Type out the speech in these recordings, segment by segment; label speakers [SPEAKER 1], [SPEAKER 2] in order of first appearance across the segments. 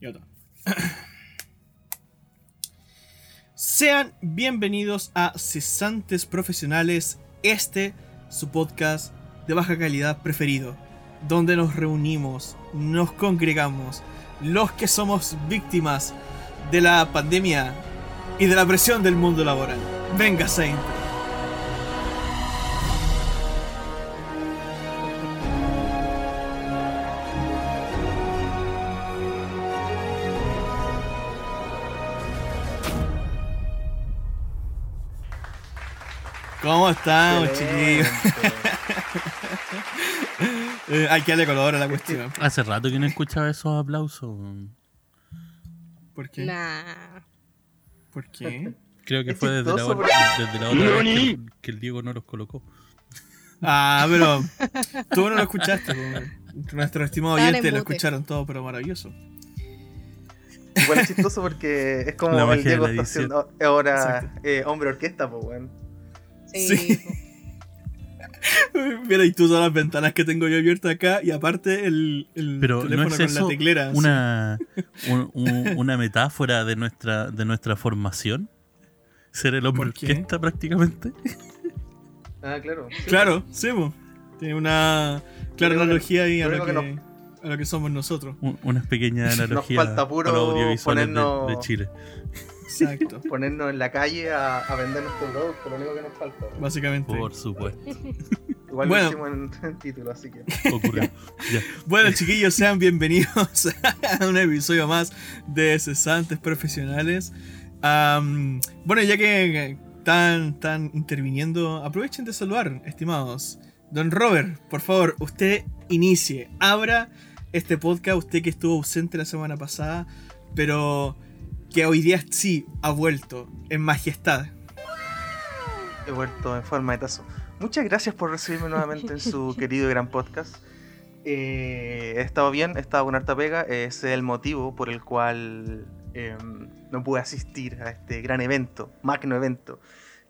[SPEAKER 1] Y otra. Sean bienvenidos a Cesantes Profesionales, este, su podcast de baja calidad preferido, donde nos reunimos, nos congregamos, los que somos víctimas de la pandemia y de la presión del mundo laboral. Venga, Saint. ¿Cómo estamos, chiquillos? Eh, Hay que darle color a la cuestión.
[SPEAKER 2] Hace rato que no escuchaba esos aplausos.
[SPEAKER 1] ¿Por qué?
[SPEAKER 3] Nah.
[SPEAKER 1] ¿Por qué?
[SPEAKER 2] Creo que
[SPEAKER 4] Es
[SPEAKER 2] fue desde la, hora- desde la otra vez que, que el Diego no los colocó.
[SPEAKER 1] Ah, pero tú no lo escuchaste. po. Nuestro estimado oyente
[SPEAKER 3] en
[SPEAKER 1] lo escucharon todo, pero maravilloso.
[SPEAKER 4] Igual es chistoso porque es como
[SPEAKER 2] La
[SPEAKER 4] el Diego está haciendo ahora eh, hombre orquesta, pues weón.
[SPEAKER 3] Sí.
[SPEAKER 1] Sí. Mira, y tú todas las ventanas que tengo yo abiertas acá y aparte el, el
[SPEAKER 2] Pero no
[SPEAKER 1] teléfono
[SPEAKER 2] es
[SPEAKER 1] con
[SPEAKER 2] eso
[SPEAKER 1] la teclera.
[SPEAKER 2] una, un- un- una metáfora de nuestra, de nuestra formación. Ser el hombre orquesta prácticamente.
[SPEAKER 4] Ah, claro. sí.
[SPEAKER 1] Claro, sí, po. Tiene una clara
[SPEAKER 4] que-
[SPEAKER 1] analogía ahí a
[SPEAKER 4] lo
[SPEAKER 1] que,
[SPEAKER 4] que
[SPEAKER 1] a lo que somos nosotros.
[SPEAKER 2] Un- Una pequeña analogía
[SPEAKER 4] falta puro
[SPEAKER 2] audiovisuales de-
[SPEAKER 4] ponernos-
[SPEAKER 2] de, Chile.
[SPEAKER 1] Exacto.
[SPEAKER 4] Ponernos en la calle a, a vender nuestro producto, lo único que nos falta.
[SPEAKER 1] Básicamente.
[SPEAKER 2] Por supuesto.
[SPEAKER 4] Igual
[SPEAKER 1] Bueno.
[SPEAKER 4] lo hicimos en, en título, así que.
[SPEAKER 2] Ocurrió. Ya.
[SPEAKER 1] Bueno, chiquillos, sean bienvenidos a un episodio más de Cesantes Profesionales. Bueno, ya que están, están interviniendo, aprovechen de saludar, estimados. Don Robert, por favor, usted inicie, abra este podcast, usted que estuvo ausente la semana pasada, pero que hoy día sí ha vuelto en majestad.
[SPEAKER 4] He vuelto en forma de tazo. Muchas gracias por recibirme nuevamente en su querido y gran podcast. Eh, he estado bien, he estado con harta pega. Ese es el motivo por el cual eh, no pude asistir a este gran evento, magno evento,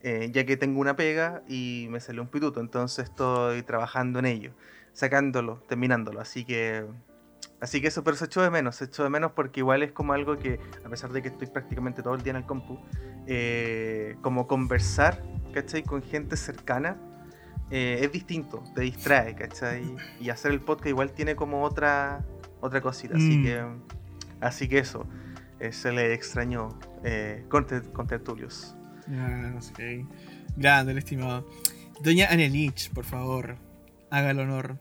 [SPEAKER 4] eh, ya que tengo una pega y me salió un pituto. Entonces estoy trabajando en ello, sacándolo, terminándolo. Así que, así que eso, pero se echó de menos. Se echó de menos porque igual es como algo que, a pesar de que estoy prácticamente todo el día en el compu, eh, como conversar, ¿cachai? Con gente cercana, eh, es distinto, te distrae, ¿cachai? Y hacer el podcast igual tiene como otra, otra cosita, así
[SPEAKER 1] Mm.
[SPEAKER 4] que, así que eso, eh, se le extrañó con, con tertulios.
[SPEAKER 1] Ah, sé. Grande, el estimado. Doña Anelich, por favor, haga el honor.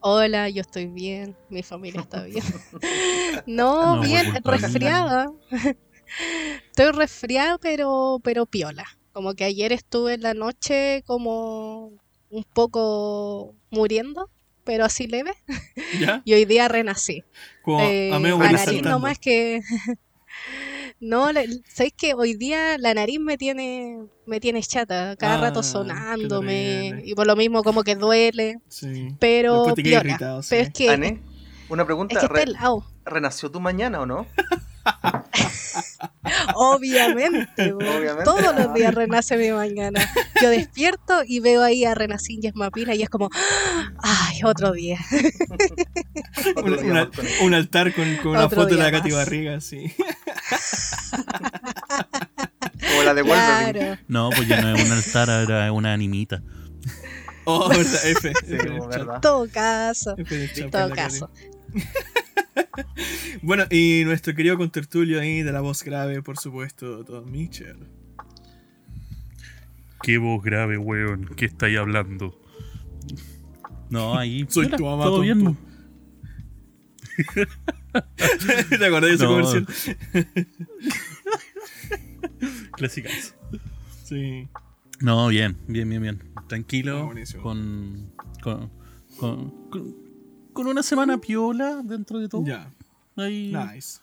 [SPEAKER 3] Hola, yo estoy bien, mi familia está bien. No,
[SPEAKER 2] No,
[SPEAKER 3] bien, resfriada. Estoy resfriada, pero, pero piola. Como que ayer estuve en la noche como un poco muriendo, pero así leve.
[SPEAKER 1] ¿Ya?
[SPEAKER 3] Y hoy día renací.
[SPEAKER 1] Como
[SPEAKER 3] Eh,
[SPEAKER 1] a
[SPEAKER 3] nomás que... No, la- ¿sabéis que hoy día la nariz me tiene, me tiene chata? Cada
[SPEAKER 1] Ah,
[SPEAKER 3] rato sonándome. Y por lo mismo como que duele.
[SPEAKER 1] Sí.
[SPEAKER 3] Pero
[SPEAKER 1] te irritado, sí.
[SPEAKER 3] Pero es que,
[SPEAKER 4] Ane, una
[SPEAKER 3] es
[SPEAKER 4] pregunta,
[SPEAKER 3] que
[SPEAKER 4] re-
[SPEAKER 3] helado.
[SPEAKER 4] ¿renació tu mañana o no?
[SPEAKER 3] Obviamente.
[SPEAKER 4] Obviamente.
[SPEAKER 3] todos los días renace mi mañana. Yo despierto y veo ahí a Renacín y Esmapina y es como, ¡ay, otro día!
[SPEAKER 4] Otro
[SPEAKER 1] Un,
[SPEAKER 4] día
[SPEAKER 1] altar con, con una
[SPEAKER 3] Otro
[SPEAKER 1] foto de la Katy. Barriga, sí.
[SPEAKER 4] Como la de Wolverine.
[SPEAKER 3] Claro.
[SPEAKER 2] No, pues ya no es un altar, ahora es una animita.
[SPEAKER 1] Oh, verdad, F.
[SPEAKER 4] Sí,
[SPEAKER 1] en
[SPEAKER 3] todo caso,
[SPEAKER 1] en
[SPEAKER 3] todo caso.
[SPEAKER 1] Bueno, y nuestro querido contertulio ahí de la voz grave, por supuesto, Don Mitchell.
[SPEAKER 2] Qué voz grave, weón. ¿Qué estáis hablando? No, ahí.
[SPEAKER 1] Soy tu mamá,
[SPEAKER 2] Todo bien.
[SPEAKER 1] ¿Te acordás de ese
[SPEAKER 2] No.
[SPEAKER 1] comercial?
[SPEAKER 2] Clásicas.
[SPEAKER 1] Sí.
[SPEAKER 2] No, bien, bien, bien, bien. Tranquilo. con, con, con, con, con una semana piola dentro de todo.
[SPEAKER 1] Ya.
[SPEAKER 2] Hay
[SPEAKER 1] Nice.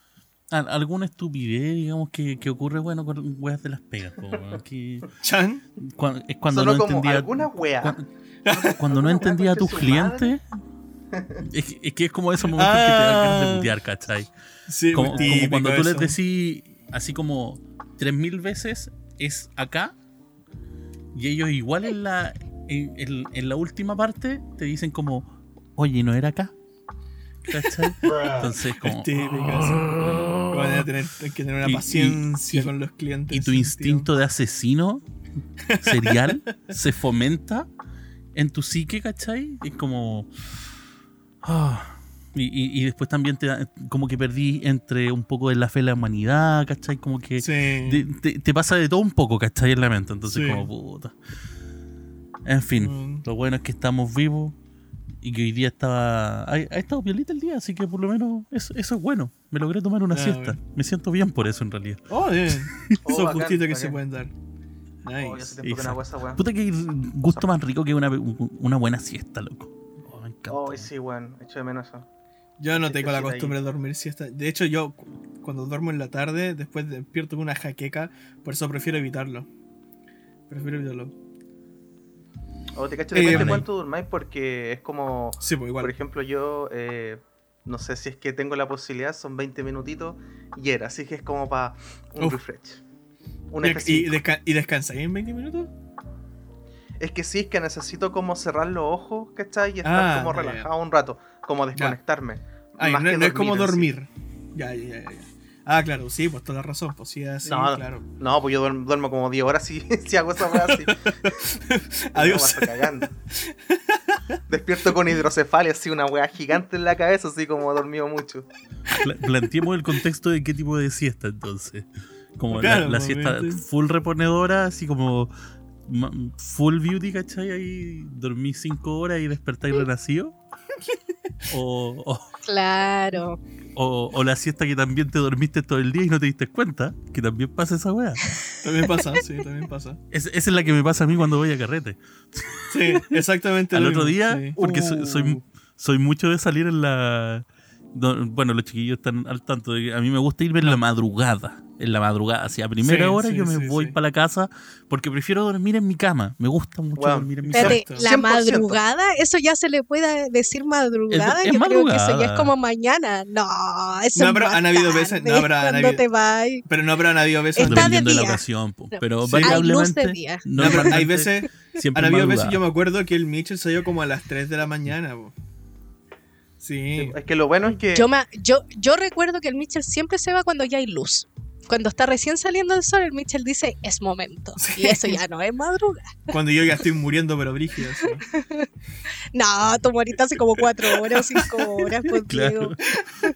[SPEAKER 2] al- alguna estupidez, digamos, que, que ocurre, bueno, con weas de las pegas. que
[SPEAKER 1] Chan.
[SPEAKER 2] cuan- es cuando
[SPEAKER 4] Solo
[SPEAKER 2] no
[SPEAKER 4] como
[SPEAKER 2] entendía.
[SPEAKER 4] alguna wea.
[SPEAKER 2] cuan- cuando no entendía a tus
[SPEAKER 4] madre.
[SPEAKER 2] Es que, es que es como esos momentos que te dan ganas de
[SPEAKER 1] Ah.
[SPEAKER 2] mutear, ¿cachai?
[SPEAKER 1] Sí,
[SPEAKER 2] Como, como cuando tú les
[SPEAKER 1] eso.
[SPEAKER 2] decís así como tres mil veces es acá y ellos igual en la en, en- en la última parte te dicen como oye no era acá ¿cachai? Entonces, como.
[SPEAKER 1] Típico, así. Van a tener hay que tener una
[SPEAKER 2] Y-
[SPEAKER 1] paciencia
[SPEAKER 2] y-
[SPEAKER 1] con los clientes.
[SPEAKER 2] Y tu instinto de asesino serial se fomenta en tu psique, ¿cachai? Es como. Ah. Y, y- y después también te da- como que perdí entre un poco de la fe en la humanidad, ¿cachai? Como que.
[SPEAKER 1] Sí.
[SPEAKER 2] te, te- te pasa de todo un poco, ¿cachai? En la mente. Entonces,
[SPEAKER 1] Sí.
[SPEAKER 2] como puta. En fin,
[SPEAKER 1] Mm.
[SPEAKER 2] lo bueno es que estamos vivos y que hoy día estaba. Ha, ha estado violita el día, así que por lo menos eso, eso es bueno. Me logré tomar una
[SPEAKER 1] Ah,
[SPEAKER 2] siesta. Me siento bien por eso, en realidad.
[SPEAKER 1] Oh, bien.
[SPEAKER 4] Oh,
[SPEAKER 1] Son
[SPEAKER 4] bacán,
[SPEAKER 1] justitos que
[SPEAKER 4] bacán.
[SPEAKER 1] se pueden dar.
[SPEAKER 4] Oh,
[SPEAKER 1] Nice.
[SPEAKER 4] hace tiempo que no hago esa weá.
[SPEAKER 2] Puta que gusto más rico que una, una buena siesta, loco. Oh, encanta.
[SPEAKER 4] Oh, sí, weón. Echo de menos eso.
[SPEAKER 1] Yo no tengo la costumbre de dormir siesta. De hecho, yo cu- cuando duermo en la tarde, después despierto con una jaqueca, por eso prefiero evitarlo. Prefiero evitarlo.
[SPEAKER 4] O te cacho,
[SPEAKER 1] Eh,
[SPEAKER 4] depende
[SPEAKER 1] bueno.
[SPEAKER 4] cuánto durmáis porque es como.
[SPEAKER 1] Sí, pues
[SPEAKER 4] Por
[SPEAKER 1] igual.
[SPEAKER 4] ejemplo, yo eh, no sé si es que tengo la posibilidad, son 20 minutitos y era, así que es como para un
[SPEAKER 1] Uf.
[SPEAKER 4] refresh. Un
[SPEAKER 1] ¿Y,
[SPEAKER 4] F5.
[SPEAKER 1] y, desca- y descansáis en 20 minutos?
[SPEAKER 4] Es que sí, es que necesito como cerrar los ojos, ¿cachai? Y estar
[SPEAKER 1] Ah,
[SPEAKER 4] como
[SPEAKER 1] ya.
[SPEAKER 4] relajado un rato, como desconectarme.
[SPEAKER 1] Ay,
[SPEAKER 4] Más
[SPEAKER 1] no,
[SPEAKER 4] que
[SPEAKER 1] no es como
[SPEAKER 4] dormir en sí.
[SPEAKER 1] dormir. Ya, ya, ya, ya. Ah, claro, sí, pues toda la razón. Pues sí, así,
[SPEAKER 4] No,
[SPEAKER 1] claro.
[SPEAKER 4] No, pues yo duermo, duermo como 10 horas si, si hago esa weá así.
[SPEAKER 1] Adiós.
[SPEAKER 4] Cagando. Despierto con hidrocefalia, así una weá gigante en la cabeza, así como he dormido mucho.
[SPEAKER 2] Pla- planteemos el contexto de qué tipo de siesta entonces. Como la-
[SPEAKER 1] Claro,
[SPEAKER 2] la, siesta full reponedora, así como full beauty, ¿cachai? Ahí dormí 5 horas y despertáis renacido. O, o,
[SPEAKER 3] Claro.
[SPEAKER 2] o- o la siesta que también te dormiste todo el día y no te diste cuenta, que también pasa esa weá.
[SPEAKER 1] También pasa, sí, también pasa.
[SPEAKER 2] Es- esa es la que me pasa a mí cuando voy a carrete.
[SPEAKER 1] Sí, exactamente.
[SPEAKER 2] Al
[SPEAKER 1] lo
[SPEAKER 2] otro
[SPEAKER 1] mismo,
[SPEAKER 2] día,
[SPEAKER 1] sí.
[SPEAKER 2] porque so-
[SPEAKER 1] Uh.
[SPEAKER 2] soy, soy mucho de salir en la... no, bueno, los chiquillos están al tanto de que a mí me gusta irme en la madrugada. En la madrugada, así a primera
[SPEAKER 1] Sí,
[SPEAKER 2] hora
[SPEAKER 1] sí,
[SPEAKER 2] yo me
[SPEAKER 1] sí,
[SPEAKER 2] voy
[SPEAKER 1] sí.
[SPEAKER 2] para la casa porque prefiero dormir en mi cama. Me gusta mucho
[SPEAKER 4] Wow.
[SPEAKER 2] dormir en mi
[SPEAKER 3] Espérate,
[SPEAKER 2] cama.
[SPEAKER 3] La
[SPEAKER 4] 100%.
[SPEAKER 3] madrugada, eso ya se le puede decir madrugada.
[SPEAKER 2] Es- es
[SPEAKER 3] Yo creo que eso ya es
[SPEAKER 2] madrugada.
[SPEAKER 3] como mañana. No, eso
[SPEAKER 1] No,
[SPEAKER 3] más
[SPEAKER 1] han habido veces- no, pero han
[SPEAKER 3] cuando
[SPEAKER 1] habido-
[SPEAKER 3] te vas.
[SPEAKER 1] Pero no habrán habido veces.
[SPEAKER 3] Está de
[SPEAKER 2] Dependiendo de la
[SPEAKER 3] día.
[SPEAKER 2] ocasión, po.
[SPEAKER 3] No.
[SPEAKER 2] pero
[SPEAKER 1] Sí.
[SPEAKER 3] Hay luz
[SPEAKER 2] variablemente
[SPEAKER 3] de día.
[SPEAKER 1] No, pero hay veces.
[SPEAKER 2] siempre
[SPEAKER 1] Han habido veces,
[SPEAKER 2] madrugada.
[SPEAKER 1] yo me acuerdo que el Mitchell salió como a las 3 de la mañana. po. Sí.
[SPEAKER 4] Es que lo bueno es que.
[SPEAKER 3] Yo, ma- yo, yo recuerdo que el Mitchell siempre se va cuando ya hay luz. Cuando está recién saliendo el sol, el Mitchell dice es momento.
[SPEAKER 1] Sí.
[SPEAKER 3] Y eso ya no es madrugada.
[SPEAKER 1] Cuando yo ya estoy muriendo, pero brígido. sí.
[SPEAKER 3] No, tú moriste hace como cuatro horas, cinco horas, pues
[SPEAKER 2] Claro.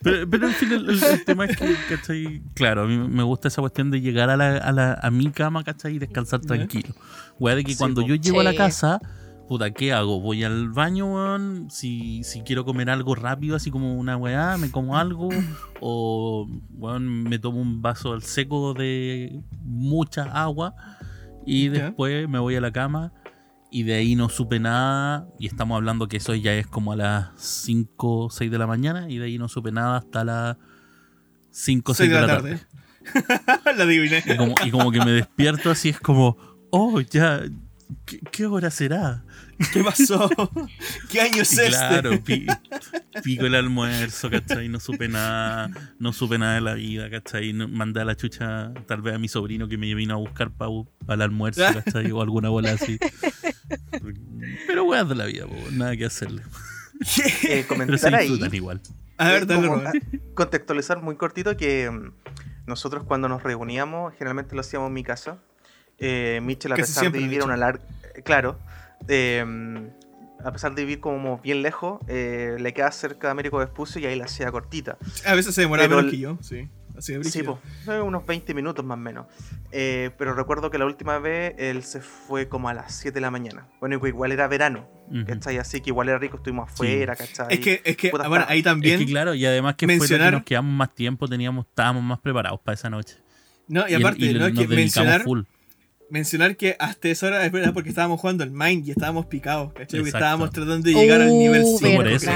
[SPEAKER 2] Pero, pero en fin, el, el- el tema es que, ¿cachai? Claro, a mí me gusta esa cuestión de llegar a, la, a, la- a mi cama, ¿cachai? Y descansar tranquilo. Weá, de que
[SPEAKER 4] Sí,
[SPEAKER 2] cuando yo llego a la casa, puta, ¿qué hago? Voy al baño, weón. Si, si quiero comer algo rápido, así como una weá, me como algo. O, weón, me tomo un vaso al seco de mucha agua. Y después me voy a la cama. Y de ahí no supe nada. Y estamos hablando que eso ya es como a las 5 o 6 de la mañana. Y de ahí no supe nada hasta las 5 o 6
[SPEAKER 1] 6
[SPEAKER 2] de la tarde.
[SPEAKER 1] la adiviné.
[SPEAKER 2] Y, como, y como que me despierto así, es como, oh, ya, ¿qué, qué hora será?
[SPEAKER 1] ¿Qué pasó? ¿Qué año es este?
[SPEAKER 2] claro, pi- pico el almuerzo, ¿cachai? No supe nada, no supe nada de la vida, ¿cachai? Mandé a la chucha, tal vez a mi sobrino que me vino a buscar para el almuerzo, ¿cachai? O alguna bola así. Pero weas de la vida, po, nada que hacerle.
[SPEAKER 4] eh,
[SPEAKER 2] Pero se
[SPEAKER 4] comentar ahí.
[SPEAKER 2] disfrutan igual.
[SPEAKER 1] A ver, dale,
[SPEAKER 4] ah, contextualizar muy cortito que mm, nosotros cuando nos reuníamos, generalmente lo hacíamos en mi casa. Eh, Mitchell, a
[SPEAKER 1] Casi
[SPEAKER 4] pesar de
[SPEAKER 1] siempre, de
[SPEAKER 4] vivir a una larga. Claro. eh, a pesar de vivir como bien lejos, eh, le queda cerca de Américo Vespucio y ahí la hacía cortita.
[SPEAKER 1] A veces se demora
[SPEAKER 4] pero
[SPEAKER 1] menos
[SPEAKER 4] el-
[SPEAKER 1] que yo, sí. Así de
[SPEAKER 4] Sí, po, eh, unos 20 minutos más o menos. Eh, pero recuerdo que la última vez él se fue como a las 7 de la mañana. Bueno, igual era verano,
[SPEAKER 2] Ujú.
[SPEAKER 4] ¿cachai? Así que igual era rico, estuvimos afuera, ¿cachai?
[SPEAKER 1] Es que, es que
[SPEAKER 4] Puta,
[SPEAKER 1] bueno, ahí
[SPEAKER 2] Es
[SPEAKER 1] también.
[SPEAKER 2] que claro, y además que fue lo
[SPEAKER 1] mencionar-
[SPEAKER 2] que nos quedamos más tiempo, teníamos, estábamos más preparados para esa noche.
[SPEAKER 1] no, y aparte,
[SPEAKER 2] y
[SPEAKER 1] no,
[SPEAKER 2] nos
[SPEAKER 1] es que mencionar,
[SPEAKER 2] full.
[SPEAKER 1] Mencionar que hasta esa hora es verdad porque estábamos jugando el Mind y estábamos picados, ¿cachai? Porque estábamos tratando de llegar al
[SPEAKER 3] Uh,
[SPEAKER 1] nivel 5.
[SPEAKER 2] Fue por eso.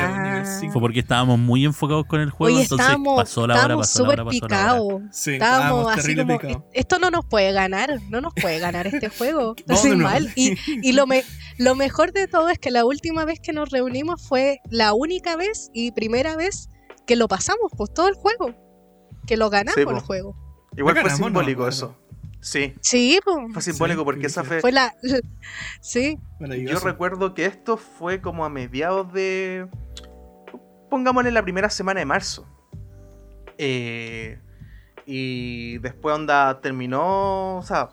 [SPEAKER 2] Fue porque estábamos muy enfocados con el juego,
[SPEAKER 3] Oye,
[SPEAKER 2] entonces
[SPEAKER 3] estábamos,
[SPEAKER 2] pasó la hora, pasó la hora, pasó la hora.
[SPEAKER 3] picados.
[SPEAKER 1] Sí,
[SPEAKER 3] Estábamos
[SPEAKER 1] estábamos
[SPEAKER 3] así como,
[SPEAKER 1] picados.
[SPEAKER 3] esto no nos puede ganar, no nos puede ganar este juego.
[SPEAKER 1] No,
[SPEAKER 3] Así
[SPEAKER 1] no, no.
[SPEAKER 3] mal. Y, y lo, me- lo mejor de todo es que la última vez que nos reunimos fue la única vez y primera vez que lo pasamos, pues todo el juego. Que lo ganamos
[SPEAKER 4] Sí, po.
[SPEAKER 3] el juego.
[SPEAKER 4] Igual
[SPEAKER 1] ¿No
[SPEAKER 4] fue?
[SPEAKER 1] No
[SPEAKER 4] simbólico
[SPEAKER 1] acuerdo.
[SPEAKER 4] eso. Sí,
[SPEAKER 3] Sí, pues.
[SPEAKER 4] fue simbólico
[SPEAKER 1] Sí,
[SPEAKER 4] porque esa fue...
[SPEAKER 3] Fue la. Sí.
[SPEAKER 4] Yo recuerdo que esto fue como a mediados de... pongámosle la primera semana de marzo. Eh, y después onda terminó, o sea,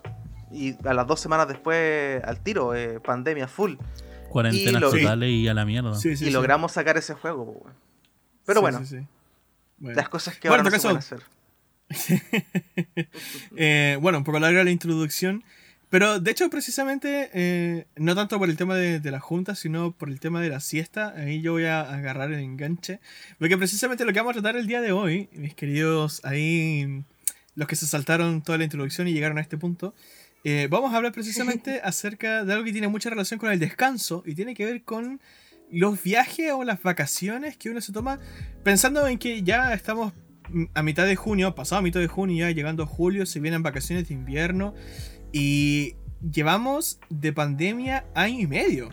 [SPEAKER 4] y a las dos semanas después al tiro, eh, pandemia full.
[SPEAKER 2] Cuarentenas totales y a la mierda.
[SPEAKER 1] Sí, sí,
[SPEAKER 4] y
[SPEAKER 1] sí.
[SPEAKER 4] logramos sacar ese juego. Pero
[SPEAKER 1] Sí,
[SPEAKER 4] bueno,
[SPEAKER 1] sí, sí. Bueno.
[SPEAKER 4] las cosas que
[SPEAKER 1] Bueno,
[SPEAKER 4] ahora no se pueden hacer.
[SPEAKER 1] Eh, bueno, un poco larga la introducción. Pero de hecho, precisamente, eh, no tanto por el tema de, de la junta, sino por el tema de la siesta. Ahí yo voy a agarrar el enganche. Porque precisamente lo que vamos a tratar el día de hoy, mis queridos ahí, los que se saltaron toda la introducción y llegaron a este punto, eh, vamos a hablar precisamente acerca de algo que tiene mucha relación con el descanso y tiene que ver con los viajes o las vacaciones que uno se toma pensando en que ya estamos a mitad de junio, pasado a mitad de junio, ya llegando a julio, se vienen vacaciones de invierno y llevamos de pandemia año y medio.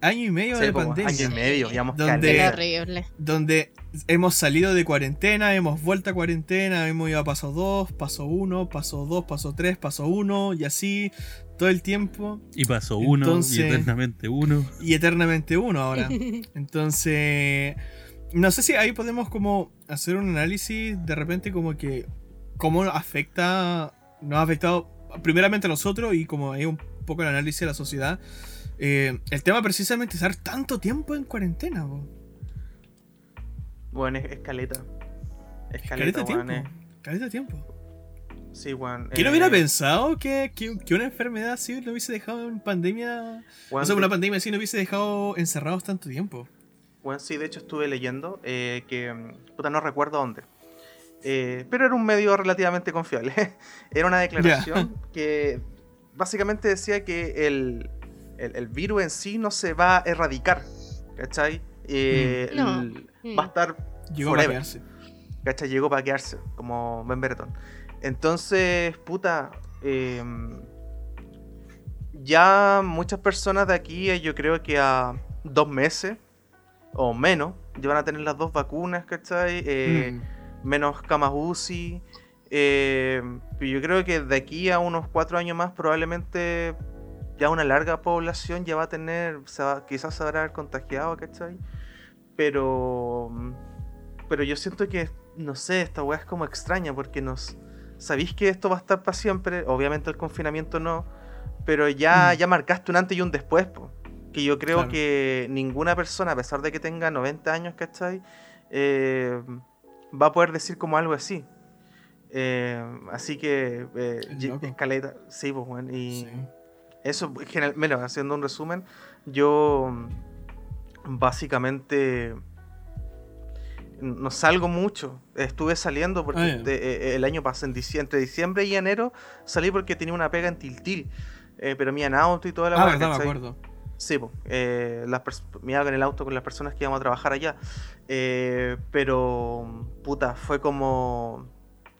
[SPEAKER 1] Año y medio
[SPEAKER 4] Sí,
[SPEAKER 1] de pandemia.
[SPEAKER 4] año y medio, llevamos
[SPEAKER 1] Donde-
[SPEAKER 3] horrible.
[SPEAKER 1] Donde hemos salido de cuarentena, hemos vuelto a cuarentena, hemos ido a paso 2, paso 1, paso 2, paso 3, paso 1 y así todo el tiempo
[SPEAKER 2] Y uno,
[SPEAKER 1] Entonces-
[SPEAKER 2] y eternamente uno.
[SPEAKER 1] y eternamente uno ahora. Entonces, no sé si ahí podemos como hacer un análisis de repente como que cómo afecta, nos ha afectado primeramente a nosotros y como hay un poco el análisis de la sociedad. eh, el tema precisamente estar tanto tiempo en cuarentena.
[SPEAKER 4] Bueno, es escaleta.
[SPEAKER 1] Caleta
[SPEAKER 4] Escaleta,
[SPEAKER 1] tiempo.
[SPEAKER 4] eh.
[SPEAKER 1] Caleta de tiempo.
[SPEAKER 4] Sí, weón.
[SPEAKER 1] ¿Quién
[SPEAKER 4] eh,
[SPEAKER 1] hubiera pensado que, que- que una enfermedad así lo hubiese dejado en pandemia?
[SPEAKER 4] weón,
[SPEAKER 1] o sea, una pandemia así no hubiese dejado encerrados tanto tiempo.
[SPEAKER 4] Bueno, sí, de hecho estuve leyendo eh, que, mm, puta, no recuerdo dónde. Eh, pero era un medio relativamente confiable. era una declaración que básicamente decía que el, el- el virus en sí no se va a erradicar. ¿Cachai? Eh,
[SPEAKER 3] Mm. No.
[SPEAKER 4] el-
[SPEAKER 3] Mm.
[SPEAKER 4] Va a estar
[SPEAKER 1] Llegó
[SPEAKER 4] Forever.
[SPEAKER 1] a quedarse.
[SPEAKER 4] ¿Cachai? Llegó para quedarse, como Ben Brereton. Entonces, puta, eh, ya muchas personas de aquí, yo creo que a dos meses o menos, ya van a tener las dos vacunas, ¿cachai? Eh,
[SPEAKER 1] Mm.
[SPEAKER 4] Menos camas UCI. eh, yo creo que de aquí a unos cuatro años más, probablemente ya una larga población ya va a tener, se va- quizás se habrá contagiado, ¿cachai? Pero pero yo siento que, no sé, esta weá es como extraña porque nos. Sabéis que esto va a estar para siempre. Obviamente el confinamiento no. Pero ya,
[SPEAKER 1] Mm.
[SPEAKER 4] ya marcaste un antes y un después, po. Que yo creo
[SPEAKER 1] Claro.
[SPEAKER 4] que ninguna persona, a pesar de que tenga 90 años, ¿cachai? Eh, va a poder decir como algo así. Eh, así que. Eh,
[SPEAKER 1] Es
[SPEAKER 4] escaleta. Sí, pues, bueno. Y.
[SPEAKER 1] Sí.
[SPEAKER 4] Eso, general, bueno, haciendo un resumen, yo básicamente no salgo mucho. Estuve saliendo porque
[SPEAKER 1] Ah,
[SPEAKER 4] de- eh, el año pasado, en dici- entre diciembre y enero, salí porque tenía una pega en Tiltil. Eh, pero iban en auto y toda la
[SPEAKER 1] Ah, verdad, me acuerdo.
[SPEAKER 4] Sí, po, eh, las el auto con las personas que íbamos a trabajar allá. Eh, pero, puta, fue como.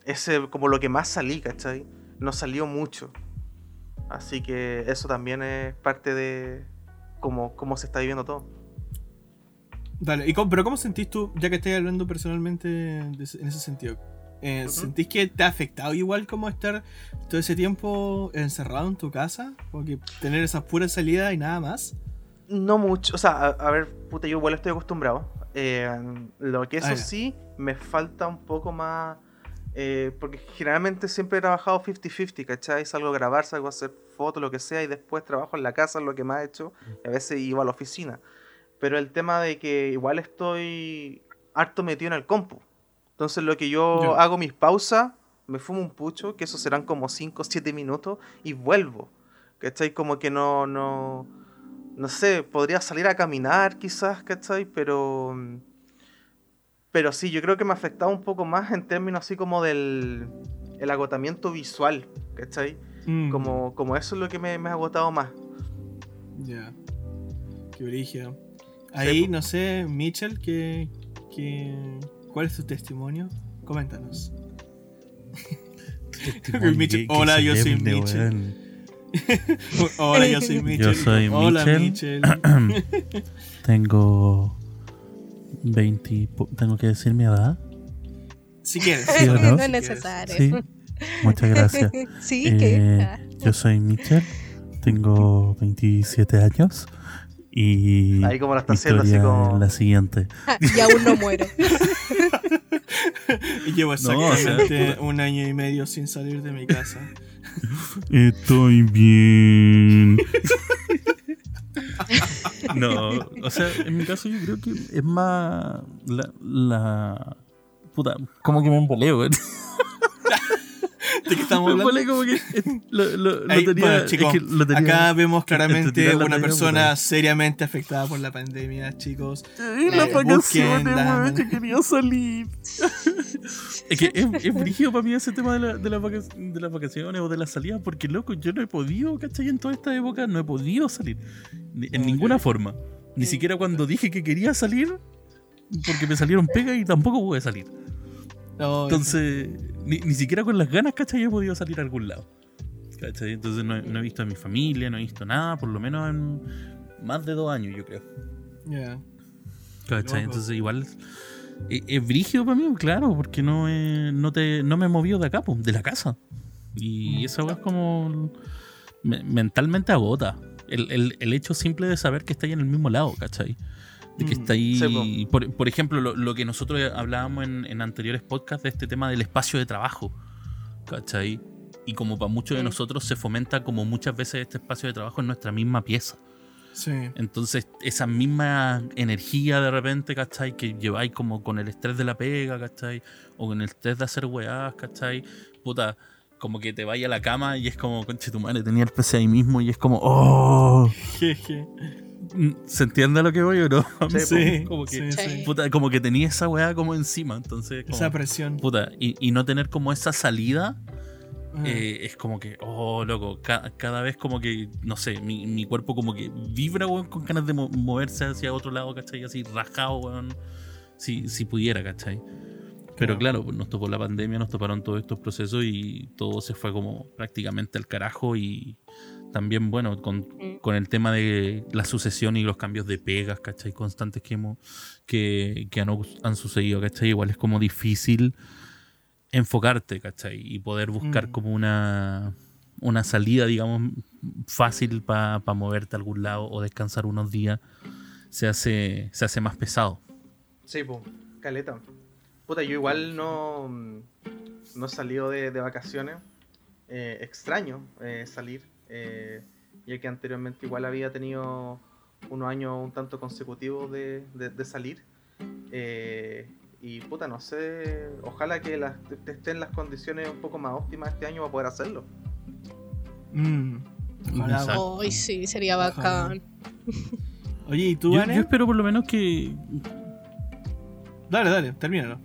[SPEAKER 4] Ese, como lo que más salí, ¿cachai? No salió mucho. Así que eso también es parte de cómo, cómo se está viviendo todo.
[SPEAKER 1] Dale, y pero ¿cómo sentís tú, ya que estás hablando personalmente en ese sentido? Eh. ¿Sentís que te ha afectado igual como estar todo ese tiempo encerrado en tu casa? Porque tener esas puras salidas y nada más.
[SPEAKER 4] No mucho, o sea, a, a ver, puta, yo igual estoy acostumbrado. Eh, lo que eso
[SPEAKER 1] Ah,
[SPEAKER 4] sí, me falta un poco más. eh, porque generalmente siempre he trabajado 50-50, ¿cachai? Salgo a grabar, salgo a hacer fotos, lo que sea, y después trabajo en la casa, es lo que más he hecho. Y a veces iba a la oficina. Pero el tema de que igual estoy harto metido en el compu. Entonces lo que yo hago mis pausas, me fumo un pucho, que eso serán como 5 o 7 minutos, y vuelvo. ¿Cachai? Como que no, no, no sé, podría salir a caminar quizás, ¿cachai? Pero, pero sí, yo creo que me ha afectado un poco más en términos así como del el agotamiento visual, ¿cachai?
[SPEAKER 1] Mm,
[SPEAKER 4] Como, como eso es lo que me, me ha agotado más.
[SPEAKER 1] Ya. Qué brígido. Ahí, no sé, Mitchell, que, que, ¿cuál es tu testimonio? Coméntanos. Mitchell, hola, yo soy Mitchell. Hola, yo soy Mitchell.
[SPEAKER 2] soy
[SPEAKER 1] Hola,
[SPEAKER 2] Mitchell.
[SPEAKER 1] Mitchell.
[SPEAKER 2] Tengo 20. y po- ¿Tengo que decir mi edad?
[SPEAKER 1] Si quieres.
[SPEAKER 2] ¿Sí no?
[SPEAKER 3] no es necesario.
[SPEAKER 2] Sí. Muchas gracias.
[SPEAKER 3] sí,
[SPEAKER 2] Eh,
[SPEAKER 3] que.
[SPEAKER 2] Yo soy Mitchell, tengo 27 años Y
[SPEAKER 4] Ahí como lo está haciendo, así como-
[SPEAKER 2] la siguiente.
[SPEAKER 3] y aún no muero.
[SPEAKER 1] Y llevo
[SPEAKER 2] No, o sea,
[SPEAKER 1] exactamente
[SPEAKER 2] puta.
[SPEAKER 1] un año y medio sin salir de mi casa.
[SPEAKER 2] Estoy bien. no, o sea, en mi caso yo creo que es más la, la puta, como que me empoleo, güey.
[SPEAKER 1] ¿De qué estamos hablando? acá vemos claramente
[SPEAKER 2] la
[SPEAKER 1] una persona seriamente afectada por la pandemia, chicos. Eh,
[SPEAKER 2] las vacaciones,
[SPEAKER 1] la-
[SPEAKER 2] yo quería salir. es que es, es brígido para mí ese tema de, la- de las vaca- de las vacaciones o de las salidas, porque loco, yo no he podido, ¿cachai? En toda esta época no he podido salir. Ni- en ninguna forma. Ni siquiera cuando dije que quería salir, porque me salieron pega y tampoco pude salir.
[SPEAKER 1] No,
[SPEAKER 2] Entonces, ni, ni siquiera con las ganas, ¿cachai? He podido salir a algún lado. ¿Cachai? Entonces no, he- no he visto a mi familia, no he visto nada, por lo menos en más de dos años, yo creo.
[SPEAKER 1] ya.
[SPEAKER 2] ¿Cachai? Entonces igual es, es brígido para mí, claro, porque no, he- no, te, no me he movido de acá, po, de la casa. Y
[SPEAKER 1] Mm.
[SPEAKER 2] esa weá es como me- mentalmente agota. El, el- el hecho simple de saber que estáis en el mismo lado, ¿cachai? De que
[SPEAKER 1] Mm.
[SPEAKER 2] estáis...
[SPEAKER 4] Sí,
[SPEAKER 2] por, por ejemplo, lo, lo que nosotros hablábamos en, en anteriores podcasts de este tema del espacio de trabajo, ¿cachai? Y como para muchos de
[SPEAKER 3] Mm.
[SPEAKER 2] nosotros se fomenta como muchas veces este espacio de trabajo en nuestra misma pieza.
[SPEAKER 1] Sí.
[SPEAKER 2] Entonces, esa misma energía de repente, ¿cachai? Que lleváis como con el estrés de la pega, ¿cachai? O con el estrés de hacer weás, ¿cachai? Puta, como que te vaya a la cama y es como, conche tu madre, tenía el PC ahí mismo y es como, ¡oh!
[SPEAKER 1] Jeje.
[SPEAKER 2] ¿Se entiende a lo que voy o no?
[SPEAKER 4] Sí,
[SPEAKER 1] Sí,
[SPEAKER 2] como que,
[SPEAKER 1] sí,
[SPEAKER 2] puta, como que tenía esa weá como encima, entonces, como,
[SPEAKER 1] Esa presión.
[SPEAKER 2] puta, y, y no tener como esa salida eh, es como que, oh, loco, ca- cada vez como que, no sé, mi, mi cuerpo como que vibra, weón, con ganas de mo- moverse hacia otro lado, ¿cachai? Así rajado, weón, si, si pudiera, ¿cachai? Pero claro, nos tocó la pandemia, nos toparon todos estos procesos y todo se fue como prácticamente al carajo y también, bueno, con,
[SPEAKER 3] Mm.
[SPEAKER 2] con el tema de la sucesión y los cambios de pegas, ¿cachai? Constantes que, hemos, que, que han, han sucedido, ¿cachai? Igual es como difícil enfocarte, ¿cachai? Y poder buscar
[SPEAKER 1] Mm.
[SPEAKER 2] como una, una salida, digamos, fácil para moverte a algún lado o descansar unos días, se hace, se hace más pesado.
[SPEAKER 4] Sí, pues, caleta. Puta, yo igual no, no he salido de, de vacaciones. Eh, extraño eh, salir, eh, ya que anteriormente igual había tenido unos años un tanto consecutivos de, de- de salir. Eh, y puta, no sé, ojalá que las, te- estén las condiciones un poco más óptimas este año para poder hacerlo.
[SPEAKER 1] Mm.
[SPEAKER 3] Ay, sí, sería
[SPEAKER 1] Ojalá.
[SPEAKER 3] bacán.
[SPEAKER 1] Oye, ¿y tú,
[SPEAKER 2] Yo, yo espero por lo menos que.
[SPEAKER 1] Dale, dale, termínalo.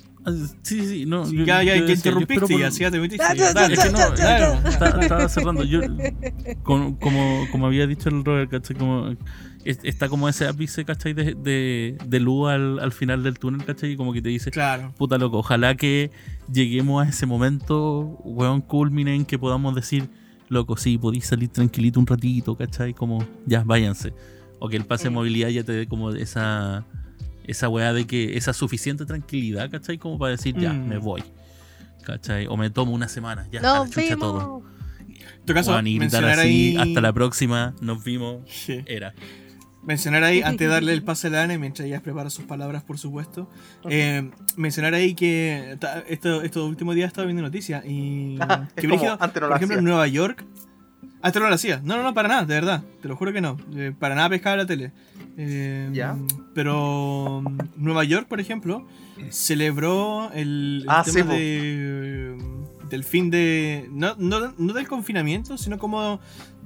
[SPEAKER 2] Sí, sí, sí, no.
[SPEAKER 1] Sí,
[SPEAKER 2] yo-
[SPEAKER 1] ya, ya,
[SPEAKER 2] yo decía,
[SPEAKER 1] interrumpiste,
[SPEAKER 2] por-
[SPEAKER 1] ya, sí, ya te metiste.
[SPEAKER 3] Ya,
[SPEAKER 1] Dale,
[SPEAKER 2] que no, estaba cerrando. Yo, como, como, como había dicho el Robert, ¿cachai? Como, es- está como ese ápice, ¿cachai? De, de, de luz al, al final del túnel, ¿cachai? Y como que te dice,
[SPEAKER 1] Claro.
[SPEAKER 2] puta loco, ojalá que lleguemos a ese momento, weón, culmine en que podamos decir, loco, sí, podéis salir tranquilito un ratito, ¿cachai? Como, ya, váyanse. O que el pase de
[SPEAKER 3] Mm.
[SPEAKER 2] movilidad ya te dé como esa esa weá de que esa suficiente tranquilidad, ¿cachai? Como para decir, ya,
[SPEAKER 1] Mm.
[SPEAKER 2] me voy. ¿Cachai? O me tomo una semana, ya, a la
[SPEAKER 3] Nos
[SPEAKER 2] chucha todo.
[SPEAKER 1] En tu caso,
[SPEAKER 2] y gritar
[SPEAKER 1] mencionar
[SPEAKER 2] así,
[SPEAKER 1] ahí.
[SPEAKER 2] hasta la próxima, nos vimos,
[SPEAKER 1] Sí.
[SPEAKER 2] era.
[SPEAKER 1] Mencionar ahí, antes de darle el pase a la Ana, mientras ella prepara sus palabras, por supuesto. eh, mencionar ahí que ta- esto, estos últimos días he estado viendo noticias y.
[SPEAKER 4] Es
[SPEAKER 1] que
[SPEAKER 4] como,
[SPEAKER 1] brígido,
[SPEAKER 4] antes no lo
[SPEAKER 1] por ejemplo,
[SPEAKER 4] hacía.
[SPEAKER 1] en Nueva York. Antes no lo hacía. No, no, no, para nada, de verdad. Te lo juro que no. Eh, para nada pescaba la tele. Eh,
[SPEAKER 4] ¿Ya?
[SPEAKER 1] Pero mm, Nueva York, por ejemplo, celebró el, el
[SPEAKER 4] Ah,
[SPEAKER 1] tema
[SPEAKER 4] sí,
[SPEAKER 1] de, del fin de. No, no, no del confinamiento, sino como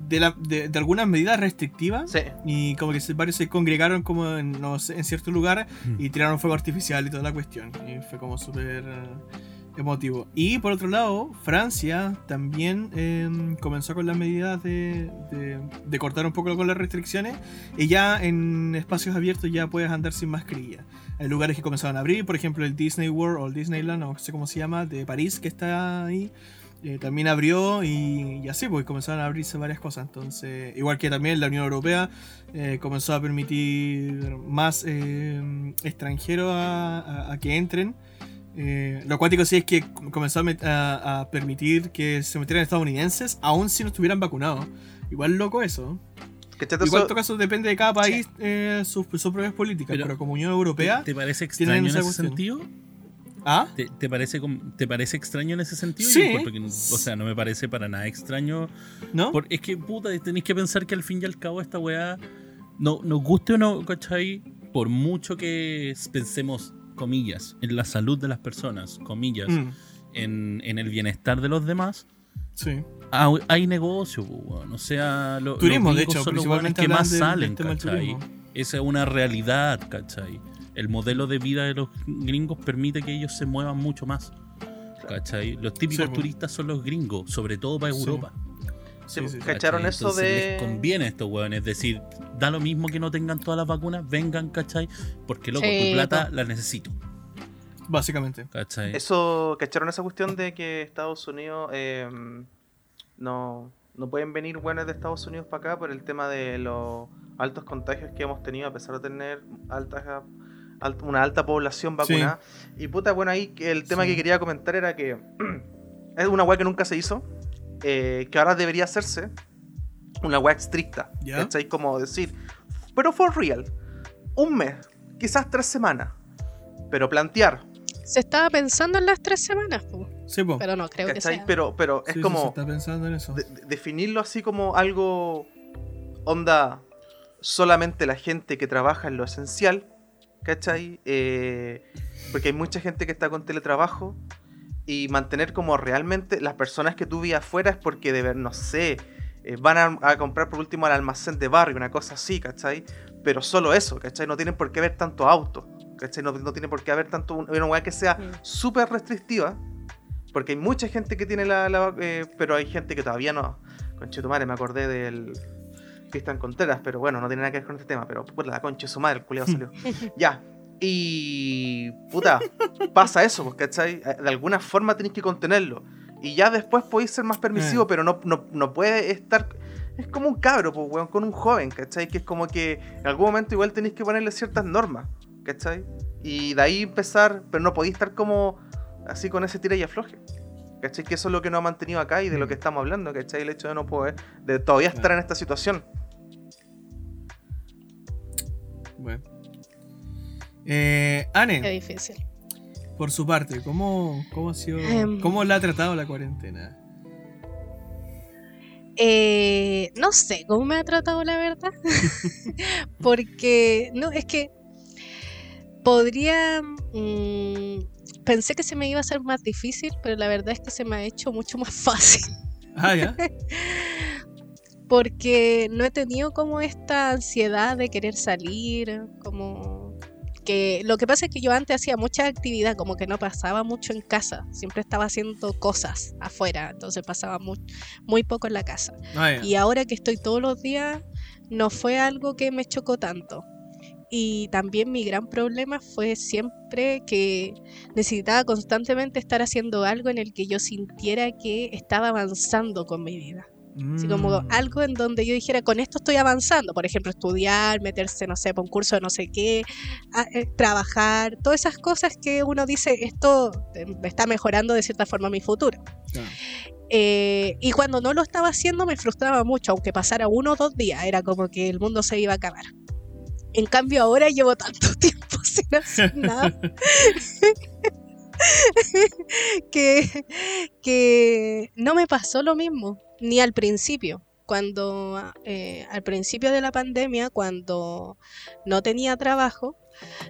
[SPEAKER 1] de, la, de, de algunas medidas restrictivas.
[SPEAKER 4] Sí,
[SPEAKER 1] Y como que se- varios se congregaron como en, no sé, en ciertos lugares y tiraron fuego artificial y toda la cuestión. Y fue como súper emotivo. Y por otro lado, Francia también eh, comenzó con las medidas de, de- de cortar un poco con las restricciones. Y ya en espacios abiertos ya puedes andar sin mascarilla. Hay lugares que comenzaron a abrir, por ejemplo el Disney World o el Disneyland, no sé cómo se llama, de París, que está ahí. eh, también abrió y, y así, pues comenzaron a abrirse varias cosas. Entonces, igual que también la Unión Europea eh, comenzó a permitir más eh, extranjeros a, a- a que entren. Eh, lo cuático sí es que com- comenzó a, met- a- a permitir que se metieran estadounidenses, aun si no estuvieran vacunados. Igual loco eso. Igual en todo caso depende de cada país eh, sus, sus propias políticas,
[SPEAKER 2] Pero-
[SPEAKER 1] pero, como Unión Europea.
[SPEAKER 2] ¿Te, te parece extraño en ese
[SPEAKER 1] cuestión.
[SPEAKER 2] sentido?
[SPEAKER 1] ¿Ah?
[SPEAKER 2] ¿Te, te parece, ¿Te parece extraño en ese sentido?
[SPEAKER 1] Sí.
[SPEAKER 2] Que o sea, no me parece para nada extraño.
[SPEAKER 1] ¿No?
[SPEAKER 2] Por- es que, puta, tenéis que pensar que al fin y al cabo esta weá, no, nos guste o no, ¿cachai? Por mucho que pensemos, comillas, en la salud de las personas, comillas,
[SPEAKER 1] Mm,
[SPEAKER 2] en, en el bienestar de los demás,
[SPEAKER 1] sí.
[SPEAKER 2] ah, hay negocio, po, weón. O sea, lo-
[SPEAKER 1] Turismo,
[SPEAKER 2] los
[SPEAKER 1] de hecho,
[SPEAKER 2] son los que más salen, ¿cachai? Esa es una realidad, ¿cachai? El modelo de vida de los gringos permite que ellos se muevan mucho más. ¿Cachai? Los típicos
[SPEAKER 1] Sí, po.
[SPEAKER 2] turistas son los gringos, sobre todo para. Europa.
[SPEAKER 1] Sí, sí, sí.
[SPEAKER 4] ¿Cacharon
[SPEAKER 2] ¿cachai?
[SPEAKER 4] eso
[SPEAKER 2] Entonces
[SPEAKER 4] de.?
[SPEAKER 2] Les conviene a estos weones, es decir, da lo mismo que no tengan todas las vacunas, vengan, ¿cachai? Porque loco,
[SPEAKER 3] Sí,
[SPEAKER 2] tu plata
[SPEAKER 3] po.
[SPEAKER 2] la necesito,
[SPEAKER 1] Básicamente.
[SPEAKER 2] ¿cachai?
[SPEAKER 4] Eso, ¿cacharon esa cuestión de que Estados Unidos eh, no, no pueden venir buenos de Estados Unidos para acá por el tema de los altos contagios que hemos tenido a pesar de tener altas alt- una alta población vacunada? Y puta, bueno, ahí que el tema
[SPEAKER 1] Sí.
[SPEAKER 4] que quería comentar era que es una weá que nunca se hizo, eh, que ahora debería hacerse una weá estricta.
[SPEAKER 1] ¿Ya?
[SPEAKER 4] ¿Cachai? Como decir, pero for real, un mes, quizás tres semanas, pero plantear.
[SPEAKER 3] Se estaba pensando en las tres semanas, po,
[SPEAKER 1] Sí, po.
[SPEAKER 3] pero no creo que sea.
[SPEAKER 4] Pero, pero es
[SPEAKER 1] Sí, sí,
[SPEAKER 4] como
[SPEAKER 1] se está pensando en eso.
[SPEAKER 4] de- definirlo así como algo onda solamente la gente que trabaja en lo esencial, ¿cachai? Eh, porque hay mucha gente que está con teletrabajo y mantener como realmente las personas que tú vi afuera es porque de ver, no sé, eh, van a, a comprar por último al almacén de barrio, una cosa así, ¿cachai? Pero solo eso, ¿cachai? No tienen por qué haber tanto auto, ¿cachai? No, no tiene por qué haber tanto una weá que sea súper restrictiva, porque hay mucha gente que tiene la, la- eh, pero hay gente que todavía no. Conche tu madre, me acordé del Cristian Contreras, pero bueno, no tiene nada que ver con este tema, pero puta, la concha su madre, el salió. ya. Y puta, pasa eso, pues, ¿cachai? Eh, De alguna forma tenéis que contenerlo. Y ya después podéis ser más permisivo,
[SPEAKER 1] Eh.
[SPEAKER 4] pero no, no, no puede estar. Es como un cabro, pues, weón, con un joven, ¿cachai? Que es como que en algún momento igual tenéis que ponerle ciertas normas, ¿cachai? Y de ahí empezar, pero no podéis estar como así con ese tira y afloje. ¿Cachai? Que eso es lo que nos ha mantenido acá y de lo que estamos hablando, ¿cachai? El hecho de no poder, de todavía estar en esta situación.
[SPEAKER 1] Bueno. Eh, Anne,
[SPEAKER 3] Qué difícil.
[SPEAKER 1] por su parte, ¿cómo, cómo ha sido,
[SPEAKER 3] Em.
[SPEAKER 1] cómo la ha tratado la cuarentena?
[SPEAKER 3] Eh, no sé cómo me ha tratado la verdad. Porque, no, es que podría... mm, pensé que se me iba a hacer más difícil, pero la verdad es que se me ha hecho mucho más fácil.
[SPEAKER 1] Ah, ya.
[SPEAKER 3] Porque no he tenido como esta ansiedad de querer salir, como que lo que pasa es que yo antes hacía mucha actividad, como que no pasaba mucho en casa, siempre estaba haciendo cosas afuera, entonces pasaba muy, muy poco en la casa.
[SPEAKER 1] Ah.
[SPEAKER 3] Y ahora que estoy todos los días, no fue algo que me chocó tanto. Y también mi gran problema fue siempre que necesitaba constantemente estar haciendo algo en el que yo sintiera que estaba avanzando con mi vida. Así como
[SPEAKER 1] Mm.
[SPEAKER 3] algo en donde yo dijera, con esto estoy avanzando. Por ejemplo, estudiar, meterse, no sé, para un curso de no sé qué, a- eh, trabajar, todas esas cosas que uno dice, esto eh, está mejorando de cierta forma mi futuro.
[SPEAKER 1] Claro.
[SPEAKER 3] Eh, y cuando no lo estaba haciendo me frustraba mucho, aunque pasara uno o dos días, era como que el mundo se iba a acabar. En cambio ahora llevo tanto tiempo sin hacer nada que, que no me pasó lo mismo, ni al principio. Cuando eh, al principio de la pandemia, cuando no tenía trabajo,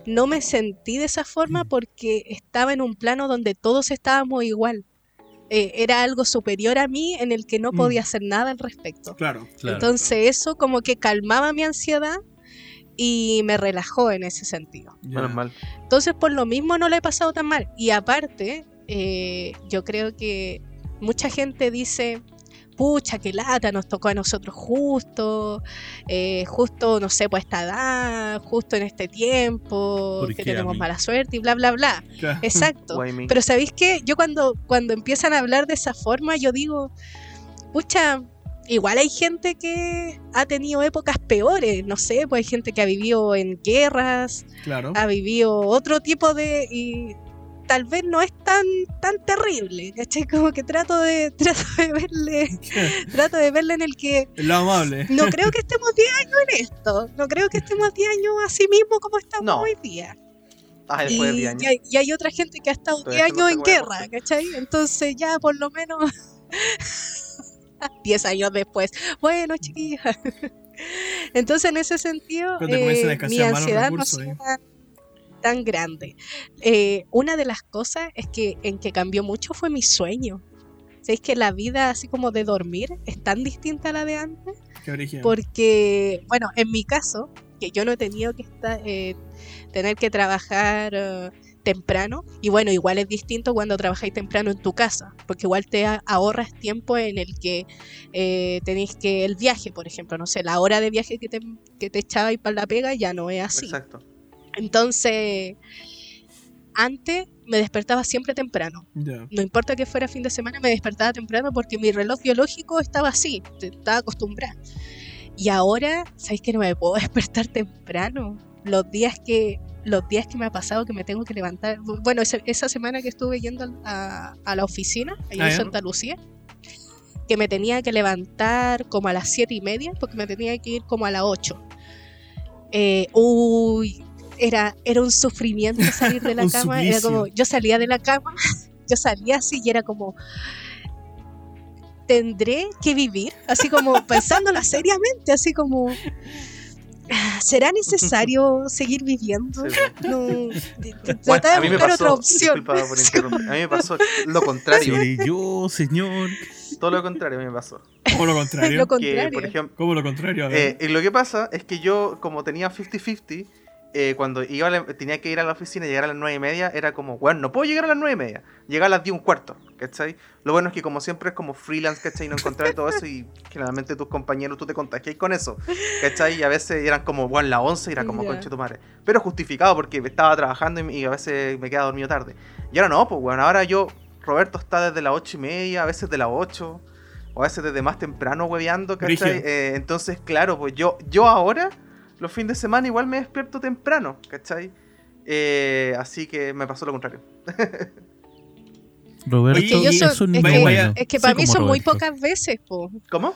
[SPEAKER 3] no me sentí de esa forma porque estaba en un plano donde todos estábamos igual. Eh, era algo superior a mí en el que no
[SPEAKER 1] Mm.
[SPEAKER 3] podía hacer nada al respecto.
[SPEAKER 1] Claro.
[SPEAKER 2] Claro.
[SPEAKER 3] Entonces eso como que calmaba mi ansiedad y me relajó en ese sentido.
[SPEAKER 4] mal.
[SPEAKER 3] Entonces por lo mismo no le he pasado tan mal. Y aparte, eh, yo creo que mucha gente dice, pucha, qué lata, nos tocó a nosotros justo, eh, justo, no sé, pues esta edad, justo en este tiempo,
[SPEAKER 2] ¿Por
[SPEAKER 3] que tenemos mala suerte y bla, bla, bla. Exacto. Pero ¿sabéis qué? Yo cuando, cuando empiezan a hablar de esa forma, yo digo, pucha, igual hay gente que ha tenido épocas peores, no sé, pues hay gente que ha vivido en guerras,
[SPEAKER 1] Claro.
[SPEAKER 3] ha vivido otro tipo de... Y, tal vez no es tan tan terrible, ¿cachai? Como que trato de trato de verle trato de verle en el que
[SPEAKER 1] Lo amable.
[SPEAKER 3] no creo que estemos 10 años en esto, no creo que estemos 10 años así mismo como estamos
[SPEAKER 4] No.
[SPEAKER 3] hoy día.
[SPEAKER 4] Ah,
[SPEAKER 3] Y,
[SPEAKER 4] después de 10 años.
[SPEAKER 3] y hay, y hay otra gente que ha estado
[SPEAKER 4] Todavía
[SPEAKER 3] 10
[SPEAKER 4] no
[SPEAKER 3] años en guerra, ¿cachai? Entonces ya por lo menos 10 años después. Bueno, chiquilla. Entonces en ese sentido, eh, mi ansiedad no ha
[SPEAKER 1] recursos,
[SPEAKER 3] sido
[SPEAKER 1] eh.
[SPEAKER 3] tan, tan grande. Eh, una de las cosas es que en que cambió mucho fue mi sueño. ¿Sabéis que la vida así como de dormir es tan distinta a la de antes?
[SPEAKER 1] Qué origen.
[SPEAKER 3] Porque, bueno, en mi caso, que yo no he tenido que estar, eh, tener que trabajar eh, temprano, y bueno, igual es distinto cuando trabajáis temprano en tu casa, porque igual te ahorras tiempo en el que eh, tenéis que, el viaje, por ejemplo, no sé, la hora de viaje que te, que te echabais para la pega ya no es así.
[SPEAKER 4] Exacto.
[SPEAKER 3] Entonces, antes me despertaba siempre temprano no importa que fuera fin de semana, me despertaba temprano porque mi reloj biológico estaba así, estaba acostumbrada. Y ahora, ¿sabéis que no me puedo despertar temprano? Los días que los días que me ha pasado que me tengo que levantar, bueno, esa, esa semana que estuve yendo a, a la oficina, allá
[SPEAKER 1] Ah,
[SPEAKER 3] en. Santa Lucía, que me tenía que levantar como a las siete y media, porque me tenía que ir como a las 8. Eh, uy, era, era un sufrimiento salir de la cama, era como, yo salía de la cama, yo salía así y era como, tendré que vivir, así como pensándolo seriamente, así como, "Ah, ¿será necesario seguir viviendo?
[SPEAKER 4] Sí,
[SPEAKER 3] No,
[SPEAKER 4] Bueno,
[SPEAKER 3] de
[SPEAKER 4] mí me
[SPEAKER 3] buscar
[SPEAKER 4] pasó,
[SPEAKER 3] otra opción.
[SPEAKER 4] disculpa por interrumpir, a mí me pasó lo contrario,
[SPEAKER 2] Seré yo, señor.
[SPEAKER 4] todo lo contrario a mí me pasó.
[SPEAKER 1] ¿Cómo lo contrario?
[SPEAKER 3] Lo
[SPEAKER 4] Que,
[SPEAKER 3] contrario.
[SPEAKER 4] por ejemplo,
[SPEAKER 1] ¿Cómo lo contrario? A
[SPEAKER 4] Eh, y lo que pasa es que yo, como tenía 50-50, eh, cuando iba a la- tenía que ir a la oficina y llegar a las 9 y media, era como, bueno, no puedo llegar a las 9 y media, llegar a las 10 y un cuarto, ¿cachai? Lo bueno es que como siempre es como freelance, ¿cachai? No encontrar todo eso y generalmente tus compañeros tú te contagias con eso, ¿cachai? Y a veces eran como, bueno, las 11 y era como,
[SPEAKER 3] Ya.
[SPEAKER 4] conche tu madre. Pero justificado porque estaba trabajando y, y a veces me quedaba dormido tarde. Y ahora no, pues bueno, ahora yo, Roberto está desde las 8 y media, a veces de las 8 o a veces desde más temprano hueveando, ¿cachai? Eh, entonces, claro, pues yo, yo ahora, los fines de semana, igual me despierto temprano, ¿cachai? Eh, así que me pasó lo contrario.
[SPEAKER 2] Roberto,
[SPEAKER 1] Es yo
[SPEAKER 3] soy-
[SPEAKER 2] es
[SPEAKER 3] es
[SPEAKER 2] muy
[SPEAKER 1] que-
[SPEAKER 2] bueno.
[SPEAKER 3] Es que
[SPEAKER 2] Soy
[SPEAKER 3] para mí son muy pocas veces, po.
[SPEAKER 4] ¿Cómo?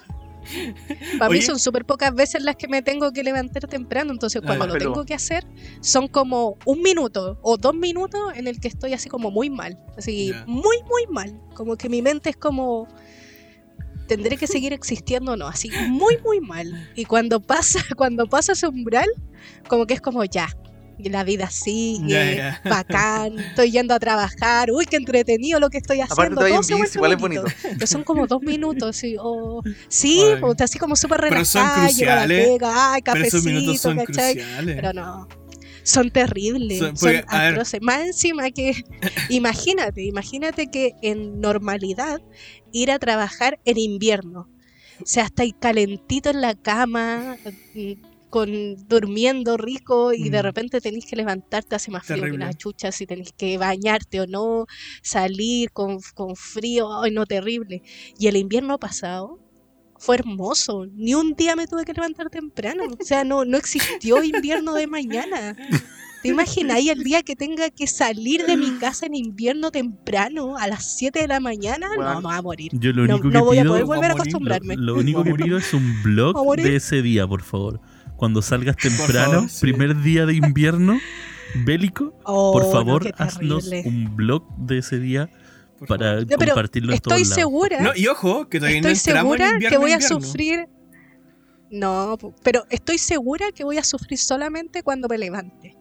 [SPEAKER 3] Para mí
[SPEAKER 1] Oye.
[SPEAKER 3] son súper pocas veces las que me tengo que levantar temprano, entonces cuando
[SPEAKER 4] más
[SPEAKER 3] lo
[SPEAKER 4] peludo.
[SPEAKER 3] tengo que hacer son como un minuto o dos minutos en el que estoy así como muy mal, así muy muy mal, como que mi mente es como tendré que seguir existiendo o no, así muy muy mal. Y cuando pasa cuando pasa ese umbral, como que es como ya. y La vida sigue,
[SPEAKER 1] Ya, ya.
[SPEAKER 3] bacán, estoy yendo a trabajar, uy, qué entretenido lo que estoy
[SPEAKER 4] Aparte
[SPEAKER 3] haciendo.
[SPEAKER 4] todavía
[SPEAKER 3] todo se
[SPEAKER 4] bici, igual es
[SPEAKER 3] bonito. Que son como dos minutos, sí. o- sí, o así como súper
[SPEAKER 1] Pero son
[SPEAKER 3] relajada, llego a la
[SPEAKER 1] cruciales,
[SPEAKER 3] pega, ay,
[SPEAKER 1] Pero esos
[SPEAKER 3] cafecito,
[SPEAKER 1] minutos son
[SPEAKER 3] ¿cachai?
[SPEAKER 1] cruciales.
[SPEAKER 3] Pero no. Son terribles,
[SPEAKER 1] Son- porque,
[SPEAKER 3] atroces. Más encima que, imagínate, imagínate que en normalidad ir a trabajar en invierno. O sea, estáis calentito en la cama, mm, con, durmiendo rico y de
[SPEAKER 1] Mm.
[SPEAKER 3] repente tenéis que levantarte, hace más frío que
[SPEAKER 1] Terrible.
[SPEAKER 3] la chucha, si tenéis que bañarte o no, salir con, con frío, ay no, terrible. Y el invierno pasado fue hermoso, ni un día me tuve que levantar temprano, o sea, no, no existió invierno de mañana. ¿Te imagináis el día que tenga que salir de mi casa en invierno temprano a las 7 de la mañana? No,
[SPEAKER 4] Bueno.
[SPEAKER 3] me voy a morir.
[SPEAKER 2] Yo lo
[SPEAKER 3] No,
[SPEAKER 2] único
[SPEAKER 3] no
[SPEAKER 2] que
[SPEAKER 3] voy a poder volver a acostumbrarme.
[SPEAKER 2] lo único que pido es un blog de ese día, por favor. Cuando salgas temprano,
[SPEAKER 1] favor, sí.
[SPEAKER 2] primer día de invierno bélico,
[SPEAKER 3] Oh,
[SPEAKER 2] por
[SPEAKER 3] no,
[SPEAKER 2] favor, haznos un blog de ese día para
[SPEAKER 1] favor.
[SPEAKER 3] No, pero
[SPEAKER 2] compartirlo en todos
[SPEAKER 3] Estoy
[SPEAKER 2] lados.
[SPEAKER 3] segura,
[SPEAKER 1] No, y ojo, que todavía
[SPEAKER 3] estoy
[SPEAKER 1] no
[SPEAKER 3] segura
[SPEAKER 1] en invierno,
[SPEAKER 3] que voy a
[SPEAKER 1] invierno.
[SPEAKER 3] sufrir. No, pero estoy segura que voy a sufrir solamente cuando me levante.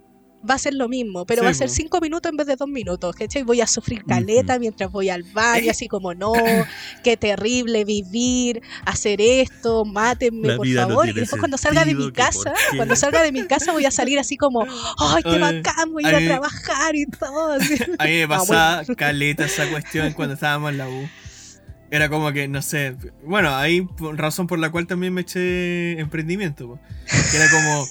[SPEAKER 3] Va a ser lo mismo, pero
[SPEAKER 1] Sí,
[SPEAKER 3] va a ser cinco minutos en vez de dos minutos, ¿cachai? Voy a sufrir caleta mientras voy al baño, así como no, qué terrible vivir, hacer esto, mátenme,
[SPEAKER 2] La
[SPEAKER 3] por
[SPEAKER 2] no
[SPEAKER 3] favor. y después cuando salga de mi casa, cuando salga de mi casa voy a salir así como, ¡ay, qué bacán! Voy a ir a trabajar y todo.
[SPEAKER 1] A mí me pasaba caleta esa cuestión cuando estábamos en la U. Era como que, no sé, bueno, hay razón por la cual también me eché emprendimiento. Que era como,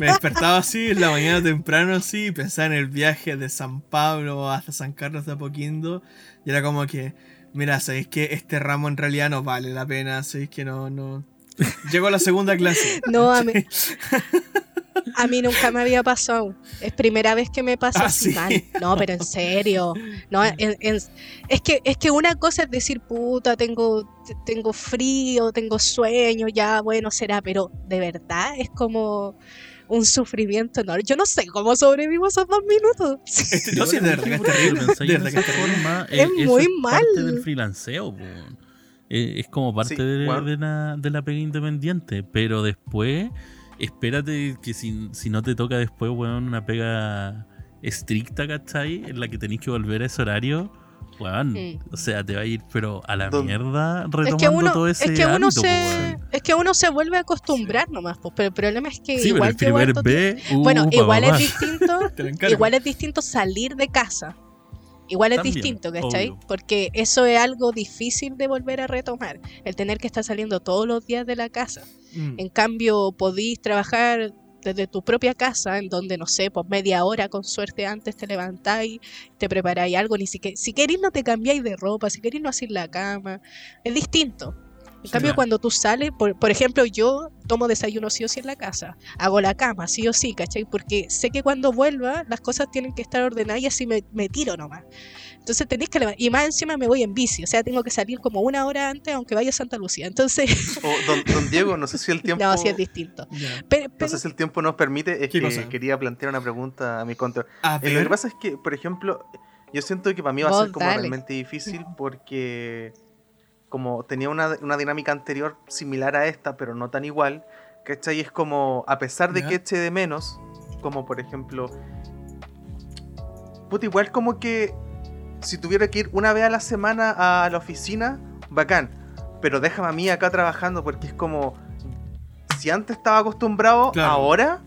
[SPEAKER 1] me despertaba así en la mañana temprano así, y pensaba en el viaje de San Pablo hasta San Carlos de Apoquindo. Y era como que, mira, sabéis que este ramo en realidad no vale la pena, sabéis que no, no. Llego a la segunda clase.
[SPEAKER 3] No, a mí, A mí nunca me había pasado. Es primera vez que me pasa
[SPEAKER 1] Ah,
[SPEAKER 3] así
[SPEAKER 1] ¿sí?
[SPEAKER 3] mal. No, pero en serio. No, en- en- es, que, es que una cosa es decir, puta, tengo, tengo frío, tengo sueño, ya, bueno, será, pero de verdad es como un sufrimiento enorme. Yo no sé cómo sobrevivo esos dos minutos.
[SPEAKER 1] Este- no, sí, de verdad que es terrible. De verdad que
[SPEAKER 2] esa
[SPEAKER 1] es terrible.
[SPEAKER 2] forma,
[SPEAKER 3] Es
[SPEAKER 2] eh, eso
[SPEAKER 3] muy
[SPEAKER 2] parte
[SPEAKER 3] mal.
[SPEAKER 2] del freelanceo, po. Eh, es como parte
[SPEAKER 4] Sí,
[SPEAKER 2] de,
[SPEAKER 4] bueno.
[SPEAKER 2] de la, de la pega independiente. Pero después, espérate que si, si no te toca después, weón, una pega estricta, ¿cachai? En la que tenéis que volver a ese horario. Weón, o sea, te va a ir, pero a la
[SPEAKER 4] Don-
[SPEAKER 2] mierda retomando
[SPEAKER 3] Es que uno,
[SPEAKER 2] todo ese
[SPEAKER 3] es que uno
[SPEAKER 2] hábito,
[SPEAKER 3] se, es que uno se vuelve a acostumbrar nomás, pues, pero el problema es que
[SPEAKER 2] Sí, pero
[SPEAKER 3] igual
[SPEAKER 2] el
[SPEAKER 3] llevo
[SPEAKER 2] primer B, uh,
[SPEAKER 3] Bueno,
[SPEAKER 2] pa'
[SPEAKER 3] igual es distinto, igual es distinto salir de casa. Igual es
[SPEAKER 2] También,
[SPEAKER 3] distinto, ¿cachai?
[SPEAKER 2] obvio.
[SPEAKER 3] Porque eso es algo difícil de volver a retomar, el tener que estar saliendo todos los días de la casa.
[SPEAKER 1] Mm.
[SPEAKER 3] En cambio, podís trabajar desde tu propia casa, en donde, no sé, pues media hora con suerte antes te levantáis, te preparáis algo, ni siquiera, si queréis no te cambiáis de ropa, si queréis no hacéis la cama, es distinto. En
[SPEAKER 2] Sí,
[SPEAKER 3] cambio,
[SPEAKER 2] claro.
[SPEAKER 3] cuando tú sales, por, por ejemplo, yo tomo desayuno sí o sí en la casa, hago la cama sí o sí, ¿cachai? Porque sé que cuando vuelva las cosas tienen que estar ordenadas y así me, me tiro nomás. Entonces tenéis que levantar. Y más encima me voy en bici, o sea, tengo que salir como una hora antes, aunque vaya a Santa Lucía. Entonces,
[SPEAKER 4] O don, don Diego, no sé si el tiempo.
[SPEAKER 3] no, sí es distinto.
[SPEAKER 1] Ya.
[SPEAKER 3] Pero,
[SPEAKER 4] No
[SPEAKER 3] pero-
[SPEAKER 4] sé si el tiempo nos permite, es
[SPEAKER 1] ¿Qué
[SPEAKER 4] que
[SPEAKER 1] cosa?
[SPEAKER 4] quería plantear una pregunta a mi contra.
[SPEAKER 1] A
[SPEAKER 4] Eh, lo que pasa es que, por ejemplo, yo siento que para mí va a ser como
[SPEAKER 3] dale.
[SPEAKER 4] realmente difícil porque como tenía una, una dinámica anterior similar a esta, pero no tan igual, ¿cachai? Es como, a pesar de
[SPEAKER 1] Ya.
[SPEAKER 4] que eche de menos, como por ejemplo, puta, igual como que si tuviera que ir una vez a la semana a la oficina, bacán, pero déjame a mí acá trabajando porque es como, si antes estaba acostumbrado,
[SPEAKER 1] Claro.
[SPEAKER 4] ahora...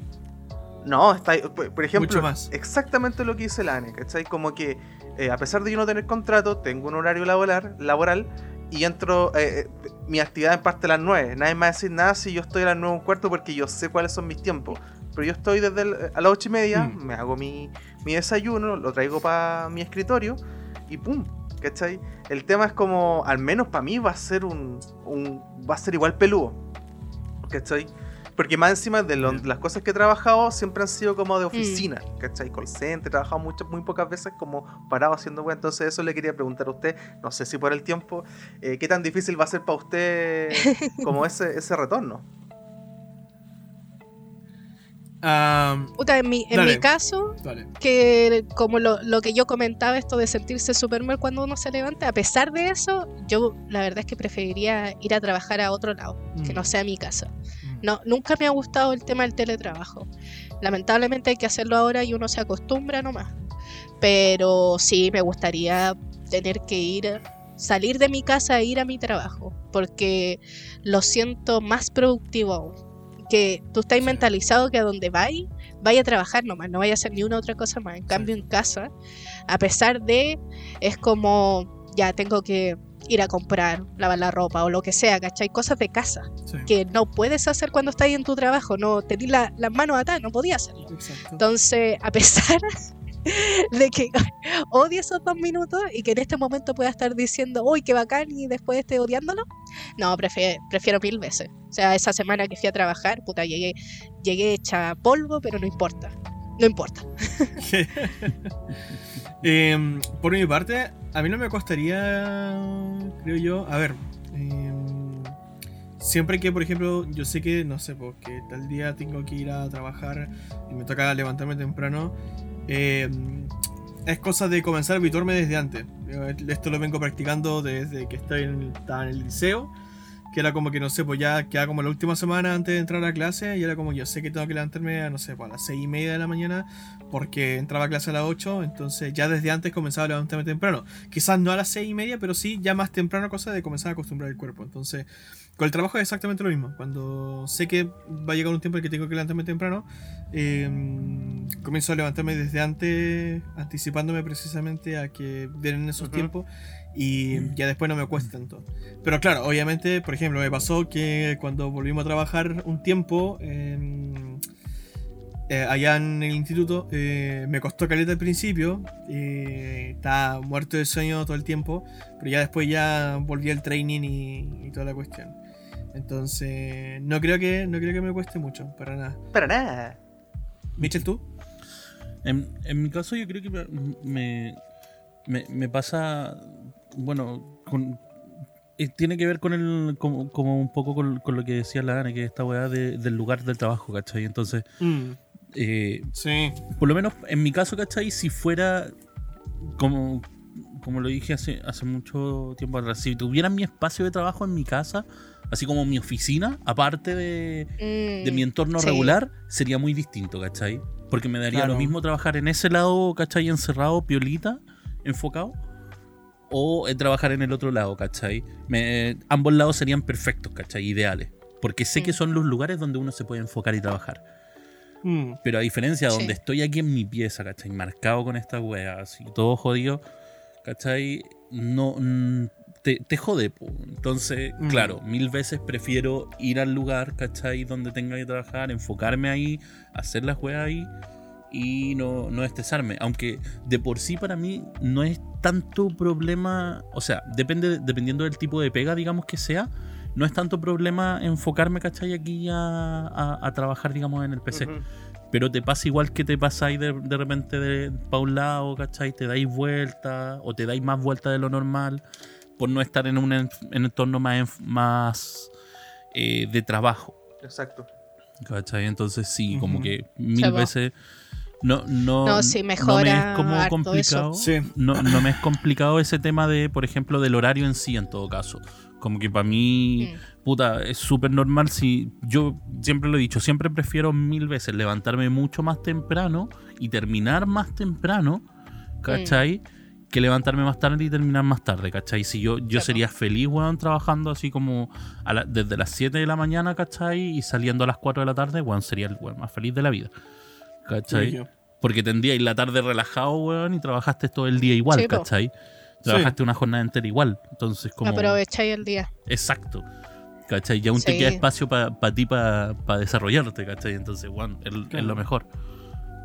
[SPEAKER 4] No, está, por ejemplo,
[SPEAKER 1] más.
[SPEAKER 4] exactamente lo que dice la ANE, ¿cachai? Como que eh, a pesar de yo no tener contrato, tengo un horario laboral, laboral y entro, eh, eh, mi actividad en parte a las 9. Nadie me va a decir nada si yo estoy a las 9 un cuarto porque yo sé cuáles son mis tiempos. Pero yo estoy desde el- a las 8 y media,
[SPEAKER 1] Mm.
[SPEAKER 4] me hago mi, mi desayuno, lo traigo para mi escritorio y pum, ¿cachai? El tema es como, al menos para mí va a ser un, un- va a ser igual peludo, ¿cachai? Porque más encima de lo- las cosas que he trabajado siempre han sido como de oficina, ¿cachai? Call center, he trabajado muchas, muy pocas veces como parado haciendo web. Entonces eso le quería preguntar a usted, no sé si por el tiempo, eh, ¿qué tan difícil va a ser para usted como ese, ese retorno?
[SPEAKER 3] puta, en mi, en
[SPEAKER 1] Dale.
[SPEAKER 3] mi caso,
[SPEAKER 1] dale.
[SPEAKER 3] que como lo, lo que yo comentaba, esto de sentirse súper mal cuando uno se levanta, a pesar de eso, yo la verdad es que preferiría ir a trabajar a otro lado, que
[SPEAKER 1] Mm.
[SPEAKER 3] no sea mi casa. No, nunca me ha gustado el tema del teletrabajo. Lamentablemente hay que hacerlo ahora y uno se acostumbra nomás. Pero sí me gustaría tener que ir, salir de mi casa e ir a mi trabajo, porque lo siento más productivo aún. Que tú estás mentalizado que a donde vais, vaya a trabajar nomás, no vaya a hacer ni una otra cosa más. En cambio, en casa, a pesar de, es como, ya tengo que ir a comprar, lavar la ropa o lo que sea, ¿cachai? Cosas de casa
[SPEAKER 1] Sí.
[SPEAKER 3] que no puedes hacer cuando estás en tu trabajo, no tenés la- las manos atadas, no podías hacerlo.
[SPEAKER 1] Exacto.
[SPEAKER 3] Entonces, a pesar de que odio esos dos minutos y que en este momento pueda estar diciendo, uy, qué bacán, y después esté odiándolo, no, prefiero, prefiero mil veces. O sea, esa semana que fui a trabajar, puta, llegué, llegué hecha polvo, pero no importa. No importa.
[SPEAKER 1] Em, por mi parte, a mí no me costaría, creo yo, a ver, em, siempre que, por ejemplo, yo sé que, no sé, porque tal día tengo que ir a trabajar y me toca levantarme temprano, em, es cosa de comenzar a habituarme desde antes. Yo Esto lo vengo practicando desde que estoy en, en el liceo. Que era como que, no sé, pues ya queda como la última semana antes de entrar a clase. Y era como yo sé que tengo que levantarme a, no sé, pues a las seis y media de la mañana porque entraba a clase a las 8, entonces ya desde antes comenzaba a levantarme temprano. Quizás no a las 6 y media, pero sí ya más temprano, cosa de comenzar a acostumbrar el cuerpo. Entonces, con el trabajo es exactamente lo mismo. Cuando sé que va a llegar un tiempo en que tengo que levantarme temprano, eh, comienzo a levantarme desde antes, anticipándome precisamente a que vienen esos
[SPEAKER 4] Ujú.
[SPEAKER 1] tiempos y ya después no me cuesta tanto. Pero claro, obviamente, por ejemplo, me pasó que cuando volvimos a trabajar un tiempo, em, eh, allá en el instituto, eh, me costó caleta al principio, eh, estaba muerto de sueño todo el tiempo, pero ya después ya volví al training y, y toda la cuestión. Entonces, no creo que no creo que me cueste mucho, para nada.
[SPEAKER 4] Para nada.
[SPEAKER 1] Michel, ¿tú?
[SPEAKER 2] En, en mi caso yo creo que me, me- me pasa, bueno, con- eh, tiene que ver con el, como, como un poco con, con lo que decía la Ana, que es esta weá de- del lugar del trabajo, ¿cachai? Entonces,
[SPEAKER 1] Mm,
[SPEAKER 2] eh,
[SPEAKER 1] sí.
[SPEAKER 2] por lo menos en mi caso, ¿cachai? Si fuera como, como lo dije hace, hace mucho tiempo atrás, si tuviera mi espacio de trabajo en mi casa, así como mi oficina, aparte de, de mi entorno
[SPEAKER 3] sí.
[SPEAKER 2] regular, sería muy distinto, ¿cachai? Porque me daría
[SPEAKER 1] Claro.
[SPEAKER 2] lo mismo trabajar en ese lado, ¿cachai? Encerrado, piolita, enfocado. O eh, trabajar en el otro lado, ¿cachai? Me- ambos lados serían perfectos, ¿cachai? Ideales. Porque sé que
[SPEAKER 3] Mm.
[SPEAKER 2] son los lugares donde uno se puede enfocar y trabajar.
[SPEAKER 1] Mm,
[SPEAKER 2] Pero a diferencia de
[SPEAKER 3] Sí.
[SPEAKER 2] donde estoy aquí en mi pieza, ¿cachai? Marcado con esta wea, así, todo jodido, ¿cachai? No. mm, te, te jode, po. Entonces,
[SPEAKER 1] Mm.
[SPEAKER 2] claro, mil veces prefiero ir al lugar, ¿cachai? Donde tenga que trabajar, enfocarme ahí, hacer las weas ahí y no, no estresarme. Aunque de por sí para mí no es tanto problema. O sea, depende, dependiendo del tipo de pega, digamos que sea. No es tanto problema enfocarme, ¿cachai? Aquí a, a- a trabajar, digamos, en el PC. Pero te pasa igual que te pasáis de, de repente de, pa' un lado, ¿cachai? Te dais vuelta o te dais más vuelta de lo normal por no estar en un en- en entorno más, enf- más eh, de trabajo,
[SPEAKER 4] Exacto.
[SPEAKER 2] ¿cachai? Entonces sí, como que mil veces no, no,
[SPEAKER 3] No, sí,
[SPEAKER 2] no me
[SPEAKER 3] mejora
[SPEAKER 2] es como complicado.
[SPEAKER 1] Sí.
[SPEAKER 2] No, no me es complicado ese tema de, por ejemplo, del horario en sí, en todo caso. Como que para mí,
[SPEAKER 3] Mm.
[SPEAKER 2] puta, es súper normal si yo siempre lo he dicho, siempre prefiero mil veces levantarme mucho más temprano y terminar más temprano, ¿cachai? Que levantarme más tarde y terminar más tarde, ¿cachai? Si yo, yo
[SPEAKER 3] Claro.
[SPEAKER 2] sería feliz, weón, trabajando así como a la- desde las 7 de la mañana, ¿cachai? Y saliendo a las 4 de la tarde, weón, sería el weón más feliz de la vida, ¿cachai?
[SPEAKER 1] Sí.
[SPEAKER 2] Porque tendríais la tarde relajado, weón, y trabajaste todo el día igual,
[SPEAKER 3] Sí.
[SPEAKER 2] ¿cachai? Trabajaste una jornada entera igual. Entonces, como.
[SPEAKER 3] Aprovecháis el día.
[SPEAKER 2] Exacto. ¿Cachai? Y aún te queda espacio para ti para desarrollarte, ¿cachai? Entonces, weón, es, lo mejor.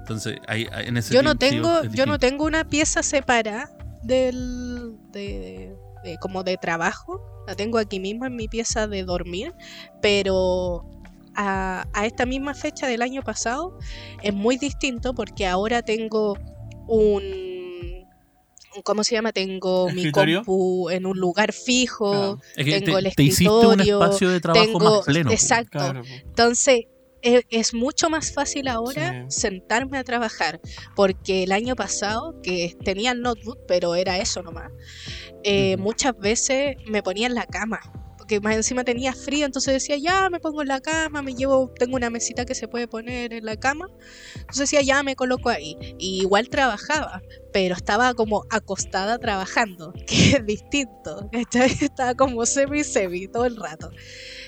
[SPEAKER 2] Entonces, ahí, ahí- en ese
[SPEAKER 3] Yo no
[SPEAKER 2] sentido
[SPEAKER 3] tengo, yo no tengo una pieza separada del de, de- como de trabajo. La tengo aquí mismo en mi pieza de dormir, pero a, a esta misma fecha del año pasado es muy distinto porque ahora tengo un ¿cómo se llama? Tengo mi
[SPEAKER 1] ¿Escritorio?
[SPEAKER 3] compu en un lugar fijo.
[SPEAKER 2] Es que
[SPEAKER 3] tengo
[SPEAKER 2] te,
[SPEAKER 3] el
[SPEAKER 2] te hiciste un
[SPEAKER 3] escritorio,
[SPEAKER 2] espacio de trabajo
[SPEAKER 3] tengo
[SPEAKER 2] más pleno.
[SPEAKER 3] exacto.
[SPEAKER 1] Claro.
[SPEAKER 3] Entonces, e- es mucho más fácil ahora
[SPEAKER 1] Sí.
[SPEAKER 3] sentarme a trabajar, porque el año pasado, que tenía el notebook, pero era eso nomás, eh, muchas veces me ponía en la cama, porque más encima tenía frío, entonces decía, ya me pongo en la cama, me llevo, tengo una mesita que se puede poner en la cama, entonces decía, ya me coloco ahí, y igual trabajaba, pero estaba como acostada trabajando, que es distinto, estaba como semi-semi todo el rato.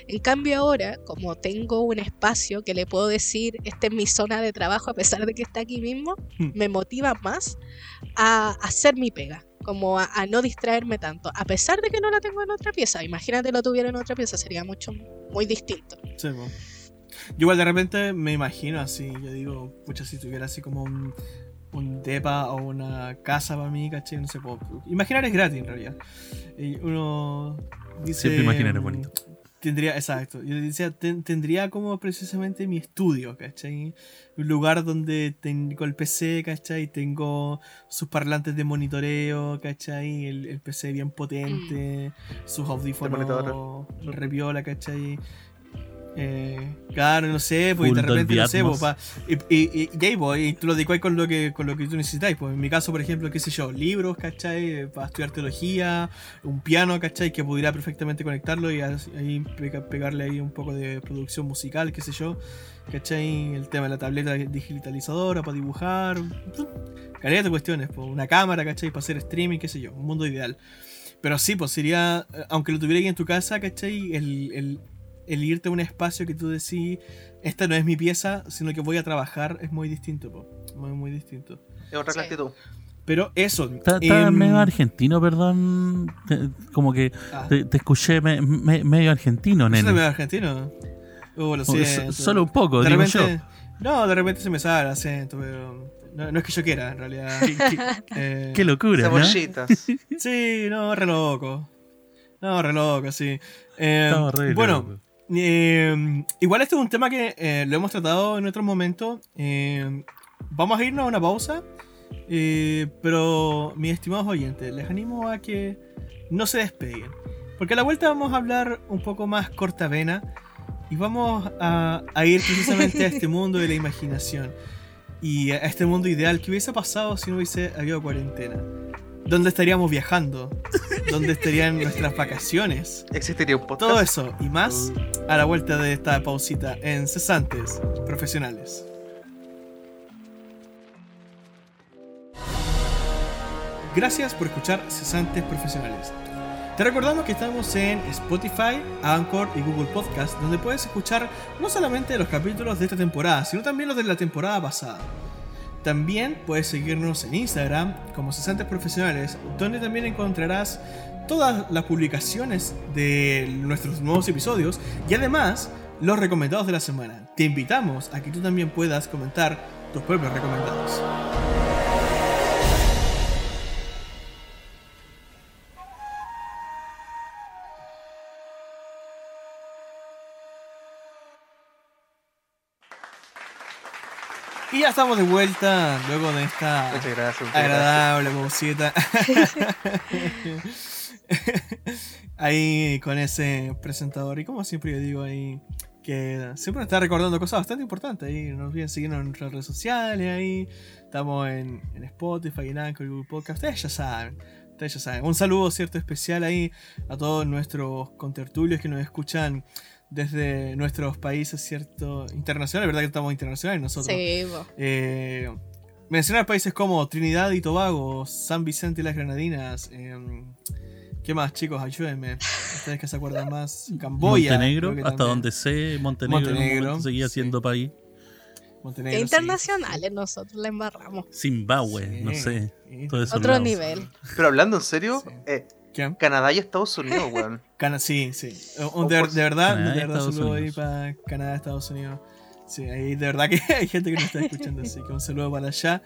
[SPEAKER 3] En cambio ahora, como tengo un espacio que le puedo decir, esta es mi zona de trabajo a pesar de que está aquí mismo,
[SPEAKER 1] Hmm.
[SPEAKER 3] me motiva más a hacer mi pega, como a, a no distraerme tanto, a pesar de que no la tengo en otra pieza. Imagínate lo tuviera en otra pieza, sería mucho, muy distinto.
[SPEAKER 1] Sí. Yo igual de repente me imagino así, yo digo, pucha, si tuviera así como un, un depa o una casa para mí, ¿cachai? No sé, po. imaginar es gratis en realidad. Y uno dice...
[SPEAKER 2] Siempre imaginar es bonito.
[SPEAKER 1] Tendría, exacto, yo decía, ten- tendría como precisamente mi estudio, ¿cachai? Un lugar donde tengo el PC, ¿cachai? Tengo sus parlantes de monitoreo, ¿cachai? El, el PC bien potente, sus audífonos repiola, ¿cachai? Eh, claro, no sé, pues y de repente, no sé, pues, y, y, y, y ahí, pues, y tú lo adecuáis con lo que con lo que tú necesitáis. Pues en mi caso, por ejemplo, qué sé yo, libros, ¿cachai? Para estudiar teología, un piano, ¿cachai? Que pudiera perfectamente conectarlo y ahí pega- pegarle ahí un poco de producción musical, qué sé yo, ¿cachai? El tema de la tableta digitalizadora para dibujar, calidad de cuestiones, pues, una cámara, ¿cachai? Para hacer streaming, qué sé yo, un mundo ideal. Pero sí, pues sería, eh, aunque lo tuviera ahí en tu casa, ¿cachai? El, el, el irte a un espacio que tú decís, esta no es mi pieza, sino que voy a trabajar, es muy distinto, po. Muy, muy distinto.
[SPEAKER 4] Es otra
[SPEAKER 3] Sí.
[SPEAKER 4] actitud.
[SPEAKER 1] Pero eso.
[SPEAKER 2] Está, está
[SPEAKER 1] em,
[SPEAKER 2] medio argentino, perdón. Te- como que
[SPEAKER 1] ah,
[SPEAKER 2] te, te escuché me- me- medio argentino,
[SPEAKER 1] ¿eso no
[SPEAKER 2] nene.
[SPEAKER 1] es medio argentino? Uh, lo
[SPEAKER 2] O- so-
[SPEAKER 1] siento.
[SPEAKER 2] Solo un poco,
[SPEAKER 1] de
[SPEAKER 2] digo
[SPEAKER 1] repente, No, de repente se me sale el acento, pero. No, no es que yo quiera, en realidad. Eh,
[SPEAKER 2] yo. Qué locura, ¿no?
[SPEAKER 4] Cebollitas.
[SPEAKER 1] Sí, no, re loco. No, re loco, sí. Eh,
[SPEAKER 2] Estaba re
[SPEAKER 1] bueno,
[SPEAKER 2] loco.
[SPEAKER 1] Eh, igual este es un tema que eh, lo hemos tratado en otros momentos. Eh, vamos a irnos a una pausa. eh, pero, mis estimados oyentes, les animo a que no se despeguen. Porque a la vuelta vamos a hablar un poco más corta vena. Y vamos a, a ir precisamente a este mundo de la imaginación. Y a este mundo ideal que hubiese pasado si no hubiese habido cuarentena. ¿Dónde estaríamos viajando? ¿Dónde estarían nuestras vacaciones?
[SPEAKER 4] ¿Existiría un podcast?
[SPEAKER 1] Todo eso y más a la vuelta de esta pausita en Cesantes Profesionales. Gracias por escuchar Cesantes Profesionales. Te recordamos que estamos en Spotify, Anchor y Google Podcast, donde puedes escuchar no solamente los capítulos de esta temporada, sino también los de la temporada pasada. También puedes seguirnos en Instagram como Cesantes Profesionales, donde también encontrarás todas las publicaciones de nuestros nuevos episodios y además los recomendados de la semana. Te invitamos a que tú también puedas comentar tus propios recomendados. Y ya estamos de vuelta luego de esta
[SPEAKER 4] Muchas gracias. muchas
[SPEAKER 1] agradable pausita. ahí con ese presentador. Y como siempre yo digo ahí, que siempre nos está recordando cosas bastante importantes. Ahí nos olviden seguirnos en nuestras redes sociales. Ahí estamos en, en Spotify, en Anchor, Google Podcast. Ustedes ya saben. Ustedes ya saben. Un saludo cierto especial ahí a todos nuestros contertulios que nos escuchan desde nuestros países, cierto, internacionales. ¿Verdad que estamos internacionales nosotros?
[SPEAKER 3] Sí.
[SPEAKER 1] Eh, mencionar países como Trinidad y Tobago, San Vicente y las Granadinas. eh, ¿Qué más, chicos? Ayúdenme. Ustedes que se acuerdan más. Camboya.
[SPEAKER 2] Montenegro, hasta
[SPEAKER 1] también.
[SPEAKER 2] donde sé, Montenegro,
[SPEAKER 1] Montenegro,
[SPEAKER 2] momento seguía
[SPEAKER 1] sí.
[SPEAKER 2] siendo país.
[SPEAKER 1] Montenegro, sí.
[SPEAKER 3] Internacionales nosotros la embarramos.
[SPEAKER 2] Zimbabue,
[SPEAKER 1] Sí.
[SPEAKER 2] no sé.
[SPEAKER 1] Sí.
[SPEAKER 2] Todo eso
[SPEAKER 3] Otro nivel.
[SPEAKER 4] Pero hablando en serio,
[SPEAKER 1] Sí.
[SPEAKER 4] eh,
[SPEAKER 1] ¿Qué?
[SPEAKER 4] Canadá y Estados Unidos, weón.
[SPEAKER 1] Cana- sí, sí. Un-
[SPEAKER 4] O
[SPEAKER 1] de, verdad,
[SPEAKER 2] Canadá y
[SPEAKER 1] de verdad,
[SPEAKER 2] Estados
[SPEAKER 1] saludo ahí para Canadá, Estados Unidos. Sí, ahí de verdad que hay gente que nos está escuchando, así que un saludo para allá.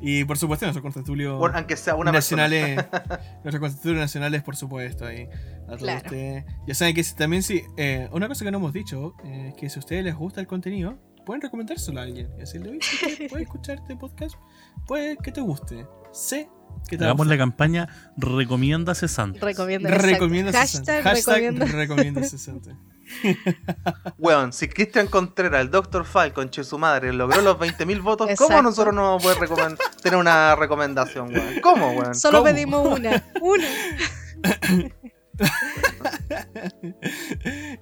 [SPEAKER 1] Y por supuesto, nuestro contertulio
[SPEAKER 4] Bueno, aunque sea una persona.
[SPEAKER 1] nacionales, nuestros constituciones nacionales, por supuesto, ahí. A todos
[SPEAKER 3] Claro.
[SPEAKER 1] ustedes. Ya saben que si- también sí, eh, una cosa que no hemos dicho, eh, es que si a ustedes les gusta el contenido, pueden recomendárselo a alguien. Y decirle, oye, ¿puedes escuchar este podcast? Puede que te guste. Sé
[SPEAKER 2] Hagamos la campaña Recomienda Cesante.
[SPEAKER 1] Recomienda
[SPEAKER 3] Hashtag
[SPEAKER 1] 60. Hashtag
[SPEAKER 3] recomiendo.
[SPEAKER 1] recomienda 60.
[SPEAKER 4] Weón, si Cristian Contreras, el Dr. Falcon, che su madre, logró los 20.000 votos, ¿cómo nosotros no vamos a poder tener una recomendación, weón? ¿Cómo, weón?
[SPEAKER 3] Solo
[SPEAKER 1] ¿Cómo?
[SPEAKER 3] pedimos una. Una.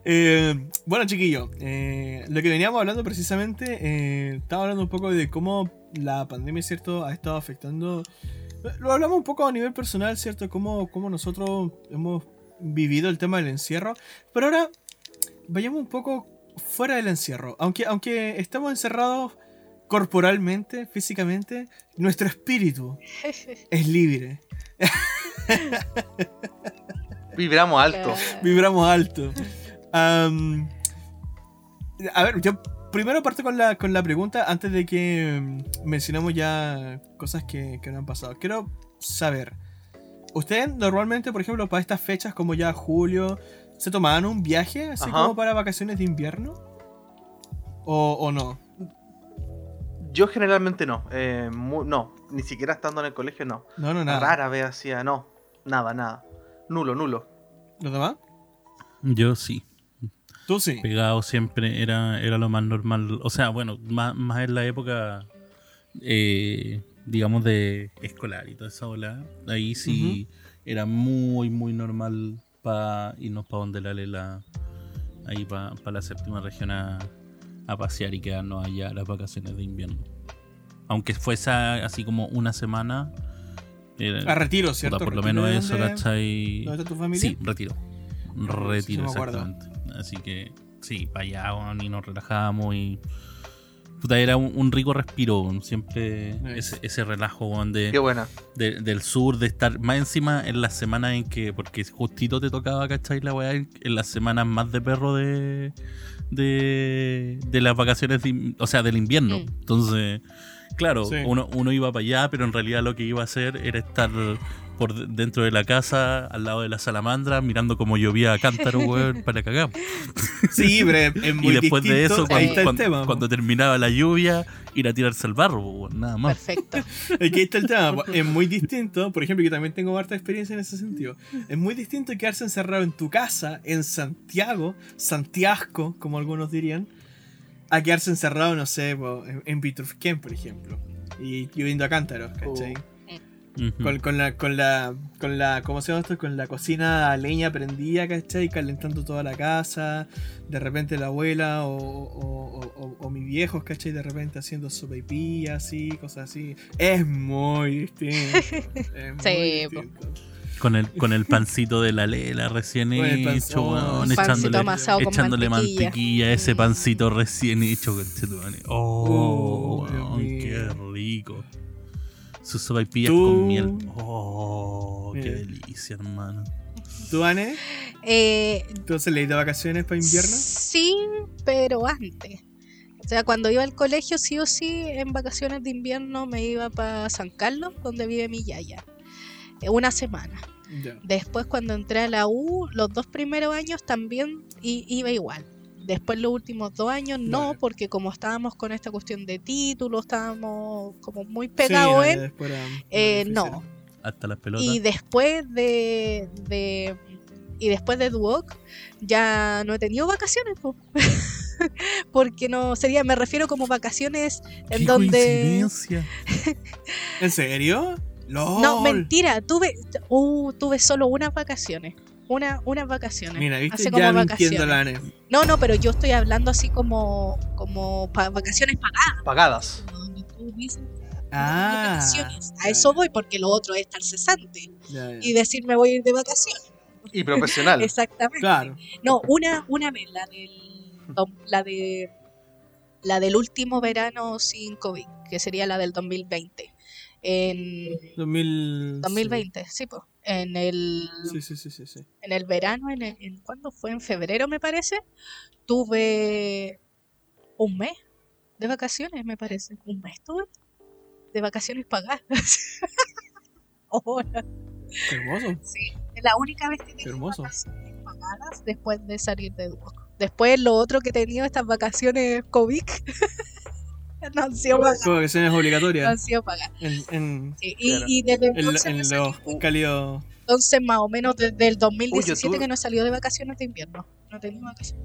[SPEAKER 1] Eh, bueno, chiquillo, eh, lo que veníamos hablando precisamente, eh, estaba hablando un poco de cómo la pandemia, ¿cierto?, ha estado afectando. Lo hablamos un poco a nivel personal, ¿cierto?, cómo, cómo nosotros hemos vivido el tema del encierro. Pero ahora, vayamos un poco fuera del encierro. Aunque, aunque estamos encerrados corporalmente, físicamente, nuestro espíritu es libre.
[SPEAKER 4] Vibramos alto.
[SPEAKER 1] Vibramos alto. A ver, yo primero parto con la, con la pregunta antes de que mm, mencionemos ya cosas que, que no han pasado. Quiero saber, ¿ustedes normalmente, por ejemplo, para estas fechas como ya julio, se tomaban un viaje así
[SPEAKER 4] Ajá.
[SPEAKER 1] como para vacaciones de invierno? ¿O, o no?
[SPEAKER 4] Yo generalmente no. eh, no, ni siquiera estando en el colegio, no.
[SPEAKER 1] No, no, nada.
[SPEAKER 4] Rara vez hacía, no. Nada, nada. Nulo, nulo.
[SPEAKER 1] ¿Los demás?
[SPEAKER 2] Yo sí.
[SPEAKER 1] Tú sí.
[SPEAKER 2] Pegado siempre era, era lo más normal. O sea, bueno, más, más en la época, eh, digamos, de escolar y toda esa ola. Ahí sí era muy, muy normal para irnos para donde la Lela, ahí para la séptima región a, a pasear y quedarnos allá las vacaciones de invierno. Aunque fuese así como una semana. era-
[SPEAKER 1] A retiro, ¿cierto?
[SPEAKER 2] por lo
[SPEAKER 1] ¿Retiro
[SPEAKER 2] menos eso, ¿cachai?
[SPEAKER 1] ¿Dónde está tu familia?
[SPEAKER 2] Sí, retiro. Retiro,
[SPEAKER 1] sí
[SPEAKER 2] exactamente. Así que sí, para allá y nos relajamos y. Puta, era un, un rico respiro, weón, siempre
[SPEAKER 1] Nice.
[SPEAKER 2] ese, ese relajo weón, de,
[SPEAKER 4] Qué buena.
[SPEAKER 2] de- del sur, de estar más encima en las semanas en que, porque justito te tocaba, ¿cachai? La weá, en en las semanas más de perro de, de, de las vacaciones, de o sea, del invierno.
[SPEAKER 3] Mm.
[SPEAKER 2] Entonces, Claro,
[SPEAKER 1] Sí.
[SPEAKER 2] uno, uno iba para allá, pero en realidad lo que iba a hacer era estar por de- dentro de la casa, al lado de la salamandra, mirando como llovía a cántaro, weón, para cagar.
[SPEAKER 1] Sí, pero es, muy
[SPEAKER 2] Y después de
[SPEAKER 1] distinto.
[SPEAKER 2] eso,
[SPEAKER 1] ahí
[SPEAKER 2] cuando, cuando-
[SPEAKER 1] tema.
[SPEAKER 2] cuando terminaba la lluvia, ir a tirarse al barro, weón, nada más.
[SPEAKER 3] Perfecto.
[SPEAKER 1] Ahí está el tema. Es muy distinto. Por ejemplo, yo también tengo harta experiencia en ese sentido. Es muy distinto quedarse encerrado en tu casa, en Santiago, Santiago, como algunos dirían, a quedarse encerrado, no sé, po, en, en Vitrufquén, por ejemplo. Y lloviendo a cántaros, ¿cachai? Con, con la, con la, con la, ¿cómo se llama esto? Con la cocina a leña prendida, ¿cachai? Calentando toda la casa. De repente la abuela o, o, o- o- o mis viejos, ¿cachai? De repente haciendo sopaipilla, así, cosas así. Es muy distinto. Es muy
[SPEAKER 3] Sí, po.
[SPEAKER 1] distinto.
[SPEAKER 2] Con el, con el pancito de la lela recién
[SPEAKER 1] Con el pan-
[SPEAKER 2] hecho, weón, echándole, echándole
[SPEAKER 3] mantequilla.
[SPEAKER 2] mantequilla a ese pancito recién hecho. Oh,
[SPEAKER 1] Oh,
[SPEAKER 2] weón, qué rico. Sus sopaipillas
[SPEAKER 1] Tú-
[SPEAKER 2] con miel. Oh, qué
[SPEAKER 1] Mira.
[SPEAKER 2] delicia, hermano.
[SPEAKER 1] ¿Tú, Anne?
[SPEAKER 3] Eh,
[SPEAKER 1] ¿Entonces le de vacaciones para invierno?
[SPEAKER 3] Sí, pero antes. O sea, cuando iba al colegio, sí o sí, en vacaciones de invierno me iba para San Carlos, donde vive mi yaya. Una semana. Después, cuando entré a la U, los dos primeros años también iba igual. Después, los últimos dos años, no,
[SPEAKER 1] Vale.
[SPEAKER 3] porque como estábamos con esta cuestión de títulos, estábamos como muy pegados en. eh, no.
[SPEAKER 2] Hasta las pelotas.
[SPEAKER 3] Y después de, de- y después de Duoc ya no he tenido vacaciones, po. porque no sería, me refiero como vacaciones en
[SPEAKER 2] ¡Qué
[SPEAKER 3] donde
[SPEAKER 2] coincidencia!
[SPEAKER 1] ¿En serio? ¡Lol!
[SPEAKER 3] no mentira, tuve uh, tuve solo unas vacaciones, una unas vacaciones.
[SPEAKER 1] Mira, viste,
[SPEAKER 3] hace como
[SPEAKER 1] ya
[SPEAKER 3] vacaciones.
[SPEAKER 1] la.
[SPEAKER 3] No, no, pero yo estoy hablando así como como pa- vacaciones pagadas,
[SPEAKER 4] Pagadas.
[SPEAKER 1] Ah.
[SPEAKER 3] vacaciones. A
[SPEAKER 1] ya,
[SPEAKER 3] eso
[SPEAKER 1] ya,
[SPEAKER 3] voy porque lo otro es estar cesante
[SPEAKER 1] ya, ya.
[SPEAKER 3] y decir me voy a ir de vacaciones.
[SPEAKER 4] Y profesional.
[SPEAKER 3] Exactamente.
[SPEAKER 1] Claro.
[SPEAKER 3] No, una, una vez, la del, la de la del último verano sin COVID, que sería la del 2020. En
[SPEAKER 1] 2000...
[SPEAKER 3] 2020, sí, pues. En el,
[SPEAKER 1] Sí, sí, sí, sí, sí.
[SPEAKER 3] en el verano, en, el- en ¿cuándo fue? En febrero, me parece. Tuve un mes de vacaciones, me parece. Un mes tuve de vacaciones pagadas. Ahora,
[SPEAKER 1] Qué hermoso.
[SPEAKER 3] sí. Es la única vez que he tenido vacaciones pagadas después de salir de Duoc. Después, lo otro que he tenido, estas vacaciones COVID, no han sido pagadas.
[SPEAKER 1] Como vacaciones
[SPEAKER 3] No
[SPEAKER 1] obligatorias.
[SPEAKER 3] han sido pagadas.
[SPEAKER 1] En, en,
[SPEAKER 3] Sí, y,
[SPEAKER 4] Claro.
[SPEAKER 3] y desde
[SPEAKER 1] en,
[SPEAKER 3] entonces,
[SPEAKER 1] en
[SPEAKER 3] salido-
[SPEAKER 1] los cálidos...
[SPEAKER 3] entonces, más o menos desde el 2017
[SPEAKER 4] Oye, tú-
[SPEAKER 3] que no he salido de vacaciones de invierno. No tenido vacaciones.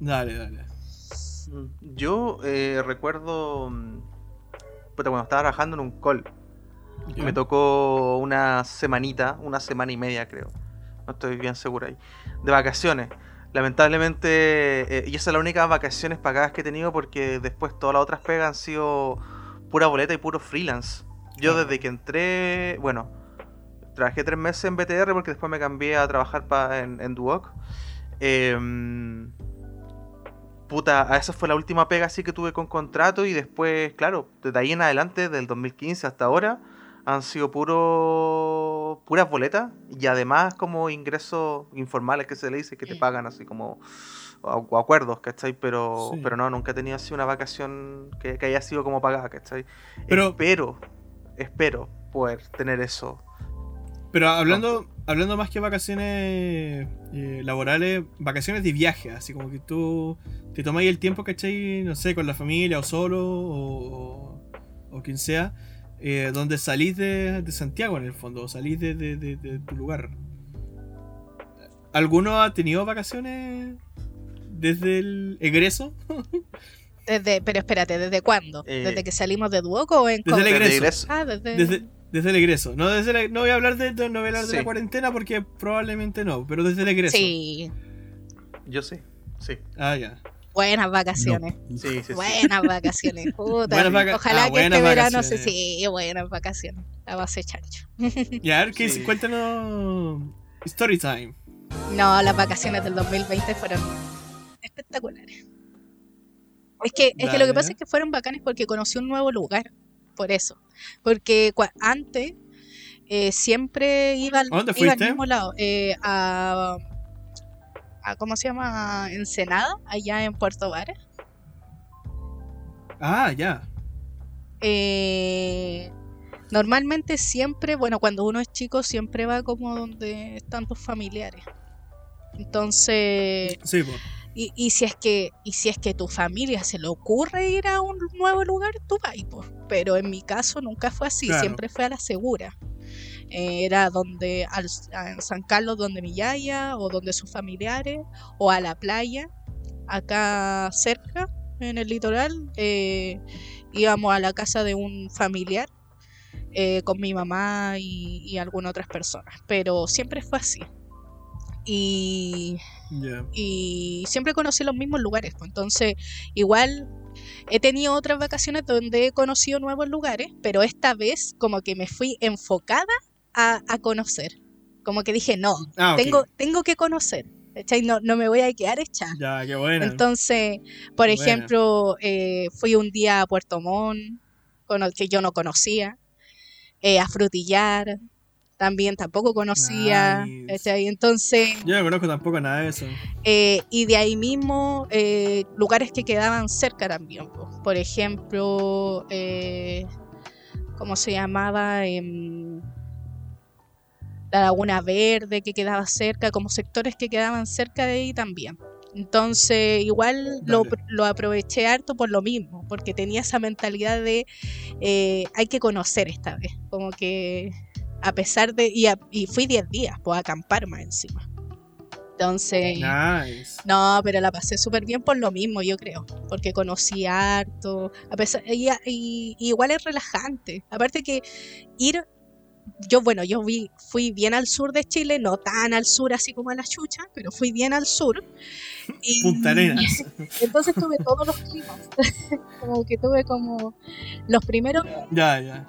[SPEAKER 1] Dale, dale.
[SPEAKER 4] Yo eh, recuerdo. mm, puta, cuando estaba trabajando en un call.
[SPEAKER 1] Ya.
[SPEAKER 4] Me tocó una semanita, una semana y media creo. No estoy bien seguro ahí. De vacaciones. Lamentablemente, eh, y esa es la única vacaciones pagadas que he tenido porque después todas las otras pegas han sido pura boleta y puro freelance. Yo desde que entré, bueno, trabajé tres meses en BTR porque después me cambié a trabajar pa- en, en Duoc. Em, puta, esa fue la última pega así que tuve con contrato y después, claro, desde ahí en adelante, del 2015 hasta ahora, han sido puro puras boletas y además como ingresos informales que se le dice que te pagan así como o, o acuerdos, ¿cachai? Pero,
[SPEAKER 1] Sí.
[SPEAKER 4] pero no, nunca he tenido así una vacación que, que haya sido como pagada, ¿cachai?
[SPEAKER 1] Pero-
[SPEAKER 4] Espero, espero poder tener eso.
[SPEAKER 1] Pero hablando, hablando más que vacaciones eh, laborales, vacaciones de viaje, así como que tú te tomáis el tiempo, ¿cachai? No sé, con la familia o solo o, o quien sea, eh, donde salís de, de Santiago en el fondo, o salís de, de- de- de tu lugar. ¿Alguno ha tenido vacaciones desde el egreso?
[SPEAKER 3] Desde, pero espérate, ¿desde cuándo?
[SPEAKER 4] Eh,
[SPEAKER 3] ¿Desde que salimos de Duoc o en
[SPEAKER 1] Desde el egreso.
[SPEAKER 4] egreso.
[SPEAKER 3] Ah, desde...
[SPEAKER 1] Desde, desde el egreso. No, desde la- no voy a hablar de, de- no voy a hablar de la cuarentena porque probablemente no, pero desde el egreso.
[SPEAKER 3] Sí,
[SPEAKER 4] Yo sí, sí,
[SPEAKER 1] Ah, ya.
[SPEAKER 3] Buenas vacaciones.
[SPEAKER 4] sí, sí. sí.
[SPEAKER 3] Buenas vacaciones. Puta.
[SPEAKER 1] Buenas vaca-
[SPEAKER 3] Ojalá
[SPEAKER 1] ah,
[SPEAKER 3] que este verano se sí, buenas vacaciones. La base chancho.
[SPEAKER 1] Ya, a ver, ¿qué-
[SPEAKER 4] Sí.
[SPEAKER 1] cuéntanos. Story time.
[SPEAKER 3] No, las vacaciones del 2020 fueron espectaculares. Es que, es que lo que pasa es que fueron bacanes porque conocí un nuevo lugar. Por eso. Porque antes eh, siempre iba al,
[SPEAKER 1] ¿A dónde
[SPEAKER 3] iba al
[SPEAKER 1] fuiste?
[SPEAKER 3] mismo lado. eh, a, a- ¿Cómo se llama? Ensenada, allá en Puerto Varas.
[SPEAKER 1] Ah, ya.
[SPEAKER 3] eh, normalmente siempre, bueno, cuando uno es chico siempre va como donde están tus familiares. Entonces,
[SPEAKER 1] Sí, po.
[SPEAKER 3] y, y si es que y si es que tu familia se le ocurre ir a un nuevo lugar, tú vas, pero en mi caso nunca fue así,
[SPEAKER 1] Claro.
[SPEAKER 3] siempre fue a la segura. Eh, era donde al, a- San Carlos donde mi yaya o donde sus familiares o a la playa acá cerca en el litoral eh, íbamos a la casa de un familiar eh, con mi mamá y, y algunas otras personas pero siempre fue así y y siempre conocí los mismos lugares. pues, Entonces, igual he tenido otras vacaciones donde he conocido nuevos lugares, pero esta vez como que me fui enfocada a, a conocer. Como que dije, no,
[SPEAKER 1] Ah,
[SPEAKER 3] tengo, tengo que conocer. No, no me voy a quedar hecha.
[SPEAKER 1] Ya, qué buena.
[SPEAKER 3] Entonces, por ejemplo, eh, fui un día a Puerto Montt, que yo no conocía, eh, a Frutillar, también tampoco conocía. Entonces,
[SPEAKER 1] Yo no conozco tampoco nada de eso.
[SPEAKER 3] eh, y de ahí mismo, eh, lugares que quedaban cerca también. po. Por ejemplo, eh, ¿cómo se llamaba? La Laguna Verde que quedaba cerca, como sectores que quedaban cerca de ahí también. Entonces, igual lo, lo aproveché harto por lo mismo, porque tenía esa mentalidad de eh, hay que conocer esta vez. Como que a pesar de. Y, a- y fui 10 días, pues a acampar más encima. Entonces.
[SPEAKER 1] Nice.
[SPEAKER 3] No, pero la pasé súper bien por lo mismo, yo creo. Porque conocí harto. A pesar, y igual es relajante. Aparte que ir. Yo, bueno, yo vi, fui bien al sur de Chile, no tan al sur así como a la chucha, pero fui bien al sur. Y-
[SPEAKER 1] Punta Arenas.
[SPEAKER 3] Entonces tuve todos los climas. como que tuve como los primeros
[SPEAKER 1] ya, ya.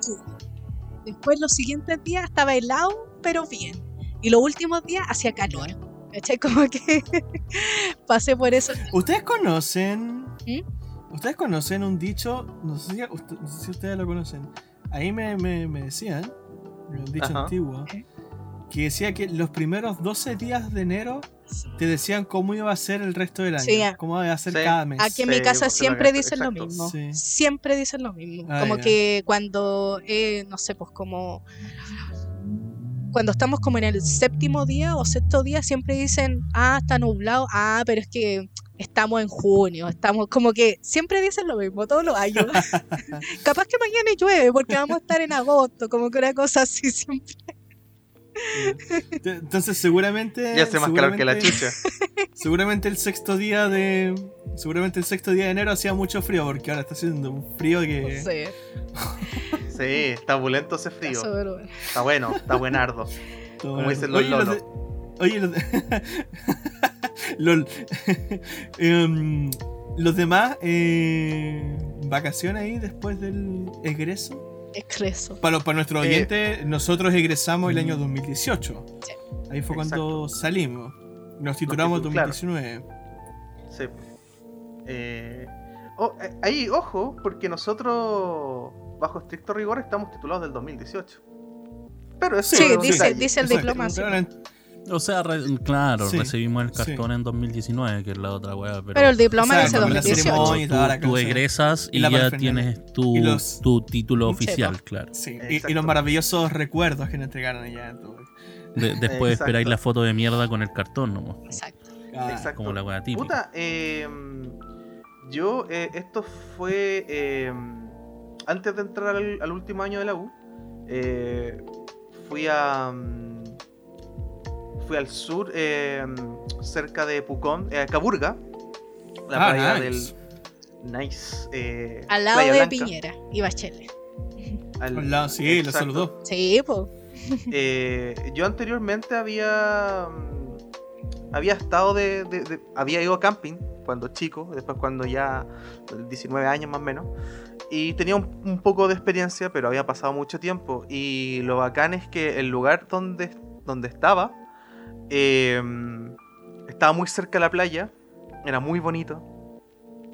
[SPEAKER 3] Después los siguientes días estaba helado, pero bien. Y los últimos días hacía calor. ¿Cachai? Como que pasé por eso.
[SPEAKER 1] ¿Ustedes conocen?
[SPEAKER 3] ¿Mm?
[SPEAKER 1] ¿Ustedes conocen un dicho? No sé si, usted- no sé si ustedes lo conocen. Ahí me, me, me decían, un dicho
[SPEAKER 4] Ajá.
[SPEAKER 1] antiguo,
[SPEAKER 3] ¿Qué?
[SPEAKER 1] que decía que los primeros 12 días de enero te decían cómo iba a ser el resto del año.
[SPEAKER 3] Sí, a-
[SPEAKER 1] cómo iba a ser
[SPEAKER 4] Sí.
[SPEAKER 1] cada mes.
[SPEAKER 3] Aquí en mi casa siempre
[SPEAKER 4] exacto,
[SPEAKER 3] dicen lo mismo.
[SPEAKER 1] Sí.
[SPEAKER 3] Siempre dicen lo mismo.
[SPEAKER 1] Ah,
[SPEAKER 3] como
[SPEAKER 1] ya.
[SPEAKER 3] que cuando, eh, no sé, pues como... Cuando estamos como en el séptimo día o sexto día, siempre dicen, ah, está nublado, ah, pero es que estamos en junio, estamos como que siempre dicen lo mismo todos los años. Capaz que mañana llueve porque vamos a estar en agosto, como que una cosa así siempre.
[SPEAKER 1] Entonces seguramente...
[SPEAKER 4] Ya hace más calor que la chucha.
[SPEAKER 1] Seguramente el sexto día de... Seguramente el sexto día de enero hacía mucho frío porque ahora está haciendo un frío que...
[SPEAKER 3] No sé,
[SPEAKER 4] Sí, está opulento ese frío.
[SPEAKER 3] está bueno.
[SPEAKER 4] Está bueno, está buenardo.
[SPEAKER 1] Todo
[SPEAKER 4] Como dicen los
[SPEAKER 1] Oye, los
[SPEAKER 4] lolos.
[SPEAKER 1] de- Oye, los, de- Lol. Em, los demás, eh, vacaciones ahí después del egreso.
[SPEAKER 3] Egreso.
[SPEAKER 1] Para, los- para nuestros
[SPEAKER 4] Eh,
[SPEAKER 1] oyentes, nosotros egresamos el año 2018.
[SPEAKER 3] Sí.
[SPEAKER 1] Ahí fue cuando salimos. Nos titulamos en
[SPEAKER 4] titu- claro.
[SPEAKER 1] 2019.
[SPEAKER 4] Sí. Eh, oh, eh, ahí, ojo, porque nosotros, bajo estricto rigor, estamos titulados del 2018. Pero eso
[SPEAKER 3] Sí,
[SPEAKER 4] es
[SPEAKER 3] dice- dice el diploma, sí.
[SPEAKER 1] En-
[SPEAKER 2] O sea, re- claro,
[SPEAKER 1] Sí,
[SPEAKER 2] recibimos el
[SPEAKER 1] sí.
[SPEAKER 2] cartón en 2019, que es la otra weá, pero,
[SPEAKER 3] Pero el diploma
[SPEAKER 1] Exacto,
[SPEAKER 3] dice
[SPEAKER 1] con la
[SPEAKER 3] 2018.
[SPEAKER 1] ceremonia. y
[SPEAKER 2] tú, egresas
[SPEAKER 1] Y
[SPEAKER 2] ya tienes tu,
[SPEAKER 1] Y los-
[SPEAKER 2] tu título oficial,
[SPEAKER 3] po.
[SPEAKER 2] claro.
[SPEAKER 1] sí, y- los maravillosos recuerdos que nos entregaron allá. todo.
[SPEAKER 2] De- después
[SPEAKER 4] Exacto.
[SPEAKER 2] esperáis la foto de mierda con el cartón, ¿no?
[SPEAKER 3] Exacto.
[SPEAKER 1] Ah,
[SPEAKER 4] Exacto.
[SPEAKER 2] Como la weá típica.
[SPEAKER 4] Puta, eh, yo, eh, esto fue eh, antes de entrar al, al último año de la U. eh, fui a. mm, Fui al sur, eh, cerca de Pucón, eh, Caburga, la
[SPEAKER 1] Ah,
[SPEAKER 4] playa
[SPEAKER 1] nice.
[SPEAKER 4] del. Nice. eh,
[SPEAKER 3] Al lado
[SPEAKER 4] Playa
[SPEAKER 3] de
[SPEAKER 4] Blanca,
[SPEAKER 3] Piñera y Bachelet.
[SPEAKER 4] al-
[SPEAKER 1] Al lado, sí, lo saludó.
[SPEAKER 3] Sí, pues.
[SPEAKER 4] Eh, yo anteriormente había mm, había estado de, de- de- había ido a camping cuando chico, después cuando ya 19 años más o menos, y tenía un, un poco de experiencia, pero había pasado mucho tiempo y lo bacán es que el lugar donde, donde estaba eh, estaba muy cerca de la playa, era muy bonito,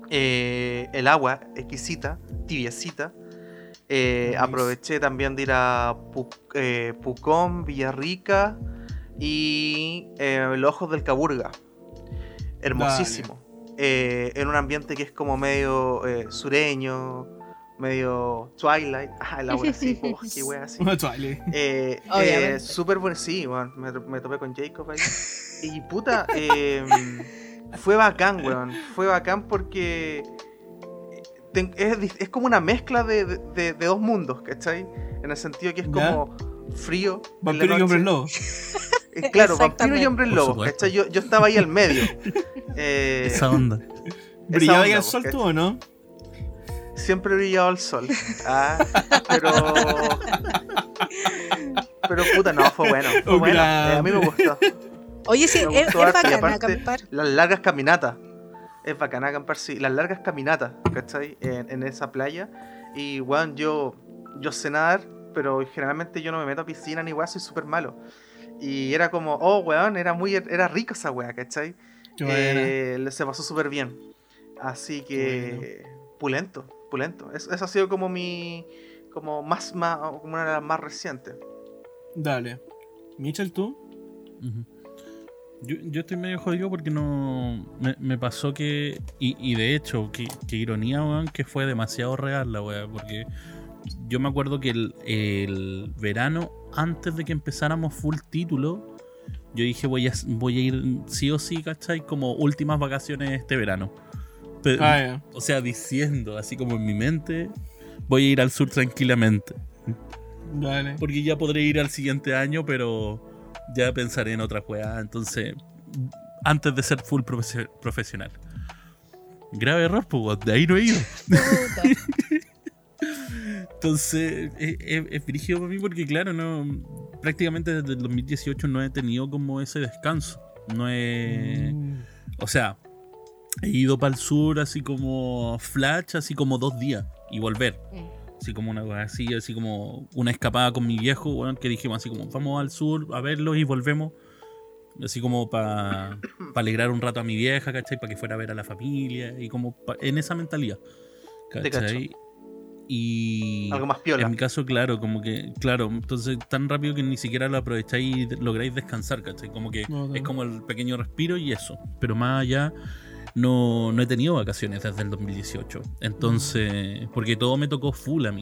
[SPEAKER 4] eh, el agua exquisita, tibiecita. Eh. Aproveché también de ir a eh, Pucón, Villarrica y eh, Los Ojos del Caburga. Hermosísimo. Eh, en un ambiente que es como medio eh, sureño, medio Twilight. Ah, la wea así, oh, qué wea así.
[SPEAKER 1] Twilight.
[SPEAKER 4] Eh, súper bueno, sí, weón. Me, me topé con Jacob ahí. Y puta, eh, fue bacán, weón. Fue bacán porque es, como una mezcla de, de- de- dos mundos, ¿cachai? En el sentido que es como frío.
[SPEAKER 1] Vampiro y hombre lobo.
[SPEAKER 4] Eh, Claro, vampiro y hombre lobo. ¿cachai? Yo, yo estaba ahí al medio. Eh,
[SPEAKER 2] Esa onda.
[SPEAKER 1] ¿Brillaba ahí el sol tú o no?
[SPEAKER 4] siempre he brillado el sol. Ah, pero. Pero puta, no, fue bueno. Fue
[SPEAKER 1] Oh,
[SPEAKER 4] bueno. eh, a mí me gustó.
[SPEAKER 3] Oye, sí, es, es bacana acampar.
[SPEAKER 4] Las largas caminatas. Es bacana acampar, sí. Las largas caminatas, ¿cachai? En, en esa playa. Y, weón, yo, yo sé nadar, pero generalmente yo no me meto a piscina ni weón, soy súper malo. Y era como, oh, weón, era muy era rico esa weá, ¿cachai? Eh, le- se pasó súper bien. Así que, pulento, pulento. Es- Eso ha sido como mi, como más, más, como una de las más recientes.
[SPEAKER 1] Dale. Michel, tú.
[SPEAKER 2] Yo, yo estoy medio jodido porque no. Me, me pasó que. Y, y de hecho, qué ironía, weón, que fue demasiado real la weá. Porque yo me acuerdo que el, el verano, antes de que empezáramos full título, yo dije voy a, voy a ir sí o sí, ¿cachai? Como últimas vacaciones este verano. Pe-
[SPEAKER 1] Ah, ya.
[SPEAKER 2] O sea, diciendo, así como en mi mente, voy a ir al sur tranquilamente.
[SPEAKER 1] Dale.
[SPEAKER 2] Porque ya podré ir al siguiente año, pero ya pensaré en otra weá. Entonces, antes de ser full profe- profesional. Grave error, pues, de ahí no he ido. Entonces, es, es, es brígido para mí porque, claro, no prácticamente desde el 2018 no he tenido como ese descanso. No he.
[SPEAKER 1] Mm.
[SPEAKER 2] O sea, he ido para el sur así como flash, así como dos días y volver.
[SPEAKER 3] Mm.
[SPEAKER 2] Así como una así, así como una escapada con mi viejo, weón, que dijimos así como vamos al sur a verlo y volvemos. Así como para alegrar un rato a mi vieja, ¿cachai? Para que fuera a ver a la familia y como pa- en esa mentalidad.
[SPEAKER 4] Te cacho.
[SPEAKER 2] ¿Cachai? Y
[SPEAKER 4] Algo más piola.
[SPEAKER 2] en mi caso, claro, como que, claro, entonces tan rápido que ni siquiera lo aprovecháis y lográis descansar, ¿cachai? Como que es como el pequeño respiro y eso. Pero más allá, no, no he tenido vacaciones desde el 2018. Entonces, porque todo me tocó full a mí.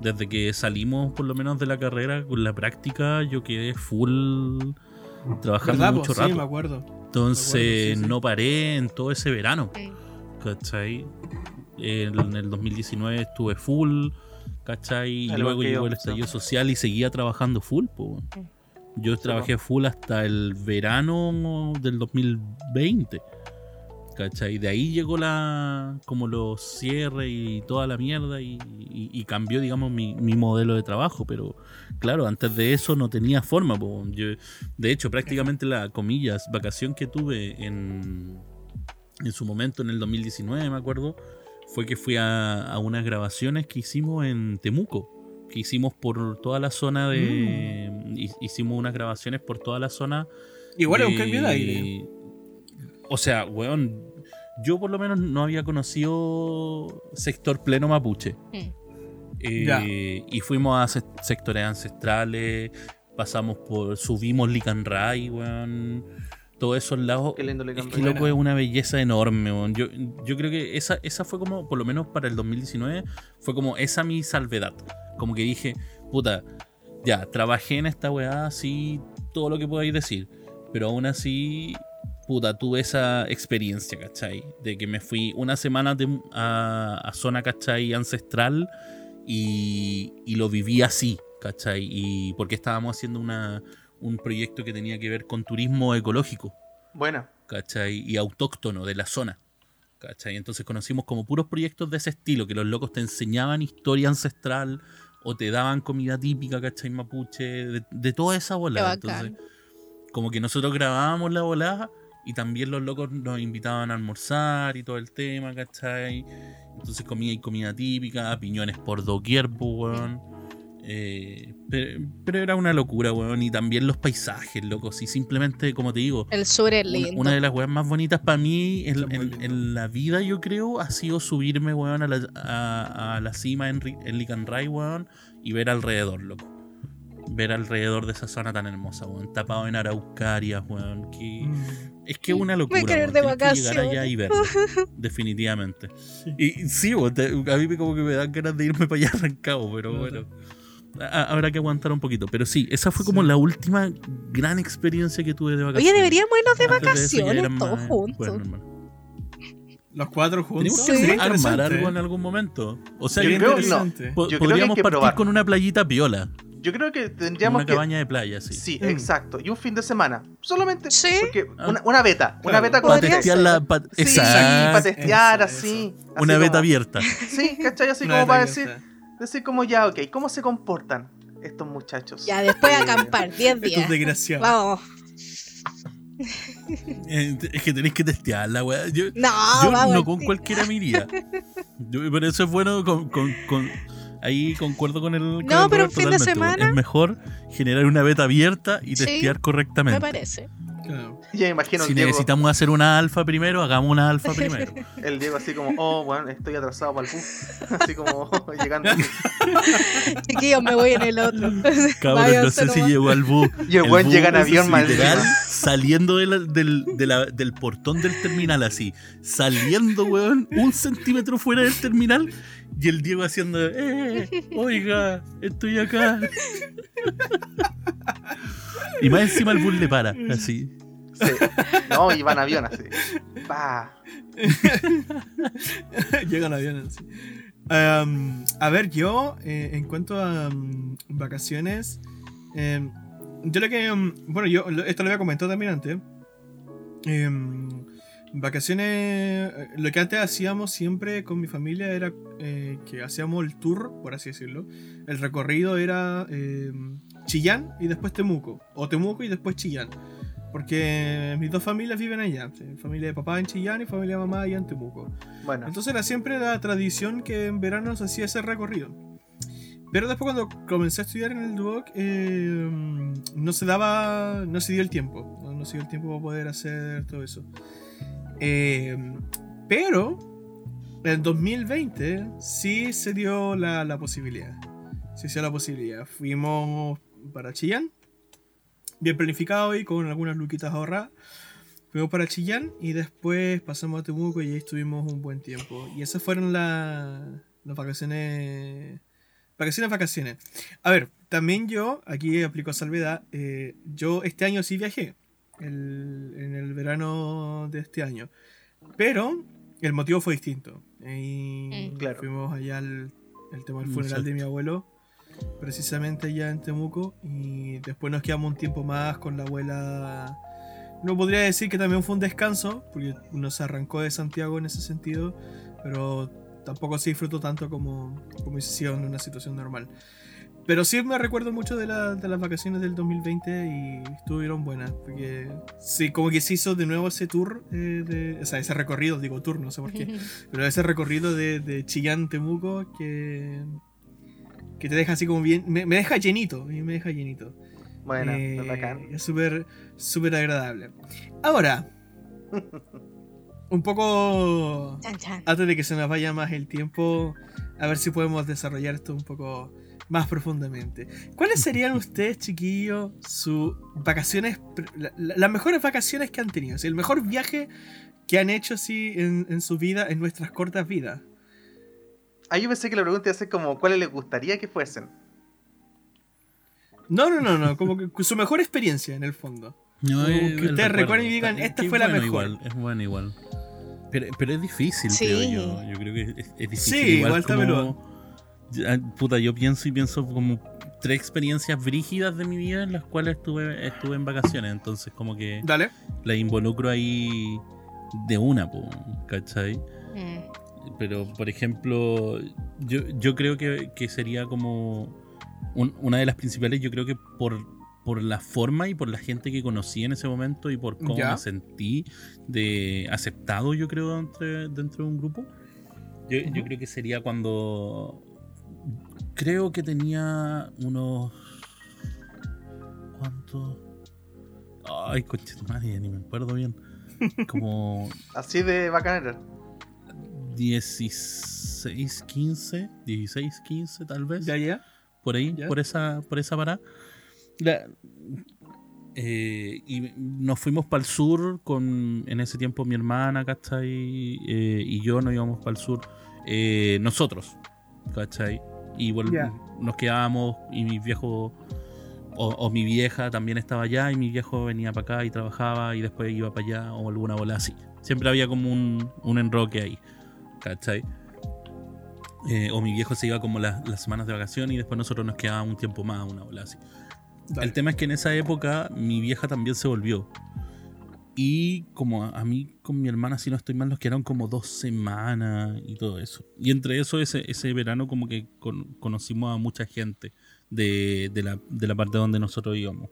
[SPEAKER 2] Desde que salimos, por lo menos, de la carrera, con la práctica, yo quedé full trabajando
[SPEAKER 1] ¿Verdad, po?
[SPEAKER 2] mucho
[SPEAKER 1] Sí,
[SPEAKER 2] rato.
[SPEAKER 1] me acuerdo.
[SPEAKER 2] Entonces,
[SPEAKER 1] me acuerdo, sí, sí.
[SPEAKER 2] no paré en todo ese verano. ¿cachai? En, en el 2019 estuve full, ¿cachai? Y
[SPEAKER 4] Algo
[SPEAKER 2] luego llegó
[SPEAKER 4] yo,
[SPEAKER 2] el
[SPEAKER 4] sí.
[SPEAKER 2] estallido social y seguía trabajando full, po. Yo trabajé full hasta el verano del 2020. ¿Cachai? De ahí llegó la como los cierres y toda la mierda y, y- y cambió, digamos, mi, mi modelo de trabajo. Pero claro, antes de eso no tenía forma. po. Yo, de hecho, prácticamente la, comillas, vacación que tuve en, en su momento, en el 2019, me acuerdo, fue que fui a, a unas grabaciones que hicimos en Temuco. Que hicimos por toda la zona de... hi- Hicimos unas grabaciones por toda la zona
[SPEAKER 1] Igual es un cambio de aire.
[SPEAKER 2] O sea, weón, yo por lo menos no había conocido sector pleno mapuche.
[SPEAKER 3] Mm.
[SPEAKER 2] Eh. Y fuimos a se- sectores ancestrales, pasamos por, subimos Licanray, weón. Todos esos lados.
[SPEAKER 4] Qué lindo le
[SPEAKER 2] Es que loco es una belleza enorme, weón. Yo, yo creo que esa, esa fue como, por lo menos para el 2019, fue como esa mi salvedad. Como que dije, puta, ya, trabajé en esta weá, así, todo lo que podáis decir. Pero aún así, puta, tuve esa experiencia, ¿cachai? De que me fui una semana de- a, a zona, ¿cachai? Ancestral y, y lo viví así, ¿cachai? Y porque estábamos haciendo una, un proyecto que tenía que ver con turismo ecológico.
[SPEAKER 4] Buena.
[SPEAKER 2] ¿cachai? Y autóctono de la zona. ¿cachai? Entonces conocimos como puros proyectos de ese estilo, que los locos te enseñaban historia ancestral o te daban comida típica, ¿cachai? Mapuche, de, de toda esa
[SPEAKER 3] bacán.
[SPEAKER 2] Entonces, como que nosotros grabábamos la volada y también los locos nos invitaban a almorzar y todo el tema, ¿cachai? Entonces comía y comida típica, piñones por doquier, po, weón. Eh, pero, pero era una locura, weón. Y también los paisajes, locos. Y simplemente, como te digo,
[SPEAKER 3] El sur es
[SPEAKER 2] una,
[SPEAKER 3] lindo.
[SPEAKER 2] una de las weas más bonitas para mí en, la vida, yo creo, ha sido subirme, weón, a la, a, a la cima en, en Licanray, weón, y ver alrededor, loco. ver alrededor de esa zona tan hermosa, weón. Tapado en araucarias, weón. Que...
[SPEAKER 1] Mm,
[SPEAKER 2] Es que es una locura.
[SPEAKER 3] quiero ir
[SPEAKER 2] weón.
[SPEAKER 3] de
[SPEAKER 2] Tienes que llegar
[SPEAKER 3] vacaciones.
[SPEAKER 2] allá y verlo. definitivamente.
[SPEAKER 1] sí.
[SPEAKER 2] Y sí, weón, te- a mí me como que me dan ganas de irme para allá arrancado, pero bueno. A- habrá que aguantar un poquito. Pero sí, esa fue como
[SPEAKER 1] Sí.
[SPEAKER 2] la última gran experiencia que tuve de
[SPEAKER 3] Oye,
[SPEAKER 2] vacaciones.
[SPEAKER 3] deberíamos irnos de
[SPEAKER 2] Antes
[SPEAKER 3] vacaciones todos
[SPEAKER 2] más-
[SPEAKER 3] juntos.
[SPEAKER 1] Los cuatro juntos.
[SPEAKER 2] Tenemos
[SPEAKER 3] Sí.
[SPEAKER 2] que
[SPEAKER 1] Sería
[SPEAKER 2] armar algo en algún momento. O sea,
[SPEAKER 4] Yo creo no.
[SPEAKER 2] Po-
[SPEAKER 4] Yo creo que
[SPEAKER 2] podríamos partir
[SPEAKER 4] probar.
[SPEAKER 2] con una playita piola.
[SPEAKER 4] Yo creo que
[SPEAKER 2] En
[SPEAKER 4] tendríamos
[SPEAKER 2] una
[SPEAKER 4] que.
[SPEAKER 2] cabaña de playa, sí.
[SPEAKER 4] Sí,
[SPEAKER 1] Mm.
[SPEAKER 4] exacto. Y un fin de semana. Solamente.
[SPEAKER 3] Sí.
[SPEAKER 4] Porque
[SPEAKER 2] Ah.
[SPEAKER 4] una, una beta. Una
[SPEAKER 1] Claro.
[SPEAKER 4] beta
[SPEAKER 2] Para
[SPEAKER 3] Podría
[SPEAKER 2] testear la. pa-
[SPEAKER 4] Sí,
[SPEAKER 2] Exacto.
[SPEAKER 4] para testear
[SPEAKER 1] Eso,
[SPEAKER 4] así.
[SPEAKER 1] eso.
[SPEAKER 4] así
[SPEAKER 2] Una beta
[SPEAKER 4] como-
[SPEAKER 2] abierta.
[SPEAKER 4] Sí, ¿cachai? Así
[SPEAKER 1] Una
[SPEAKER 4] como para
[SPEAKER 1] beta
[SPEAKER 4] decir, decir como ya, ok, ¿cómo se comportan estos muchachos?
[SPEAKER 3] Ya, después acampar, 10
[SPEAKER 1] Estos
[SPEAKER 3] días.
[SPEAKER 1] desgraciados.
[SPEAKER 3] Vamos.
[SPEAKER 2] Eh, Es que tenéis que testearla, weá. Yo,
[SPEAKER 3] No,
[SPEAKER 2] yo
[SPEAKER 3] vamos.
[SPEAKER 2] no con cualquiera me iría. Yo- pero eso es bueno con. con- con- ahí concuerdo con el. con
[SPEAKER 3] No,
[SPEAKER 2] el
[SPEAKER 3] pero un fin de
[SPEAKER 2] totalmente,
[SPEAKER 3] semana.
[SPEAKER 2] Es mejor generar una beta abierta y
[SPEAKER 3] Sí,
[SPEAKER 2] testear
[SPEAKER 3] Me
[SPEAKER 2] correctamente.
[SPEAKER 3] parece.
[SPEAKER 1] Claro.
[SPEAKER 4] Ya me imagino
[SPEAKER 2] Si
[SPEAKER 4] el Diego,
[SPEAKER 2] necesitamos hacer una alfa primero, hagamos una alfa primero.
[SPEAKER 4] el Diego así como, oh, bueno, estoy atrasado para el bus. Así como llegando.
[SPEAKER 3] Chiquillos, me voy en el otro.
[SPEAKER 2] Cabrón, no sé si llegó al bus.
[SPEAKER 4] Y el weón
[SPEAKER 2] bus
[SPEAKER 4] llega en avión mal
[SPEAKER 2] saliendo de la- del, de la- del portón del terminal así. Saliendo, weón, un centímetro fuera del terminal. Y el Diego haciendo, eh, oiga, estoy acá. Y más encima el bus le para, así.
[SPEAKER 4] Sí. No, y van en avión así. Pa.
[SPEAKER 1] Llega el avión así. Am, a ver, yo, eh, en cuanto a mm, vacaciones, em, yo lo que. bueno, yo lo- esto lo había comentado también antes. Em, vacaciones. Lo que antes hacíamos siempre con mi familia era eh, que hacíamos el tour, por así decirlo. El recorrido era em, Chillán y después Temuco. O Temuco y después Chillán. Porque mis dos familias viven allá. Familia de papá en Chillán y familia de mamá allá en Temuco.
[SPEAKER 4] Bueno,
[SPEAKER 1] Entonces era siempre la tradición que en verano se hacía ese recorrido. Pero después cuando comencé a estudiar en el Duoc, eh, no se daba, no se dio el tiempo. No, no se dio el tiempo para poder hacer todo eso. Eh, pero en 2020 sí se dio la, la posibilidad. Sí se dio la posibilidad. Fuimos para Chillán, bien planificado y con algunas luquitas ahorradas. Fuimos para Chillán y después pasamos a Temuco y ahí estuvimos un buen tiempo. Y esas fueron la- las vacaciones. Vacaciones, vacaciones. A ver, también yo, aquí aplico salvedad, eh, yo este año sí viajé. El- en el verano de este año. Pero el motivo fue distinto. Y
[SPEAKER 3] Mm.
[SPEAKER 4] Claro.
[SPEAKER 1] fuimos allá al el tema del funeral de mi abuelo. Precisamente allá en Temuco. Y después nos quedamos un tiempo más con la abuela. No podría decir que también fue un descanso, porque uno se arrancó de Santiago en ese sentido, pero tampoco se disfrutó tanto como, como hacía en una situación normal. Pero sí me recuerdo mucho de, la- de las vacaciones del 2020 y estuvieron buenas, porque sí, como que se hizo de nuevo ese tour, eh, de, o sea, ese recorrido, digo tour, no sé por qué, pero ese recorrido de, de Chillán, Temuco, que, que te deja así como bien, me, me deja llenito, me deja llenito.
[SPEAKER 4] bueno,
[SPEAKER 1] Eh,
[SPEAKER 4] bacán.
[SPEAKER 1] Es súper, súper agradable. Ahora, un poco
[SPEAKER 3] Chan, chan.
[SPEAKER 1] antes de que se nos vaya más el tiempo, a ver si podemos desarrollar esto un poco más profundamente. ¿Cuáles serían ustedes, chiquillos, sus vacaciones, pr- la- la- las mejores vacaciones que han tenido? El mejor viaje que han hecho así en, en su vida, en nuestras cortas vidas.
[SPEAKER 4] Ah, yo pensé que la pregunta iba a ser como, ¿cuáles les gustaría que fuesen?
[SPEAKER 1] No, no, no, no, como que su mejor experiencia en el fondo.
[SPEAKER 2] No,
[SPEAKER 1] Como
[SPEAKER 2] eh,
[SPEAKER 1] que ustedes recuerden y digan,
[SPEAKER 2] Es
[SPEAKER 1] esta fue
[SPEAKER 2] es
[SPEAKER 1] la
[SPEAKER 2] bueno
[SPEAKER 1] mejor.
[SPEAKER 2] Igual, es bueno igual. Pero, pero es difícil,
[SPEAKER 3] Sí.
[SPEAKER 2] creo yo. Yo creo que es, es difícil.
[SPEAKER 1] Sí, igual
[SPEAKER 2] como, Ya, Puta, yo pienso y pienso como tres experiencias brígidas de mi vida en las cuales estuve, estuve en vacaciones. Entonces, como que
[SPEAKER 1] Dale.
[SPEAKER 2] la involucro ahí de una, po, ¿cachai?
[SPEAKER 3] Mm.
[SPEAKER 2] Pero, por ejemplo, yo, yo creo que, que sería como un- una de las principales, yo creo que por, por la forma y por la gente que conocí en ese momento y por cómo
[SPEAKER 1] Ya.
[SPEAKER 2] me sentí de aceptado, yo creo, entre- dentro de un grupo. Yo, yo creo que sería cuando... Creo que tenía unos... ¿Cuántos? Ay, coche de madre, ni me acuerdo bien. Como
[SPEAKER 4] Así de bacanera.
[SPEAKER 2] 16, 15, 16, 15 tal vez,
[SPEAKER 1] Ya, ya.
[SPEAKER 2] por ahí,
[SPEAKER 1] ya.
[SPEAKER 2] por esa, por esa parada. La- eh, y nos fuimos para el sur con, en ese tiempo mi hermana, ¿cachai? Eh, y yo nos íbamos para el sur, eh, nosotros, ¿cachai? Y
[SPEAKER 1] Ya.
[SPEAKER 2] nos quedábamos y mi viejo, o, o mi vieja también estaba allá y mi viejo venía para acá y trabajaba y después iba para allá o alguna bola así. Siempre había como un, un enroque ahí, ¿cachai? Eh, o mi viejo se iba como las, las semanas de vacaciones y después nosotros nos quedábamos un tiempo más, una bola así.
[SPEAKER 1] Dale.
[SPEAKER 2] El tema es que en esa época mi vieja también se volvió. Y como a, a mí con mi hermana, si no estoy mal, nos quedaron como dos semanas y todo eso. Y entre eso, ese, ese verano como que con- conocimos a mucha gente de, de la, de la parte donde nosotros íbamos.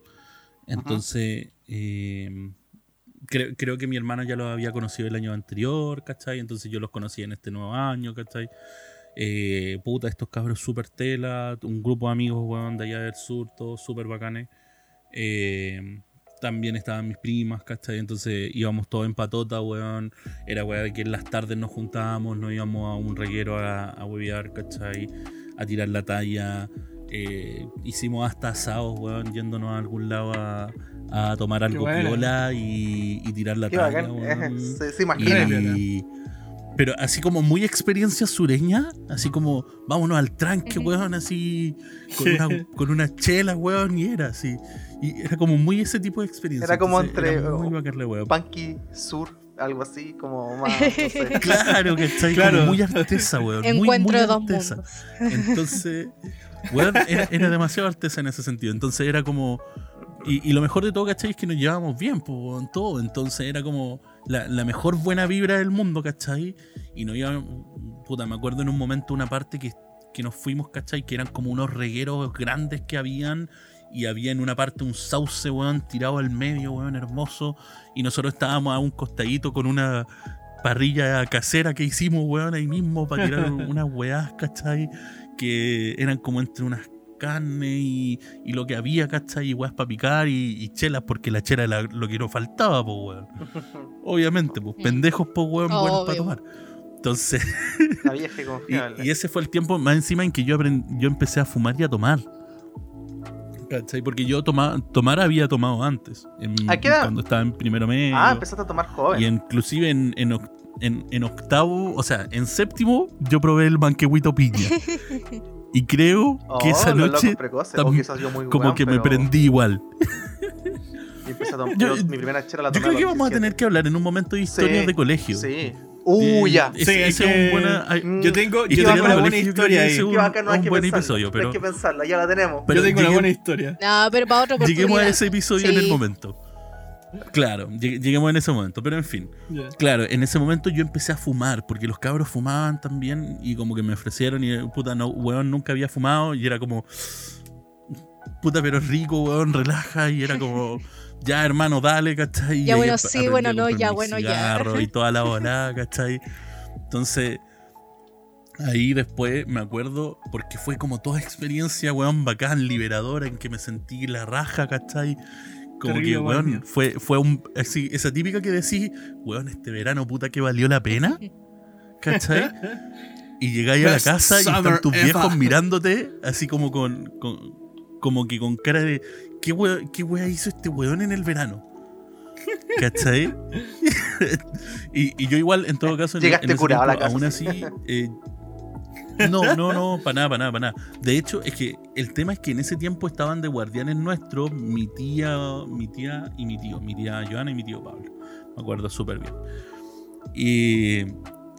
[SPEAKER 2] Entonces, eh, creo, creo que mi hermana ya lo había conocido el año anterior, ¿cachai? Entonces yo los conocí en este nuevo año, ¿cachai? Eh, puta, estos cabros super tela, un grupo de amigos, weón, de allá del sur, todos súper bacanes. Eh, también estaban mis primas, ¿cachai? Entonces íbamos todos en patota, weón. Era weón de que en las tardes nos juntábamos, nos íbamos a un reguero a, a huevear, ¿cachai? A tirar la talla. Eh, hicimos hasta asados, weón, yéndonos a algún lado a, a tomar algo
[SPEAKER 1] buena.
[SPEAKER 2] piola y, y tirar la
[SPEAKER 4] Qué
[SPEAKER 2] talla,
[SPEAKER 4] bacán.
[SPEAKER 2] weón.
[SPEAKER 4] se, se imagina.
[SPEAKER 2] Y, pero así como muy experiencia sureña, así como vámonos al tranque, weón, así con una, con una chela, weón, y era así. Y era como muy ese tipo de experiencia.
[SPEAKER 4] Era como
[SPEAKER 2] entonces
[SPEAKER 4] entre,
[SPEAKER 2] era muy
[SPEAKER 4] oh,
[SPEAKER 2] bacán la weón.
[SPEAKER 4] Punky Sur, algo así, como más. No sé.
[SPEAKER 2] Claro, que está
[SPEAKER 1] Claro.
[SPEAKER 2] muy artesa, weón. muy,
[SPEAKER 3] Encuentro
[SPEAKER 2] muy
[SPEAKER 3] de dos
[SPEAKER 2] artesa.
[SPEAKER 3] mundos.
[SPEAKER 2] Entonces, weón, era, era demasiado artesa en ese sentido. Entonces era como. Y, y lo mejor de todo, ¿cachai? Es que nos llevábamos bien, pues, weón, todo. Entonces era como la, la mejor buena vibra del mundo, ¿cachai? Y nos íbamos. Puta, me acuerdo en un momento una parte que, que nos fuimos, ¿cachai? Que eran como unos regueros grandes que habían. Y había en una parte un sauce, weón, tirado al medio, weón, hermoso. Y nosotros estábamos a un costadito con una parrilla casera que hicimos, weón, ahí mismo para tirar unas weás, ¿cachai? Que eran como entre unas carnes y, y lo que había, ¿cachai? Y weas para picar y, y chelas, porque la chela era lo que nos faltaba, pues, weón. Obviamente, pues, pendejos, pues, weón, buenos para tomar. Entonces,
[SPEAKER 4] La vieja y
[SPEAKER 2] y ese fue el tiempo más encima en que yo, aprend- yo empecé a fumar y a tomar. ¿Cachai? Porque yo toma- tomar había tomado antes, en-
[SPEAKER 4] ¿A qué edad?
[SPEAKER 2] cuando estaba en primero medio.
[SPEAKER 4] ah, empezaste a tomar joven.
[SPEAKER 2] Y inclusive en, en, oc- en- en octavo, o sea, en séptimo, yo probé el manquehuito piña. y creo
[SPEAKER 4] Oh,
[SPEAKER 2] que esa
[SPEAKER 4] los
[SPEAKER 2] noche
[SPEAKER 4] locos precoces,
[SPEAKER 2] tam-
[SPEAKER 4] o quizás yo muy
[SPEAKER 2] como que me prendí igual.
[SPEAKER 4] y a tomar-
[SPEAKER 2] Yo-
[SPEAKER 4] yo- mi primera chela la
[SPEAKER 2] Yo
[SPEAKER 4] tomé
[SPEAKER 2] creo
[SPEAKER 4] a
[SPEAKER 2] que vamos a
[SPEAKER 4] 17.
[SPEAKER 2] tener que hablar en un momento de historias
[SPEAKER 4] Sí,
[SPEAKER 2] de colegio.
[SPEAKER 4] Sí. Uh, ya.
[SPEAKER 1] Sí,
[SPEAKER 2] ese
[SPEAKER 1] es
[SPEAKER 2] es un buena- ay,
[SPEAKER 4] Mm,
[SPEAKER 1] Yo tengo, yo tengo una buena historia ahí.
[SPEAKER 2] un-
[SPEAKER 4] Qué bacán, no hay
[SPEAKER 2] un
[SPEAKER 4] que
[SPEAKER 2] buen
[SPEAKER 4] pensarlo,
[SPEAKER 2] episodio,
[SPEAKER 4] no
[SPEAKER 2] pero-
[SPEAKER 4] hay que pensarla, ya la tenemos.
[SPEAKER 2] Pero
[SPEAKER 1] Yo tengo una buena historia.
[SPEAKER 3] No, pero para otra oportunidad.
[SPEAKER 2] Lleguemos a ese episodio en el momento. Claro, llegue- lleguemos en ese momento, pero en fin. Claro, en ese momento yo empecé a fumar, porque los cabros fumaban también y como que me ofrecieron y puta, no, weón, nunca había fumado y era como, puta, pero es rico, weón, relaja y era como, ya hermano, dale, ¿cachai?
[SPEAKER 3] Ya, bueno, sí, bueno,
[SPEAKER 2] a
[SPEAKER 3] no, ya, bueno, ya.
[SPEAKER 2] Y toda la volada, ¿cachai? Entonces, ahí después me acuerdo, porque fue como toda experiencia, weón, bacán, liberadora, en que me sentí la raja, ¿cachai? Como
[SPEAKER 1] Terrible
[SPEAKER 2] que, weón, fue, fue un, así, esa típica que decís, weón, este verano, puta, que valió la pena, ¿cachai? Y llegáis a la casa y están tus
[SPEAKER 1] ever.
[SPEAKER 2] viejos mirándote, así como con, con- como que con cara de, ¿qué wea, ¿qué wea hizo este weón en el verano? ¿Cachai? y, y yo igual, en todo caso,
[SPEAKER 4] Llegaste
[SPEAKER 2] en
[SPEAKER 4] curado a la
[SPEAKER 2] tiempo,
[SPEAKER 4] casa,
[SPEAKER 2] aún así, eh, no, no, no, para nada, para nada, para nada. De hecho, es que el tema es que en ese tiempo estaban de guardianes nuestros mi tía, mi tía y mi tío, mi tía Joana y mi tío Pablo. Me acuerdo súper bien. Y,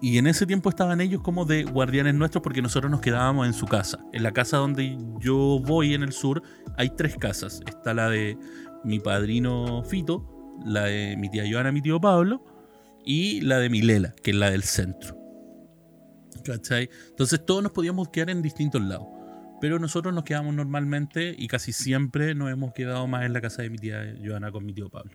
[SPEAKER 2] y en ese tiempo estaban ellos como de guardianes nuestros porque nosotros nos quedábamos en su casa. En la casa donde yo voy en el sur hay tres casas. Está la de mi padrino Fito, la de mi tía Joana, mi tío Pablo y la de Milela, que es la del centro. ¿Cachai? Entonces todos nos podíamos quedar en distintos lados. Pero nosotros nos quedamos normalmente y casi siempre nos hemos quedado más en la casa de mi tía Joana con mi tío Pablo.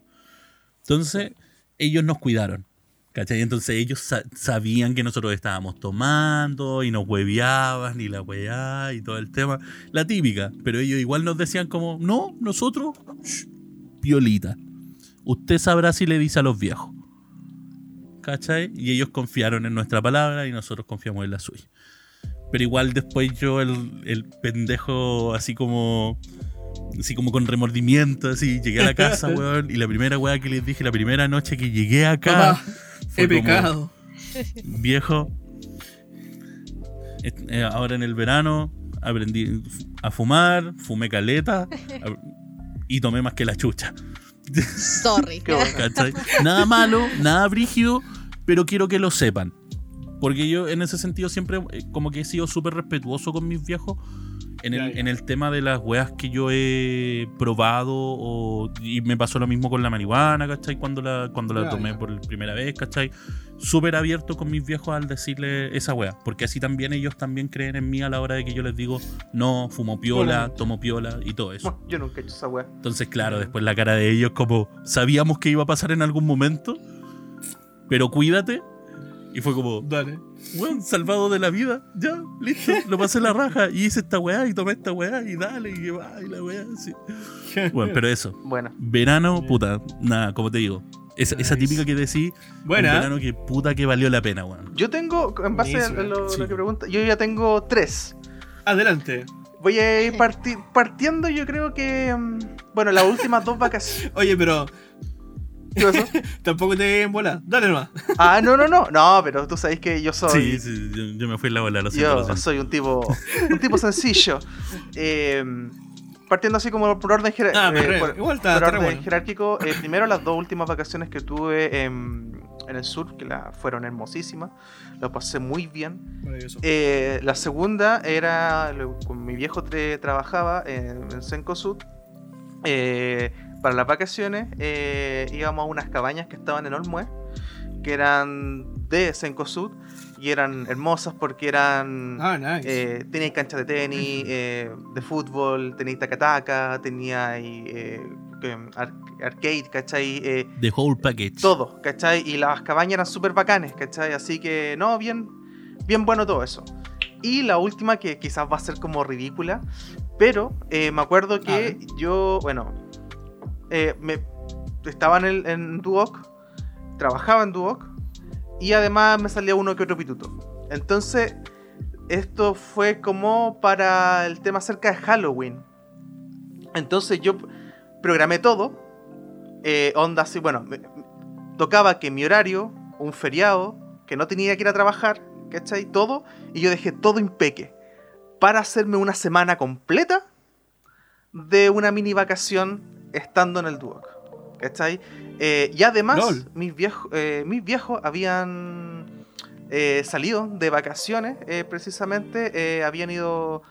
[SPEAKER 2] Entonces, ellos nos cuidaron. ¿Cachai? Entonces ellos sa- sabían que nosotros estábamos tomando y nos hueveaban y la weá y todo el tema. La típica. Pero ellos igual nos decían como, no, nosotros, shh, piolita. Usted sabrá si le dice a los viejos. ¿Cachai? Y ellos confiaron en nuestra palabra y nosotros confiamos en la suya. Pero igual después yo, el, el pendejo así como así como con remordimiento, así, llegué a la casa, weón, y la primera weá que les dije, la primera noche que llegué acá,
[SPEAKER 1] Papá,
[SPEAKER 2] fue
[SPEAKER 1] he
[SPEAKER 2] como,
[SPEAKER 1] pecado.
[SPEAKER 2] viejo, eh, ahora en el verano aprendí a fumar, fumé caleta y tomé más que la chucha.
[SPEAKER 3] Sorry.
[SPEAKER 2] Nada malo, nada brígido, pero quiero que lo sepan. Porque yo en ese sentido siempre eh, como que he sido súper respetuoso con mis viejos en el, en el tema de las weas que yo he probado o, y me pasó lo mismo con la marihuana, ¿cachai? Cuando la, cuando la tomé por primera vez, ¿cachai? Súper abierto con mis viejos al decirle esa wea, porque así también ellos también creen en mí a la hora de que yo les digo, no, fumo piola, tomo piola y todo eso.
[SPEAKER 4] Yo nunca he hecho esa weá.
[SPEAKER 2] Entonces, claro, después la cara de ellos como sabíamos que iba a pasar en algún momento, pero cuídate. Y fue como,
[SPEAKER 1] Dale.
[SPEAKER 2] Weón, salvado de la vida, ya, listo, lo pasé la raja y hice esta weá y tomé esta weá y dale y que va y la weá, así. Bueno, pero eso,
[SPEAKER 4] Bueno,
[SPEAKER 2] verano, puta, nada, como te digo, esa, típica que decís, un
[SPEAKER 1] Buena.
[SPEAKER 2] verano que puta que valió la pena, weón.
[SPEAKER 4] yo tengo, en base a lo,
[SPEAKER 2] sí.
[SPEAKER 4] lo que pregunta, yo ya tengo tres.
[SPEAKER 1] Adelante.
[SPEAKER 4] Voy a ir parti- partiendo, yo creo que. mm, Bueno, las últimas dos vacaciones.
[SPEAKER 1] Oye, pero. tampoco te en bola. Dale nomás.
[SPEAKER 4] Ah, no, no, no. No, pero tú sabes que yo soy.
[SPEAKER 2] Sí, sí, yo, yo me fui en la bola, lo siento, lo
[SPEAKER 4] Yo
[SPEAKER 2] siento.
[SPEAKER 4] soy un tipo, un tipo sencillo. Eh, partiendo así como por orden, jerar-
[SPEAKER 1] Ah, me
[SPEAKER 4] eh,
[SPEAKER 1] re-
[SPEAKER 4] por-
[SPEAKER 1] igual está,
[SPEAKER 4] por
[SPEAKER 1] está re
[SPEAKER 4] orden
[SPEAKER 1] bueno.
[SPEAKER 4] jerárquico, eh, primero las dos últimas vacaciones que tuve en, en el sur, que la, fueron hermosísimas, lo pasé muy bien.
[SPEAKER 1] Maravilloso.
[SPEAKER 4] Eh, la segunda era, lo- con mi viejo tre- trabajaba en, en Cencosud. Eh, para las vacaciones eh, íbamos a unas cabañas que estaban en Olmué, que eran de Cencosud y eran hermosas porque eran...
[SPEAKER 1] Ah, nice.
[SPEAKER 4] Eh, tenía canchas de tenis, eh, de fútbol, tenía tacataca, tenía eh, arcade, ¿cachai? Eh,
[SPEAKER 2] The whole package.
[SPEAKER 4] todo, ¿cachai? Y las cabañas eran súper bacanes, ¿cachai? Así que, no, bien, bien bueno todo eso. Y la última, que quizás va a ser como ridícula, pero eh, me acuerdo que yo, bueno, eh, me, estaba en, Duoc, trabajaba en Duoc, y además me salía uno que otro pituto. Entonces, esto fue como para el tema cerca de Halloween. Entonces yo programé todo. eh, onda así, bueno, tocaba que mi horario, un feriado, que no tenía que ir a trabajar, ¿cachai? Todo, y yo dejé todo impeque para hacerme una semana completa de una mini vacación estando en el Duoc, ¿cachai? Eh, y además,
[SPEAKER 1] Lol.
[SPEAKER 4] mis, viejos, eh, mis viejos habían eh, salido de vacaciones, eh, precisamente, habían ido,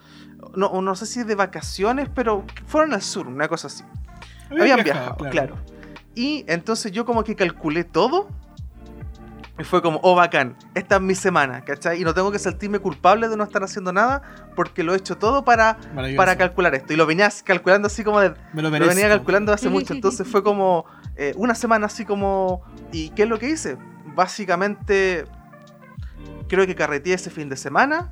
[SPEAKER 4] no, no sé si de vacaciones, pero fueron al sur, una cosa así. Habían viajado, claro. Y entonces yo como que calculé todo. Y fue como, oh, bacán, esta es mi semana, ¿cachai? Y no tengo que sentirme culpable de no estar haciendo nada porque lo he hecho todo para, para calcular esto. Y lo venías calculando así como de,
[SPEAKER 1] Me lo
[SPEAKER 4] venía calculando hace mucho. Entonces fue como eh, una semana así como... ¿Y qué es lo que hice? Básicamente, creo que carreteé ese fin de semana,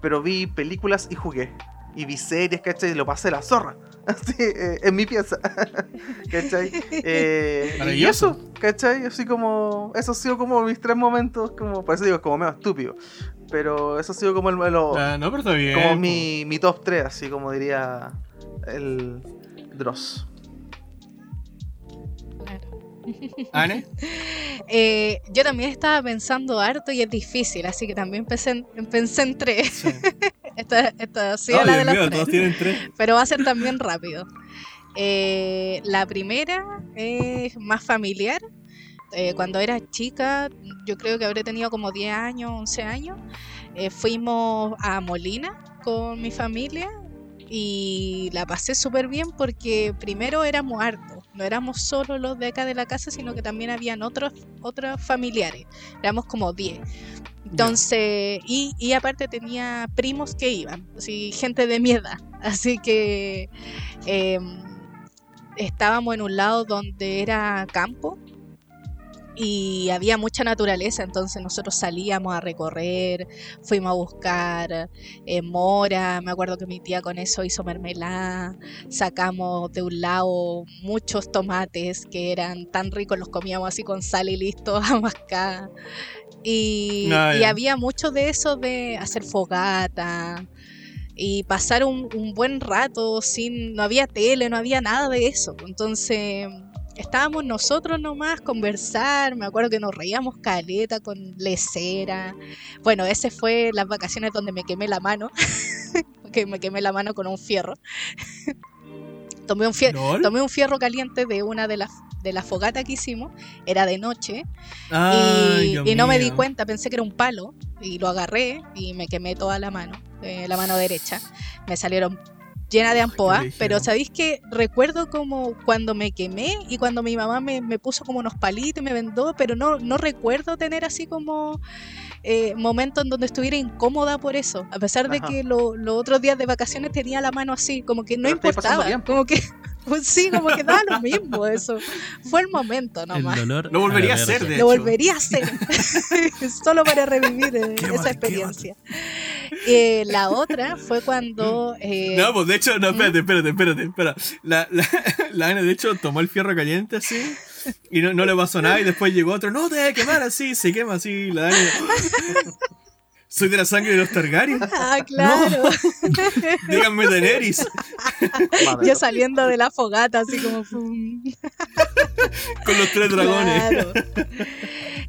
[SPEAKER 4] pero vi películas y jugué. Y vi series, ¿cachai? Y lo pasé la zorra. Así, eh, en mi pieza. ¿Cachai? Eh, y eso, ¿cachai? Así como... Eso ha sido como mis tres momentos, como... Por eso digo, como medio estúpido. Pero eso ha sido como el... lo-
[SPEAKER 1] Ah, no, pero está bien.
[SPEAKER 4] como mi, mi top 3, así como diría el Dross.
[SPEAKER 1] ¿Ane?
[SPEAKER 3] Eh, yo también estaba pensando harto y es difícil, así que también pensé en, pensé en tres.
[SPEAKER 1] Sí.
[SPEAKER 3] Esta, esta ha sido
[SPEAKER 1] Oh,
[SPEAKER 3] la de las
[SPEAKER 1] mío,
[SPEAKER 3] tres.
[SPEAKER 1] todos tienen tres.
[SPEAKER 3] pero va a ser también rápido. Eh, la primera es más familiar. Eh, cuando era chica, yo creo que habré tenido como 10 años, 11 años, fuimos a Molina con mi familia y la pasé súper bien porque primero éramos hartos, no éramos solo los de acá de la casa, sino que también habían otros, otros familiares, éramos como 10. Entonces, y, y aparte tenía primos que iban, así, gente de mi edad. Así que em, estábamos en un lado donde era campo y había mucha naturaleza, entonces nosotros salíamos a recorrer, fuimos a buscar eh, mora, me acuerdo que mi tía con eso hizo mermelada, sacamos de un lado muchos tomates que eran tan ricos, los comíamos así con sal y listo a mascar. Y,
[SPEAKER 1] Ah,
[SPEAKER 3] y había mucho de eso de hacer fogata. y pasar un, un buen rato sin, no había tele, no había nada de eso. Entonces estábamos nosotros nomás conversar, me acuerdo que nos reíamos caleta con lecera. Bueno, ese fue las vacaciones donde me quemé la mano, que me quemé la mano con un fierro. tomé, un fierro tomé un fierro caliente de una de las de la fogata que hicimos, era de noche,
[SPEAKER 1] Ay,
[SPEAKER 3] y, no me di cuenta, pensé que era un palo, y lo agarré y me quemé toda la mano, eh, la mano derecha. Me salieron llena de
[SPEAKER 1] brígido.
[SPEAKER 3] pero sabéis que recuerdo como cuando me quemé y cuando mi mamá me, me puso como unos palitos y me vendó, pero no, no recuerdo tener así como eh, momentos en donde estuviera incómoda por eso, a pesar de
[SPEAKER 4] Ajá.
[SPEAKER 3] que lo- los otros días de vacaciones tenía la mano así, como que no
[SPEAKER 4] Pero
[SPEAKER 3] importaba, como que pues sí, como que daba lo mismo eso. Fue el momento
[SPEAKER 2] El
[SPEAKER 3] nomás.
[SPEAKER 2] dolor.
[SPEAKER 1] Lo volvería a hacer, de
[SPEAKER 3] Lo
[SPEAKER 1] hecho.
[SPEAKER 3] volvería a hacer. Solo para revivir eh, esa experiencia. Eh, la otra fue cuando. eh,
[SPEAKER 1] No, pues de hecho, no,
[SPEAKER 3] ¿Mm?
[SPEAKER 1] espérate, espérate, espérate. La, la, la Ana, de hecho, tomó el fierro caliente así y no, no le pasó nada. Y después llegó otro, no, te vas a quemar así, se quema así. La Ana, soy de la sangre de los Targaryen.
[SPEAKER 3] Ah, claro.
[SPEAKER 1] Díganme Daenerys.
[SPEAKER 3] Yo saliendo de la fogata, así como.
[SPEAKER 1] Con los tres dragones.
[SPEAKER 3] Claro.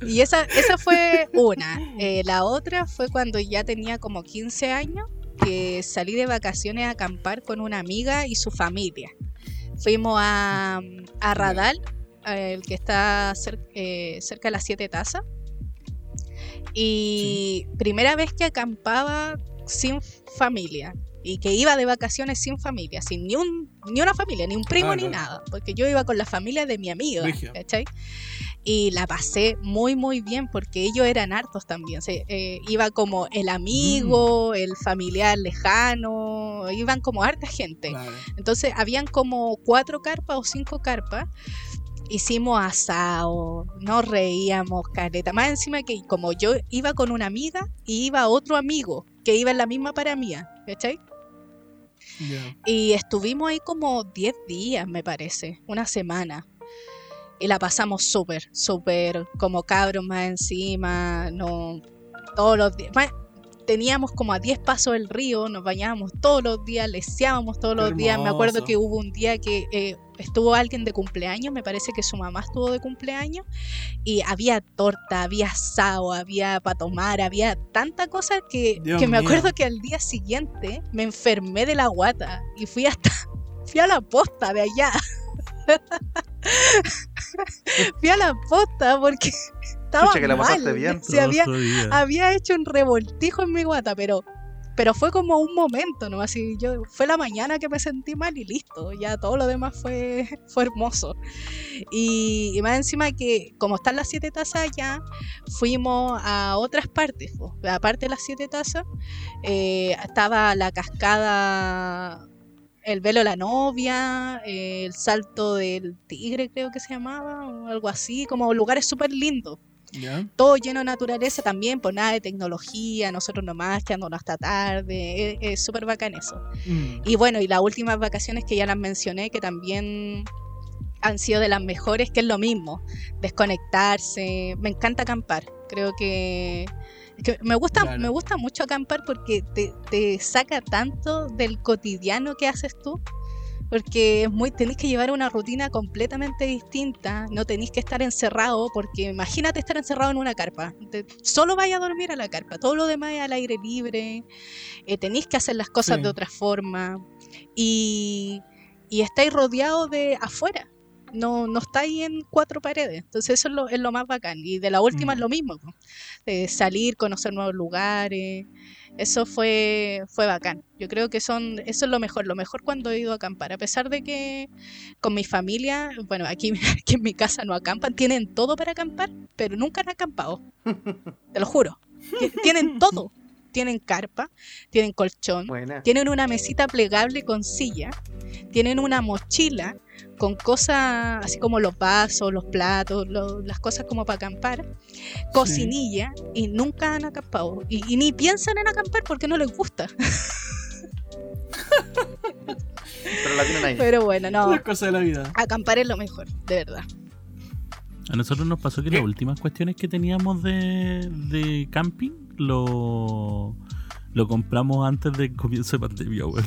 [SPEAKER 3] Y esa, esa fue una. Eh, la otra fue cuando ya tenía como 15 años, que salí de vacaciones a acampar con una amiga y su familia. Fuimos a, a Radal, eh, el que está cer- eh, cerca de las Siete Tazas. Y primera vez que acampaba sin familia. Y que iba de vacaciones sin familia, sin ni, un, ni una familia, ni un primo
[SPEAKER 1] Ah,
[SPEAKER 3] ni nada. Porque yo iba con la familia de mi amiga. ¿cachai? Y la pasé muy, muy bien porque ellos eran hartos también. Se, eh, iba como el amigo,
[SPEAKER 1] Mm.
[SPEAKER 3] el familiar lejano, iban como harta gente. Entonces habían como cuatro carpas o cinco carpas. Hicimos asado, nos reíamos, careta. Más encima que como yo iba con una amiga y iba otro amigo que iba en la misma para mía, ¿cachai? Y estuvimos ahí como 10 días, me parece, una semana. Y la pasamos súper, súper, como cabros más encima, no, todos los días. Teníamos como a 10 pasos el río, nos bañábamos todos los días, leseábamos todos los días. Me acuerdo que hubo un día que eh, estuvo alguien de cumpleaños, me parece que su mamá estuvo de cumpleaños, y había torta, había asado, había para tomar, había tanta cosa que, que me
[SPEAKER 1] mío.
[SPEAKER 3] acuerdo que al día siguiente me enfermé de la guata y fui hasta fui a la posta de allá. fui a la posta porque estaba
[SPEAKER 4] Pucha, que la
[SPEAKER 3] mal.
[SPEAKER 4] bien.
[SPEAKER 3] Sí, había, hecho un revoltijo en mi guata, pero pero fue como un momento, ¿no? Así yo fue la mañana que me sentí mal y listo, ya todo lo demás fue fue hermoso. Y, y más encima que como están las siete tazas allá, fuimos a otras partes, aparte de las siete tazas, eh, estaba la cascada el velo de la novia, el salto del tigre creo que se llamaba, o algo así, como lugares súper lindos Todo lleno de naturaleza también, por nada de tecnología, nosotros nomás quedándonos hasta tarde, es- es súper bacán eso.
[SPEAKER 1] Mm.
[SPEAKER 3] Y bueno, y las últimas vacaciones que ya las mencioné, que también han sido de las mejores, que es lo mismo, desconectarse, me encanta acampar, creo que, que me, gusta,
[SPEAKER 1] Claro.
[SPEAKER 3] me gusta mucho acampar porque te, te saca tanto del cotidiano que haces tú. Porque es muy, tenés que llevar una rutina completamente distinta, no tenéis que estar encerrado, porque imagínate estar encerrado en una carpa, te- solo vaya a dormir a la carpa, todo lo demás es al aire libre, eh, tenéis que hacer las cosas
[SPEAKER 1] Sí.
[SPEAKER 3] de otra forma y, y estáis rodeados de afuera. No, no estáis en cuatro paredes. Entonces eso es lo, es lo más bacán. Y de la última
[SPEAKER 1] Mm.
[SPEAKER 3] es lo mismo. po. De salir, conocer nuevos lugares. Eso fue, fue bacán. Yo creo que son, eso es lo mejor. Lo mejor cuando he ido a acampar. A pesar de que con mi familia, bueno, aquí, aquí en mi casa no acampan. Tienen todo para acampar, pero nunca han acampado. Te lo juro. Ti- Tienen todo. Tienen carpa, tienen colchón,
[SPEAKER 4] Buena.
[SPEAKER 3] tienen una mesita plegable con silla, tienen una mochila con cosas así como los vasos, los platos, lo- las cosas como para acampar, cocinilla y nunca han acampado. Y, y ni piensan en acampar porque no les gusta.
[SPEAKER 4] Pero la tienen ahí.
[SPEAKER 3] Pero bueno, no,
[SPEAKER 1] Las cosas de la vida.
[SPEAKER 3] acampar es lo mejor, de verdad.
[SPEAKER 2] A nosotros nos pasó que
[SPEAKER 1] ¿Qué?
[SPEAKER 2] las últimas cuestiones que teníamos de, de camping, lo, Lo compramos antes del comienzo de pandemia, weón.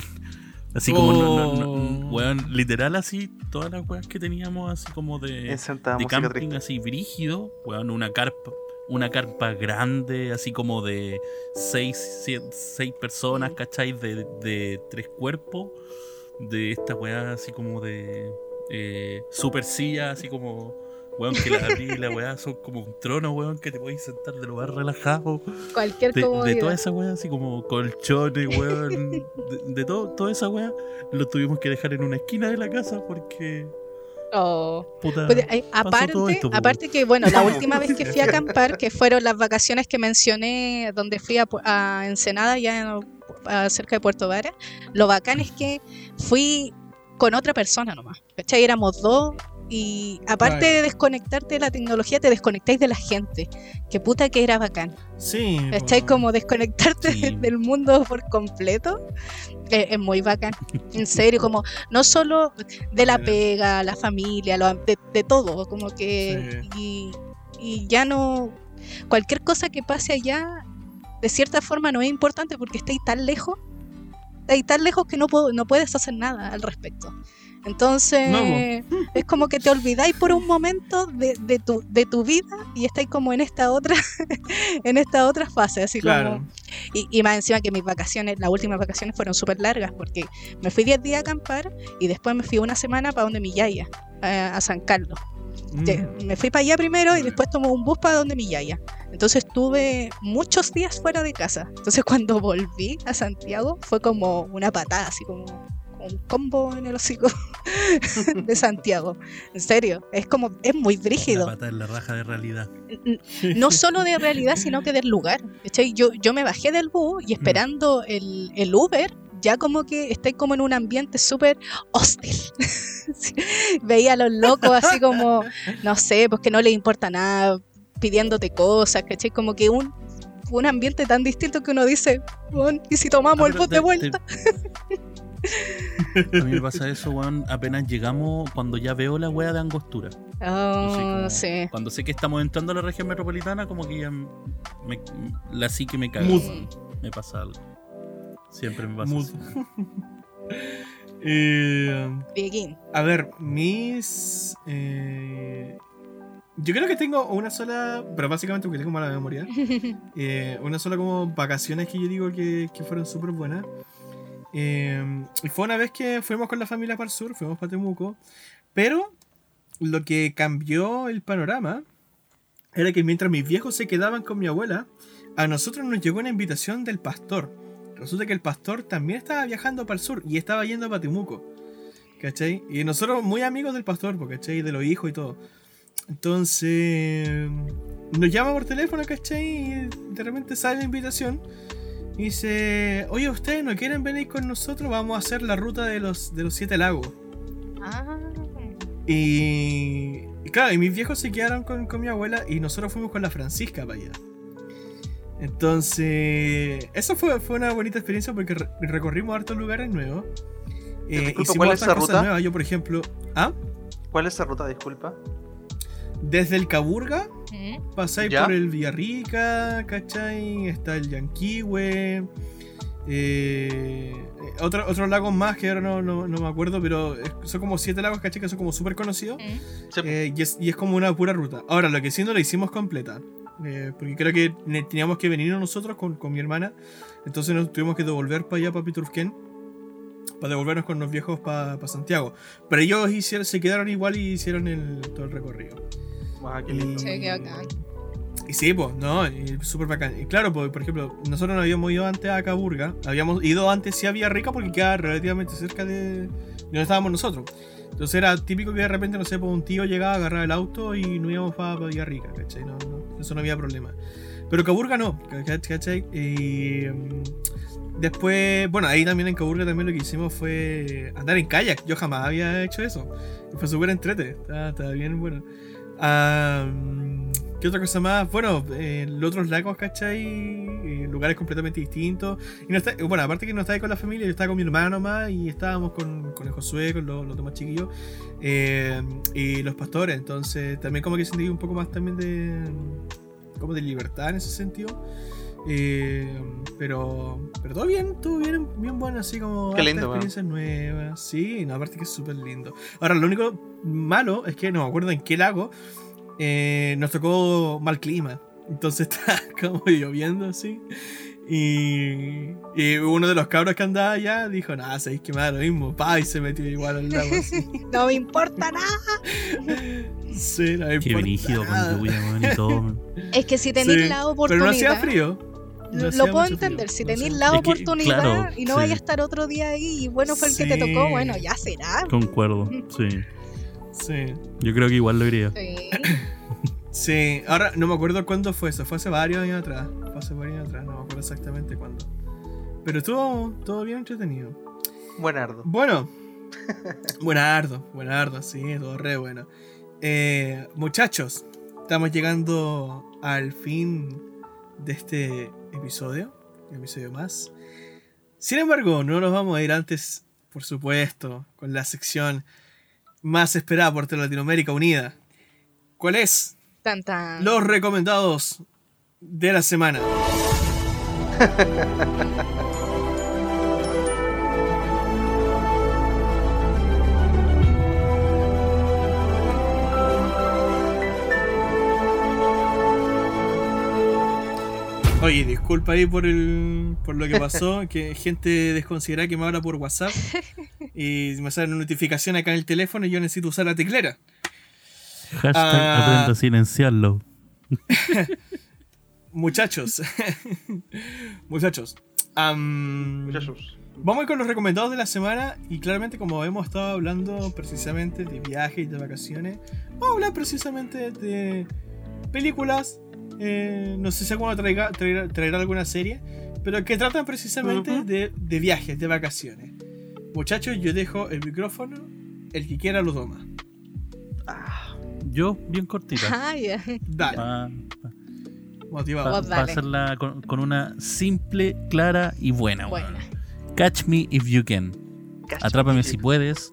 [SPEAKER 2] Así como, no, no, no,
[SPEAKER 1] Oh.
[SPEAKER 2] weón, literal así, todas las weas que teníamos así como de, de camping
[SPEAKER 4] Triste.
[SPEAKER 2] así brígido, weón, una carpa, una carpa grande, así como de seis, siete- seis personas, ¿cachai? De, de tres cuerpos, de esta weá así como de eh, super silla, así como, weón, que la abrí y la weá son como un trono, weón, que te podéis sentar de más relajado.
[SPEAKER 3] Cualquier
[SPEAKER 2] De, de toda esa weá, así como colchones, weón, de, de todo, toda esa weá, lo tuvimos que dejar en una esquina de la casa porque,
[SPEAKER 3] Oh.
[SPEAKER 2] puta,
[SPEAKER 3] Pues, eh, aparte,
[SPEAKER 2] esto, po,
[SPEAKER 3] aparte que, bueno, la última vez que fui a acampar, que fueron las vacaciones que mencioné, donde fui a, a Ensenada, ya en- cerca de Puerto Vara, lo bacán es que fui con otra persona nomás, ¿cachai? Éramos dos y aparte de desconectarte de la tecnología, te desconectáis de la gente, que puta que era bacán,
[SPEAKER 1] Sí. po.
[SPEAKER 3] Como desconectarte
[SPEAKER 2] Sí.
[SPEAKER 3] del mundo por completo, eh, es muy bacán, en serio, como no solo de la pega, la familia, lo- de, de todo, como que y, y ya no cualquier cosa que pase allá de cierta forma no es importante porque estáis tan lejos, estáis tan lejos que no puedo, no puedes hacer nada al respecto. Entonces,
[SPEAKER 1] No,
[SPEAKER 3] es como que te olvidáis por un momento de, de tu, de tu vida y estáis como en esta otra, en esta otra fase, así
[SPEAKER 1] Claro.
[SPEAKER 3] como y, y más encima que mis vacaciones, las últimas vacaciones fueron súper largas porque me fui 10 días a acampar y después me fui una semana para donde mi yaya, a, a San Carlos.
[SPEAKER 1] Mm.
[SPEAKER 3] Me fui para allá primero y después tomé un bus para donde mi yaya. Entonces estuve muchos días fuera de casa. Entonces cuando volví a Santiago fue como una patada, así como un combo en el hocico de Santiago. En serio, es como, es muy
[SPEAKER 2] la
[SPEAKER 3] brígido
[SPEAKER 2] pata en la raja de realidad.
[SPEAKER 3] no solo de realidad, sino que del lugar. Yo, yo me bajé del bus y esperando el, el Uber, ya como que estoy como en un ambiente súper hostil. Veía a los locos así como, no sé, pues que no les importa nada, pidiéndote cosas, ¿cachai? Como que un, un ambiente tan distinto que uno dice, "Bueno, ¿y si tomamos
[SPEAKER 2] Ah,
[SPEAKER 3] el bus
[SPEAKER 2] te-
[SPEAKER 3] de vuelta?
[SPEAKER 2] A mí me pasa eso, weón, apenas llegamos cuando ya veo la wea de angostura.
[SPEAKER 3] Oh,
[SPEAKER 2] como-
[SPEAKER 3] sí.
[SPEAKER 2] Cuando sé que estamos entrando a la región metropolitana, como que ya me, la sí que me weón. Me pasa algo. Siempre me pasa.
[SPEAKER 1] Eh, a ver, mis. eh, yo creo que tengo una sola. Pero básicamente porque tengo mala memoria. eh, una sola como vacaciones que yo digo que, que fueron súper buenas. Y fue una vez que fuimos con la familia para el sur, fuimos para Temuco. Pero lo que cambió el panorama era que mientras mis viejos se quedaban con mi abuela, a nosotros nos llegó una invitación del pastor. Resulta que el pastor también estaba viajando para el sur y estaba yendo para Temuco. ¿Cachai? Y nosotros muy amigos del pastor, ¿cachai? De los hijos y todo. Entonces, nos llama por teléfono, ¿cachai? Y de repente sale la invitación. Y dice, oye, ¿ustedes no quieren venir con nosotros? Vamos a hacer la ruta de los, de los siete lagos.
[SPEAKER 3] Ah,
[SPEAKER 1] Y, y claro, y mis viejos se quedaron con, con mi abuela y nosotros fuimos con la Francisca para allá. Entonces, eso fue, fue una bonita experiencia porque re- recorrimos hartos lugares nuevos. Eh,
[SPEAKER 4] disculpa,
[SPEAKER 1] hicimos
[SPEAKER 4] ¿cuál es esa
[SPEAKER 1] cosas
[SPEAKER 4] ruta?
[SPEAKER 1] nuevas. Yo, por ejemplo, ¿ah?
[SPEAKER 4] ¿Cuál es esa ruta? Disculpa.
[SPEAKER 1] desde el Caburga
[SPEAKER 3] mm,
[SPEAKER 1] pasáis
[SPEAKER 4] ¿Ya?
[SPEAKER 1] por el Villarrica, ¿cachai? Está el Yanquihue. Eh, otro- otros lagos más que ahora no, no- no me acuerdo, pero son como siete lagos, ¿cachai? Que son como súper conocidos.
[SPEAKER 3] mm.
[SPEAKER 4] Sí,
[SPEAKER 1] Eh, y, es, y es como una pura ruta. Ahora, lo que sí no la hicimos completa. eh, porque creo que teníamos que venir nosotros con, con mi hermana. Entonces nos tuvimos que devolver para allá, para Piturquén. Para devolvernos con los viejos para Santiago. Pero ellos hicieron, se quedaron igual y hicieron el, todo el recorrido.
[SPEAKER 4] Ah, qué
[SPEAKER 1] Y,
[SPEAKER 4] lindo.
[SPEAKER 3] Sí, qué bacán.
[SPEAKER 1] y sí, pues, no, súper bacán. Y claro, pues, por ejemplo, nosotros no habíamos ido antes a Caburga. Habíamos ido antes sí a Villarrica porque queda relativamente cerca de, de donde estábamos nosotros. Entonces era típico que de repente, no sé, pues un tío llegaba, agarraba el auto y nos íbamos para Villarrica, ¿cachai? No, no, eso no había problema. Pero Caburga no, ¿cachai? Y, mm, después, bueno, ahí también en Caburga también lo que hicimos fue andar en kayak. Yo jamás había hecho eso. Fue súper entrete, estaba, estaba bien bueno. Ah, ¿Qué otra cosa más? Bueno, eh, los otros lagos, ¿cachai? Eh, lugares completamente distintos. Y no está, bueno, aparte que no estaba con la familia, yo estaba con mi hermano más y estábamos con, con el Josué, con los, los demás chiquillos eh, y los pastores. Entonces, también como que sentí un poco más también de como de libertad en ese sentido. Eh, pero, pero todo bien, todo bien, bien bueno, así como
[SPEAKER 4] Qué lindo,
[SPEAKER 1] experiencias nuevas. Sí, no, aparte que es súper lindo. Ahora, lo único malo es que no me acuerdo en qué lago eh, nos tocó mal clima. Entonces está como lloviendo así. Y, y uno de los cabros que andaba allá dijo, nada, sabéis que me da lo mismo. Pa, y se metió igual al lago así.
[SPEAKER 3] No me importa nada.
[SPEAKER 1] Sí, no me
[SPEAKER 2] Qué
[SPEAKER 1] importa
[SPEAKER 2] brígido
[SPEAKER 1] nada.
[SPEAKER 2] con lluvia, weón, y todo.
[SPEAKER 3] Es que si tenéis
[SPEAKER 1] Sí,
[SPEAKER 3] la
[SPEAKER 1] Pero no
[SPEAKER 3] oportunidad.
[SPEAKER 1] hacía frío. No
[SPEAKER 3] Lo puedo entender,
[SPEAKER 1] frío,
[SPEAKER 3] si tenéis la
[SPEAKER 2] Es que,
[SPEAKER 3] oportunidad
[SPEAKER 2] claro,
[SPEAKER 3] y no
[SPEAKER 2] sí.
[SPEAKER 3] vaya a estar otro día ahí y bueno fue el que te tocó, bueno, ya será.
[SPEAKER 2] Concuerdo, sí.
[SPEAKER 1] Sí.
[SPEAKER 2] Yo creo que igual lo iría.
[SPEAKER 3] Sí.
[SPEAKER 1] Sí, ahora no me acuerdo cuándo fue eso, fue hace varios años atrás. Fue hace varios años atrás, no me acuerdo exactamente cuándo. Pero estuvo todo bien entretenido.
[SPEAKER 4] Buenardo.
[SPEAKER 1] Bueno, buenardo, buenardo, sí, todo re bueno. Eh, muchachos, estamos llegando al fin de este episodio, un episodio más. Sin embargo, no nos vamos a ir antes, por supuesto, con la sección más esperada por toda Latinoamérica Unida. ¿Cuál es?
[SPEAKER 3] Tan, tan.
[SPEAKER 1] Los recomendados de la semana. Oye, disculpa ahí por el por lo que pasó, que gente desconsiderada que me habla por WhatsApp y me sale una notificación acá en el teléfono y yo necesito usar la teclera.
[SPEAKER 2] Hashtag
[SPEAKER 1] Ah.
[SPEAKER 2] aprenda a silenciarlo.
[SPEAKER 1] Muchachos, muchachos,
[SPEAKER 4] Muchachos.
[SPEAKER 1] Vamos a ir con los recomendados de la semana y claramente como hemos estado hablando precisamente de viajes y de vacaciones, vamos a hablar precisamente de películas, eh, no sé si alguno traiga, traerá, traerá alguna serie, pero que tratan precisamente de, de viajes, de vacaciones. Muchachos, yo dejo el micrófono, el que quiera lo toma.
[SPEAKER 4] Ah,
[SPEAKER 2] Yo, bien cortita.
[SPEAKER 3] Ah, ya.
[SPEAKER 1] Dale, motivado.
[SPEAKER 3] Vos dale.
[SPEAKER 2] hacerla con, con una simple, clara y buena. Catch me if you can. Atrápame si puedes.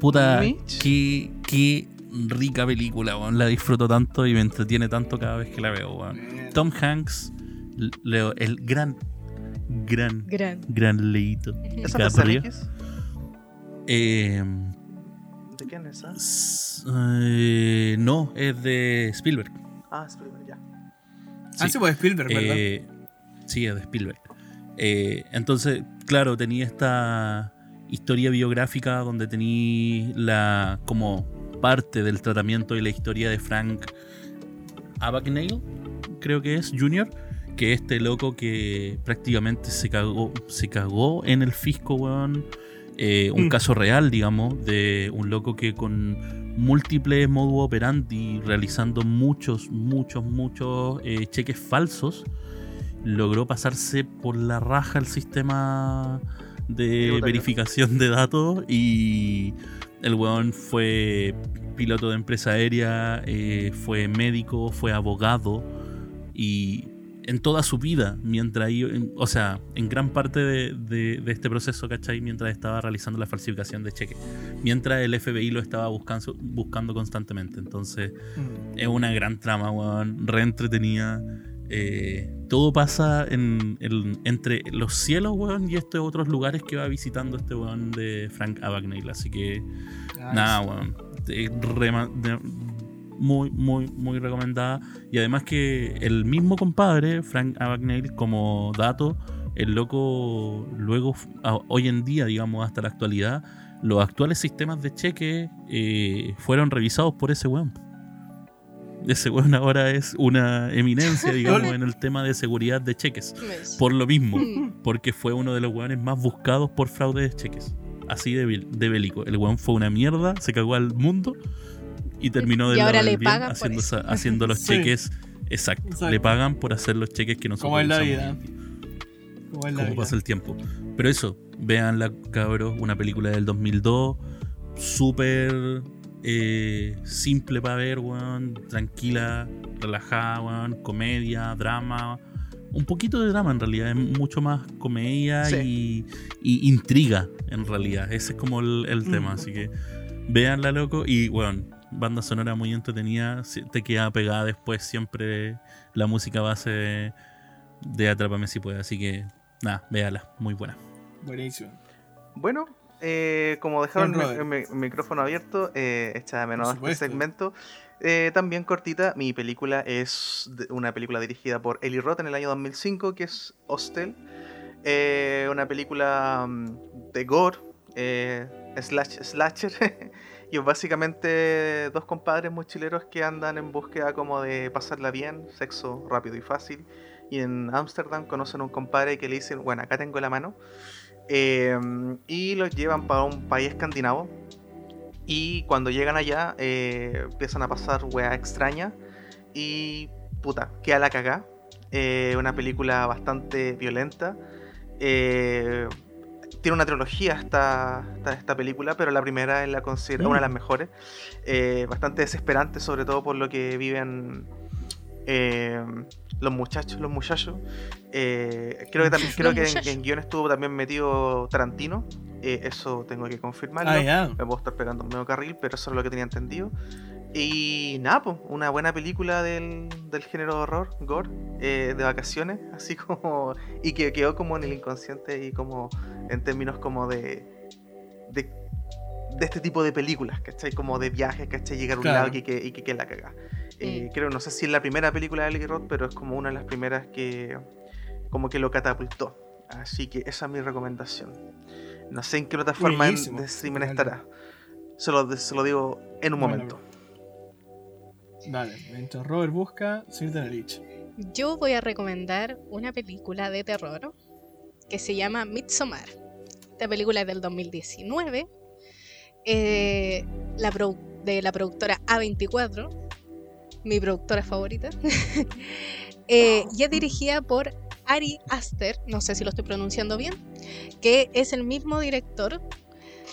[SPEAKER 2] Puta,
[SPEAKER 4] Mitch.
[SPEAKER 2] qué, qué rica película, weón. La disfruto tanto y me entretiene tanto cada vez que la veo, weón.
[SPEAKER 1] Bien.
[SPEAKER 2] Tom Hanks, Leo, el gran, gran,
[SPEAKER 3] Gran.
[SPEAKER 2] gran leíto.
[SPEAKER 4] ¿Esa X?
[SPEAKER 2] Eh,
[SPEAKER 4] ¿De quién es esa?
[SPEAKER 2] s- eh, no, es de Spielberg.
[SPEAKER 4] Ah, Spielberg, ya.
[SPEAKER 1] Ah, sí, pues Spielberg, ¿verdad?
[SPEAKER 2] Eh, sí, es de Spielberg. Eh, entonces, claro, tenía esta historia biográfica donde tenía la como parte del tratamiento y la historia de Frank Abagnale, creo que es, Jr., que este loco que prácticamente se cagó, se cagó en el fisco, weón. Eh, un
[SPEAKER 1] Mm.
[SPEAKER 2] caso real, digamos, de un loco que con múltiples modo operandi, realizando muchos, muchos, muchos eh, cheques falsos, logró pasarse por la raja el sistema de verificación de datos y el weón fue piloto de empresa aérea, eh, fue médico, fue abogado y en toda su vida, mientras en- o sea, en gran parte de, de- de este proceso, ¿cachai? Mientras estaba realizando la falsificación de cheques, mientras el FBI lo estaba buscando, buscando constantemente. Entonces,
[SPEAKER 1] Mm.
[SPEAKER 2] es una gran trama, weón. Re entretenida. Eh, todo pasa en, en- entre los cielos, weón, y estos otros lugares que va visitando este weón de Frank Abagnale. Así que,
[SPEAKER 1] Ah,
[SPEAKER 2] nada, weón. de- rema- de- muy, muy, muy recomendada. Y además que el mismo compadre, Frank Abagnale, como dato, el loco, luego, hoy en día, digamos, hasta la actualidad, los actuales sistemas de cheque eh, fueron revisados por ese weón. Ese weón ahora es una eminencia, digamos, en el tema de seguridad de cheques. Por lo mismo,
[SPEAKER 3] Mm.
[SPEAKER 2] porque fue uno de los weones más buscados por fraude de cheques. Así de, de bélico. El weón fue una mierda, se cagó al mundo y terminó de
[SPEAKER 3] Y ahora le pagan
[SPEAKER 2] haciendo, haciendo los
[SPEAKER 1] Sí.
[SPEAKER 2] cheques. Exacto.
[SPEAKER 1] Exacto.
[SPEAKER 2] Le pagan por hacer los cheques que nosotros
[SPEAKER 1] Como en la vida.
[SPEAKER 2] en
[SPEAKER 1] Como es la
[SPEAKER 2] cómo
[SPEAKER 1] vida.
[SPEAKER 2] pasa el tiempo. Pero eso, veanla, cabros, una película del 2002, súper eh, simple para ver, weón, tranquila, relajada, weón, comedia, drama, un poquito de drama en realidad, es mucho más comedia
[SPEAKER 4] Sí.
[SPEAKER 2] y, y intriga en realidad, ese es como el, el tema,
[SPEAKER 1] Mm.
[SPEAKER 2] así que véanla, loco, y bueno, banda sonora muy entretenida, te queda pegada después siempre la música base de Atrápame si puede. Así que, nada, véala, muy buena.
[SPEAKER 1] Buenísimo.
[SPEAKER 4] Bueno, eh, como dejaron el, mi- micrófono abierto, eh, menos este segmento. Eh, también cortita, mi película es de- una película dirigida por Eli Roth en el año 2005, que es Hostel. Eh, una película mm, de gore, eh, slash, slasher. y es básicamente dos compadres mochileros que andan en búsqueda como de pasarla bien, sexo rápido y fácil. Y en Ámsterdam conocen a un compadre que le dicen, bueno, acá tengo la mano. Eh, y los llevan para un país escandinavo. Y cuando llegan allá, eh, empiezan a pasar weas extrañas. Y puta, queda la cagá. Eh, una película bastante violenta. Eh, tiene una trilogía esta, esta, esta película, pero la primera es la considera una de las mejores. Eh, bastante desesperante, sobre todo por lo que viven eh, los muchachos. Los muchachos. Eh, creo que, también, creo que en, en guion estuvo también metido Tarantino. Eh, eso tengo que confirmarlo.
[SPEAKER 1] Ah, ya.
[SPEAKER 4] Me puedo estar pegando un medio carril, pero eso es lo que tenía entendido. Y nada, pues, una buena película del, del género de horror, gore, eh, de vacaciones, así como. Y que quedó como en el inconsciente y como en términos como de. de, de este tipo de películas, ¿cachai? Como de viajes, ¿cachai? Llegar a un
[SPEAKER 1] Claro.
[SPEAKER 4] lado y que, y que, que la caga. Eh,
[SPEAKER 3] Mm.
[SPEAKER 4] Creo, no sé si es la primera película de Eli Roth, pero es como una de las primeras que. como que lo catapultó. Así que esa es mi recomendación. No sé en qué plataforma
[SPEAKER 1] Buenísimo.
[SPEAKER 4] de streaming estará. Se lo, se lo digo en un
[SPEAKER 1] Bueno,
[SPEAKER 4] momento.
[SPEAKER 1] Dale, mientras Robert busca, señorita Nelich.
[SPEAKER 3] Yo voy a recomendar una película de terror que se llama Midsommar. Esta película es del 2019. eh, la de la productora A24, mi productora favorita. Eh, y es dirigida por Ari Aster, no sé si lo estoy pronunciando bien, que es el mismo director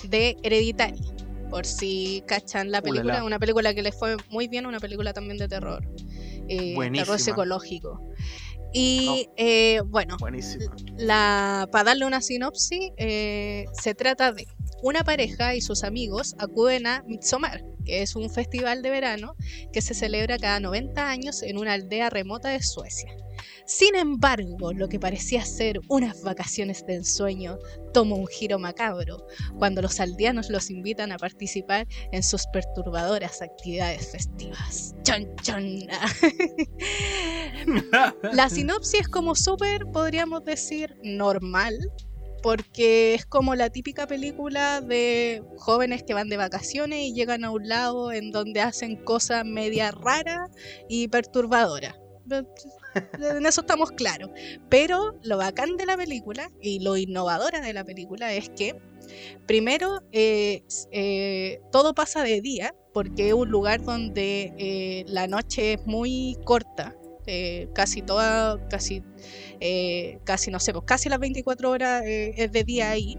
[SPEAKER 3] de Hereditary. Por si cachan la película,
[SPEAKER 4] Ulala.
[SPEAKER 3] una película que les fue muy bien, una película también de terror, eh, terror psicológico. Y eh, bueno,
[SPEAKER 4] Buenísimo.
[SPEAKER 3] la, para darle una sinopsis, eh, se trata de una pareja y sus amigos acuden a Midsommar, que es un festival de verano que se celebra cada 90 años en una aldea remota de Suecia. Sin embargo, lo que parecía ser unas vacaciones de ensueño toma un giro macabro cuando los aldeanos los invitan a participar en sus perturbadoras actividades festivas. ¡Chan, chan! La sinopsis es como súper, podríamos decir, normal, porque es como la típica película de jóvenes que van de vacaciones y llegan a un lado en donde hacen cosas media raras y perturbadoras. En eso estamos claros. Pero lo bacán de la película y lo innovadora de la película es que, primero, eh, eh, todo pasa de día, porque es un lugar donde eh, la noche es muy corta, eh, casi toda, casi, eh, casi no sé, pues casi las 24 horas eh, es de día ahí.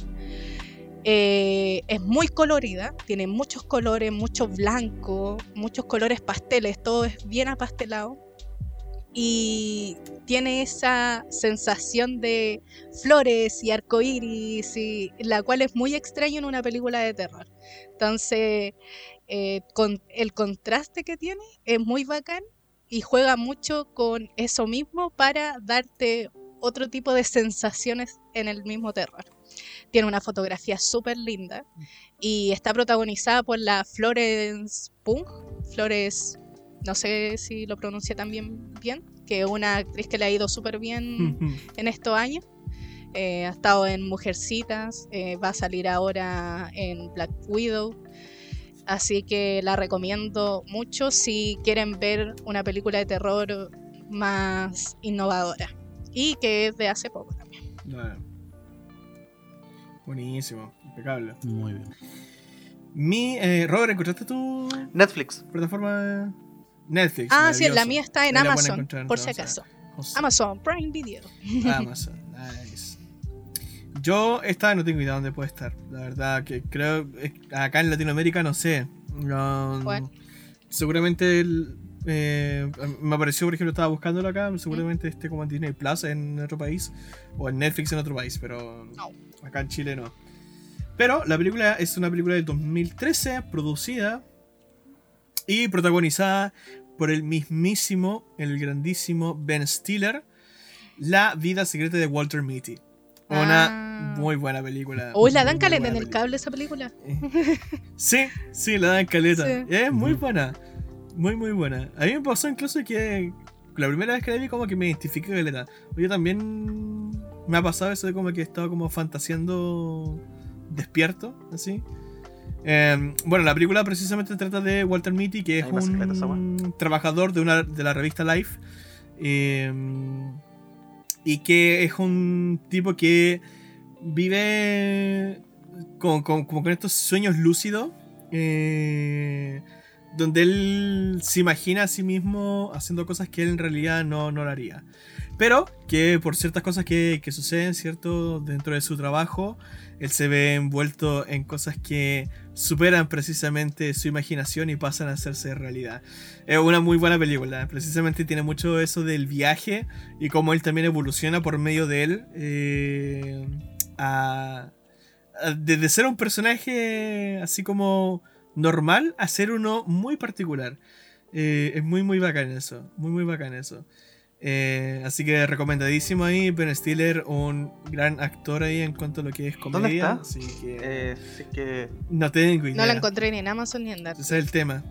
[SPEAKER 3] Es muy colorida, tiene muchos colores, mucho blanco, muchos colores pasteles, todo es bien apastelado. Y tiene esa sensación de flores y arcoíris, y la cual es muy extraño en una película de terror. Entonces, el contraste que tiene es muy bacán y juega mucho con eso mismo para darte otro tipo de sensaciones en el mismo terror. Tiene una fotografía súper linda y está protagonizada por la Florence Pugh, Flores, no sé si lo pronuncia también bien, que es una actriz que le ha ido súper bien en estos años. Eh, ha estado en Mujercitas, eh, va a salir ahora en Black Widow. Así que la recomiendo mucho si quieren ver una película de terror más innovadora. Y que es de hace poco también.
[SPEAKER 1] Buenísimo, impecable.
[SPEAKER 2] Muy bien.
[SPEAKER 1] Mi, eh, Robert, ¿encontraste tu
[SPEAKER 4] Netflix.
[SPEAKER 1] plataforma Netflix?
[SPEAKER 3] Ah, sí, la mía está en Amazon, por si acaso. Amazon Prime Video.
[SPEAKER 1] Amazon. Yo esta no tengo idea dónde puede estar. La verdad que creo acá en Latinoamérica no sé.
[SPEAKER 3] Bueno.
[SPEAKER 1] Seguramente el- eh, me apareció, por ejemplo, estaba buscándolo acá. Seguramente esté como en Disney Plus en otro país o en Netflix en otro país, pero
[SPEAKER 3] No.
[SPEAKER 1] acá en Chile no. Pero la película es una película del 2013, producida y protagonizada por el mismísimo, el grandísimo Ben Stiller. La vida secreta de Walter Mitty. Una
[SPEAKER 3] Ah.
[SPEAKER 1] muy buena película.
[SPEAKER 3] Uy, la
[SPEAKER 1] muy,
[SPEAKER 3] dan caleta en
[SPEAKER 1] buena
[SPEAKER 3] el
[SPEAKER 1] película.
[SPEAKER 3] cable esa película.
[SPEAKER 1] Sí, sí, la dan caleta.
[SPEAKER 3] Sí.
[SPEAKER 1] Es muy buena. Muy, muy buena. A mí me pasó incluso que la primera vez que la vi como que me identifiqué caleta. Yo también me ha pasado eso de como que estaba como fantaseando despierto, así. Eh, bueno, la película precisamente trata de Walter Mitty, que es un trabajador de, una, de la revista Life. eh, y que es un tipo que vive como con estos sueños lúcidos. eh, donde él se imagina a sí mismo haciendo cosas que él en realidad no, no lo haría. Pero que por ciertas cosas que, que suceden, ¿cierto? Dentro de su trabajo, él se ve envuelto en cosas que superan precisamente su imaginación y pasan a hacerse realidad. Es una muy buena película. Precisamente tiene mucho eso del viaje y cómo él también evoluciona por medio de él. eh, a, desde ser un personaje así como normal a ser uno muy particular. Eh, es muy, muy bacán eso. Muy, muy bacán eso. Eh, así que recomendadísimo ahí. Ben Stiller, un gran actor ahí en cuanto a lo que es
[SPEAKER 4] ¿Dónde
[SPEAKER 1] comedia.
[SPEAKER 4] está?
[SPEAKER 1] Así que
[SPEAKER 4] Eh, sí que.
[SPEAKER 1] no tengo idea.
[SPEAKER 3] No la encontré ni en Amazon ni en Netflix.
[SPEAKER 1] Ese es el tema.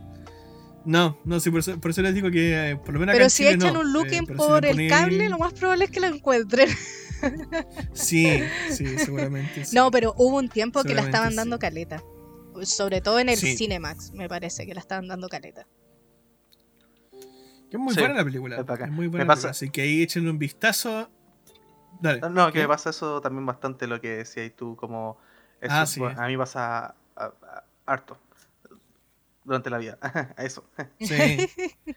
[SPEAKER 1] No, no, sí, por eso, por eso les digo que eh, por lo menos acá
[SPEAKER 3] Pero
[SPEAKER 1] en
[SPEAKER 3] si
[SPEAKER 1] Chile
[SPEAKER 3] echan
[SPEAKER 1] no,
[SPEAKER 3] un looking
[SPEAKER 1] si
[SPEAKER 3] por el cable, lo más probable es que la encuentren.
[SPEAKER 1] Sí, sí, seguramente. sí.
[SPEAKER 3] No, pero hubo un tiempo que la estaban
[SPEAKER 1] sí.
[SPEAKER 3] dando caleta. Sobre todo en el
[SPEAKER 1] Sí.
[SPEAKER 3] Cinemax, me parece que la estaban dando caleta.
[SPEAKER 1] Que es muy
[SPEAKER 4] Sí,
[SPEAKER 1] buena la película.
[SPEAKER 4] es
[SPEAKER 1] muy buena
[SPEAKER 4] Me pasa-
[SPEAKER 1] Así que ahí échenle un vistazo. Dale.
[SPEAKER 4] No, que
[SPEAKER 1] ¿Qué?
[SPEAKER 4] me pasa eso también bastante lo que decías tú, como. Eso,
[SPEAKER 1] Ah, sí.
[SPEAKER 4] A mí pasa a- a- harto. Durante la vida. a eso.
[SPEAKER 1] Sí.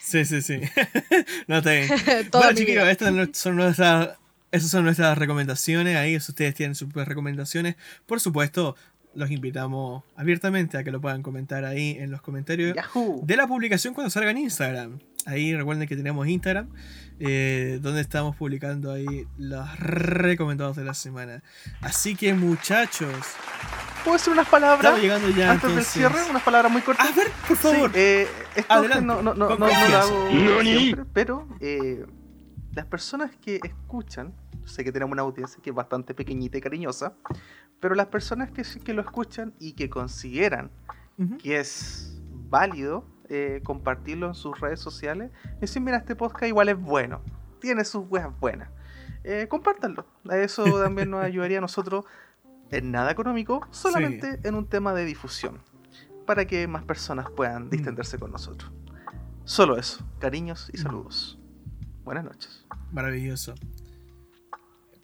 [SPEAKER 1] Sí, sí, sí. no está bien. Bueno, estas son nuestras. Esas son nuestras recomendaciones. Ahí, si ustedes tienen sus recomendaciones, por supuesto, los invitamos abiertamente a que lo puedan comentar ahí en los comentarios
[SPEAKER 4] Yahoo.
[SPEAKER 1] de la publicación cuando salga en Instagram. Ahí recuerden que tenemos Instagram, eh, donde estamos publicando ahí los recomendados de la semana. Así que, muchachos,
[SPEAKER 4] ¿Puedo decir unas palabras?
[SPEAKER 1] estamos llegando ya
[SPEAKER 4] Antes del cierre, unas palabras muy cortas.
[SPEAKER 1] A ver, por favor.
[SPEAKER 4] Sí, eh, esto
[SPEAKER 1] Adelante,
[SPEAKER 4] no, no, no,
[SPEAKER 1] con
[SPEAKER 4] no, no lo hago siempre, pero eh, las personas que escuchan, sé que tenemos una audiencia que es bastante pequeñita y cariñosa, pero las personas que, que lo escuchan y que consideran que es válido eh, compartirlo en sus redes sociales, decir, mira, este podcast igual es bueno, tiene sus weas buenas. Eh, compártanlo. Eso también nos ayudaría a nosotros en nada económico, solamente en un tema de difusión, para que más personas puedan distenderse con nosotros. Solo eso, cariños y saludos. Buenas noches.
[SPEAKER 1] Maravilloso.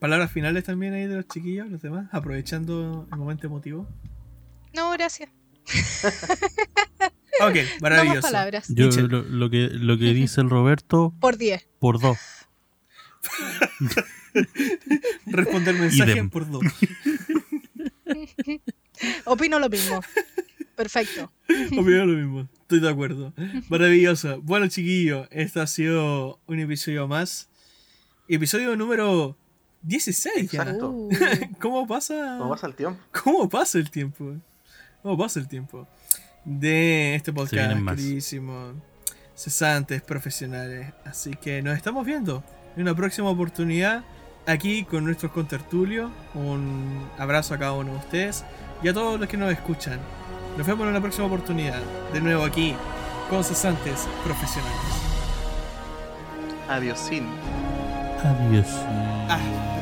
[SPEAKER 1] Palabras finales también ahí de los chiquillos, los demás, aprovechando el momento emotivo.
[SPEAKER 3] No, gracias.
[SPEAKER 1] Ok,
[SPEAKER 3] No
[SPEAKER 1] maravilloso.
[SPEAKER 3] palabras.
[SPEAKER 2] Yo lo, lo que, lo que dice el Roberto,
[SPEAKER 3] Por 10.
[SPEAKER 2] por dos.
[SPEAKER 1] Responder mensaje
[SPEAKER 2] Idem.
[SPEAKER 1] por dos.
[SPEAKER 3] Opino lo mismo. Perfecto.
[SPEAKER 1] Opino lo mismo, estoy de acuerdo. Maravilloso. Bueno, chiquillos, este ha sido un episodio más. Episodio número 16 ya.
[SPEAKER 4] Exacto.
[SPEAKER 3] Uh,
[SPEAKER 1] ¿Cómo pasa?
[SPEAKER 4] ¿Cómo pasa el tiempo?
[SPEAKER 1] ¿Cómo pasa el tiempo? ¿Cómo pasa el tiempo? De este podcast, queridísimo. Cesantes, profesionales. Así que nos estamos viendo en una próxima oportunidad aquí con nuestros contertulios. Un abrazo a cada uno de ustedes y a todos los que nos escuchan. Nos vemos en una próxima oportunidad. De nuevo aquí con cesantes profesionales.
[SPEAKER 4] Adiós, sin.
[SPEAKER 2] Adiós.
[SPEAKER 1] Adiós.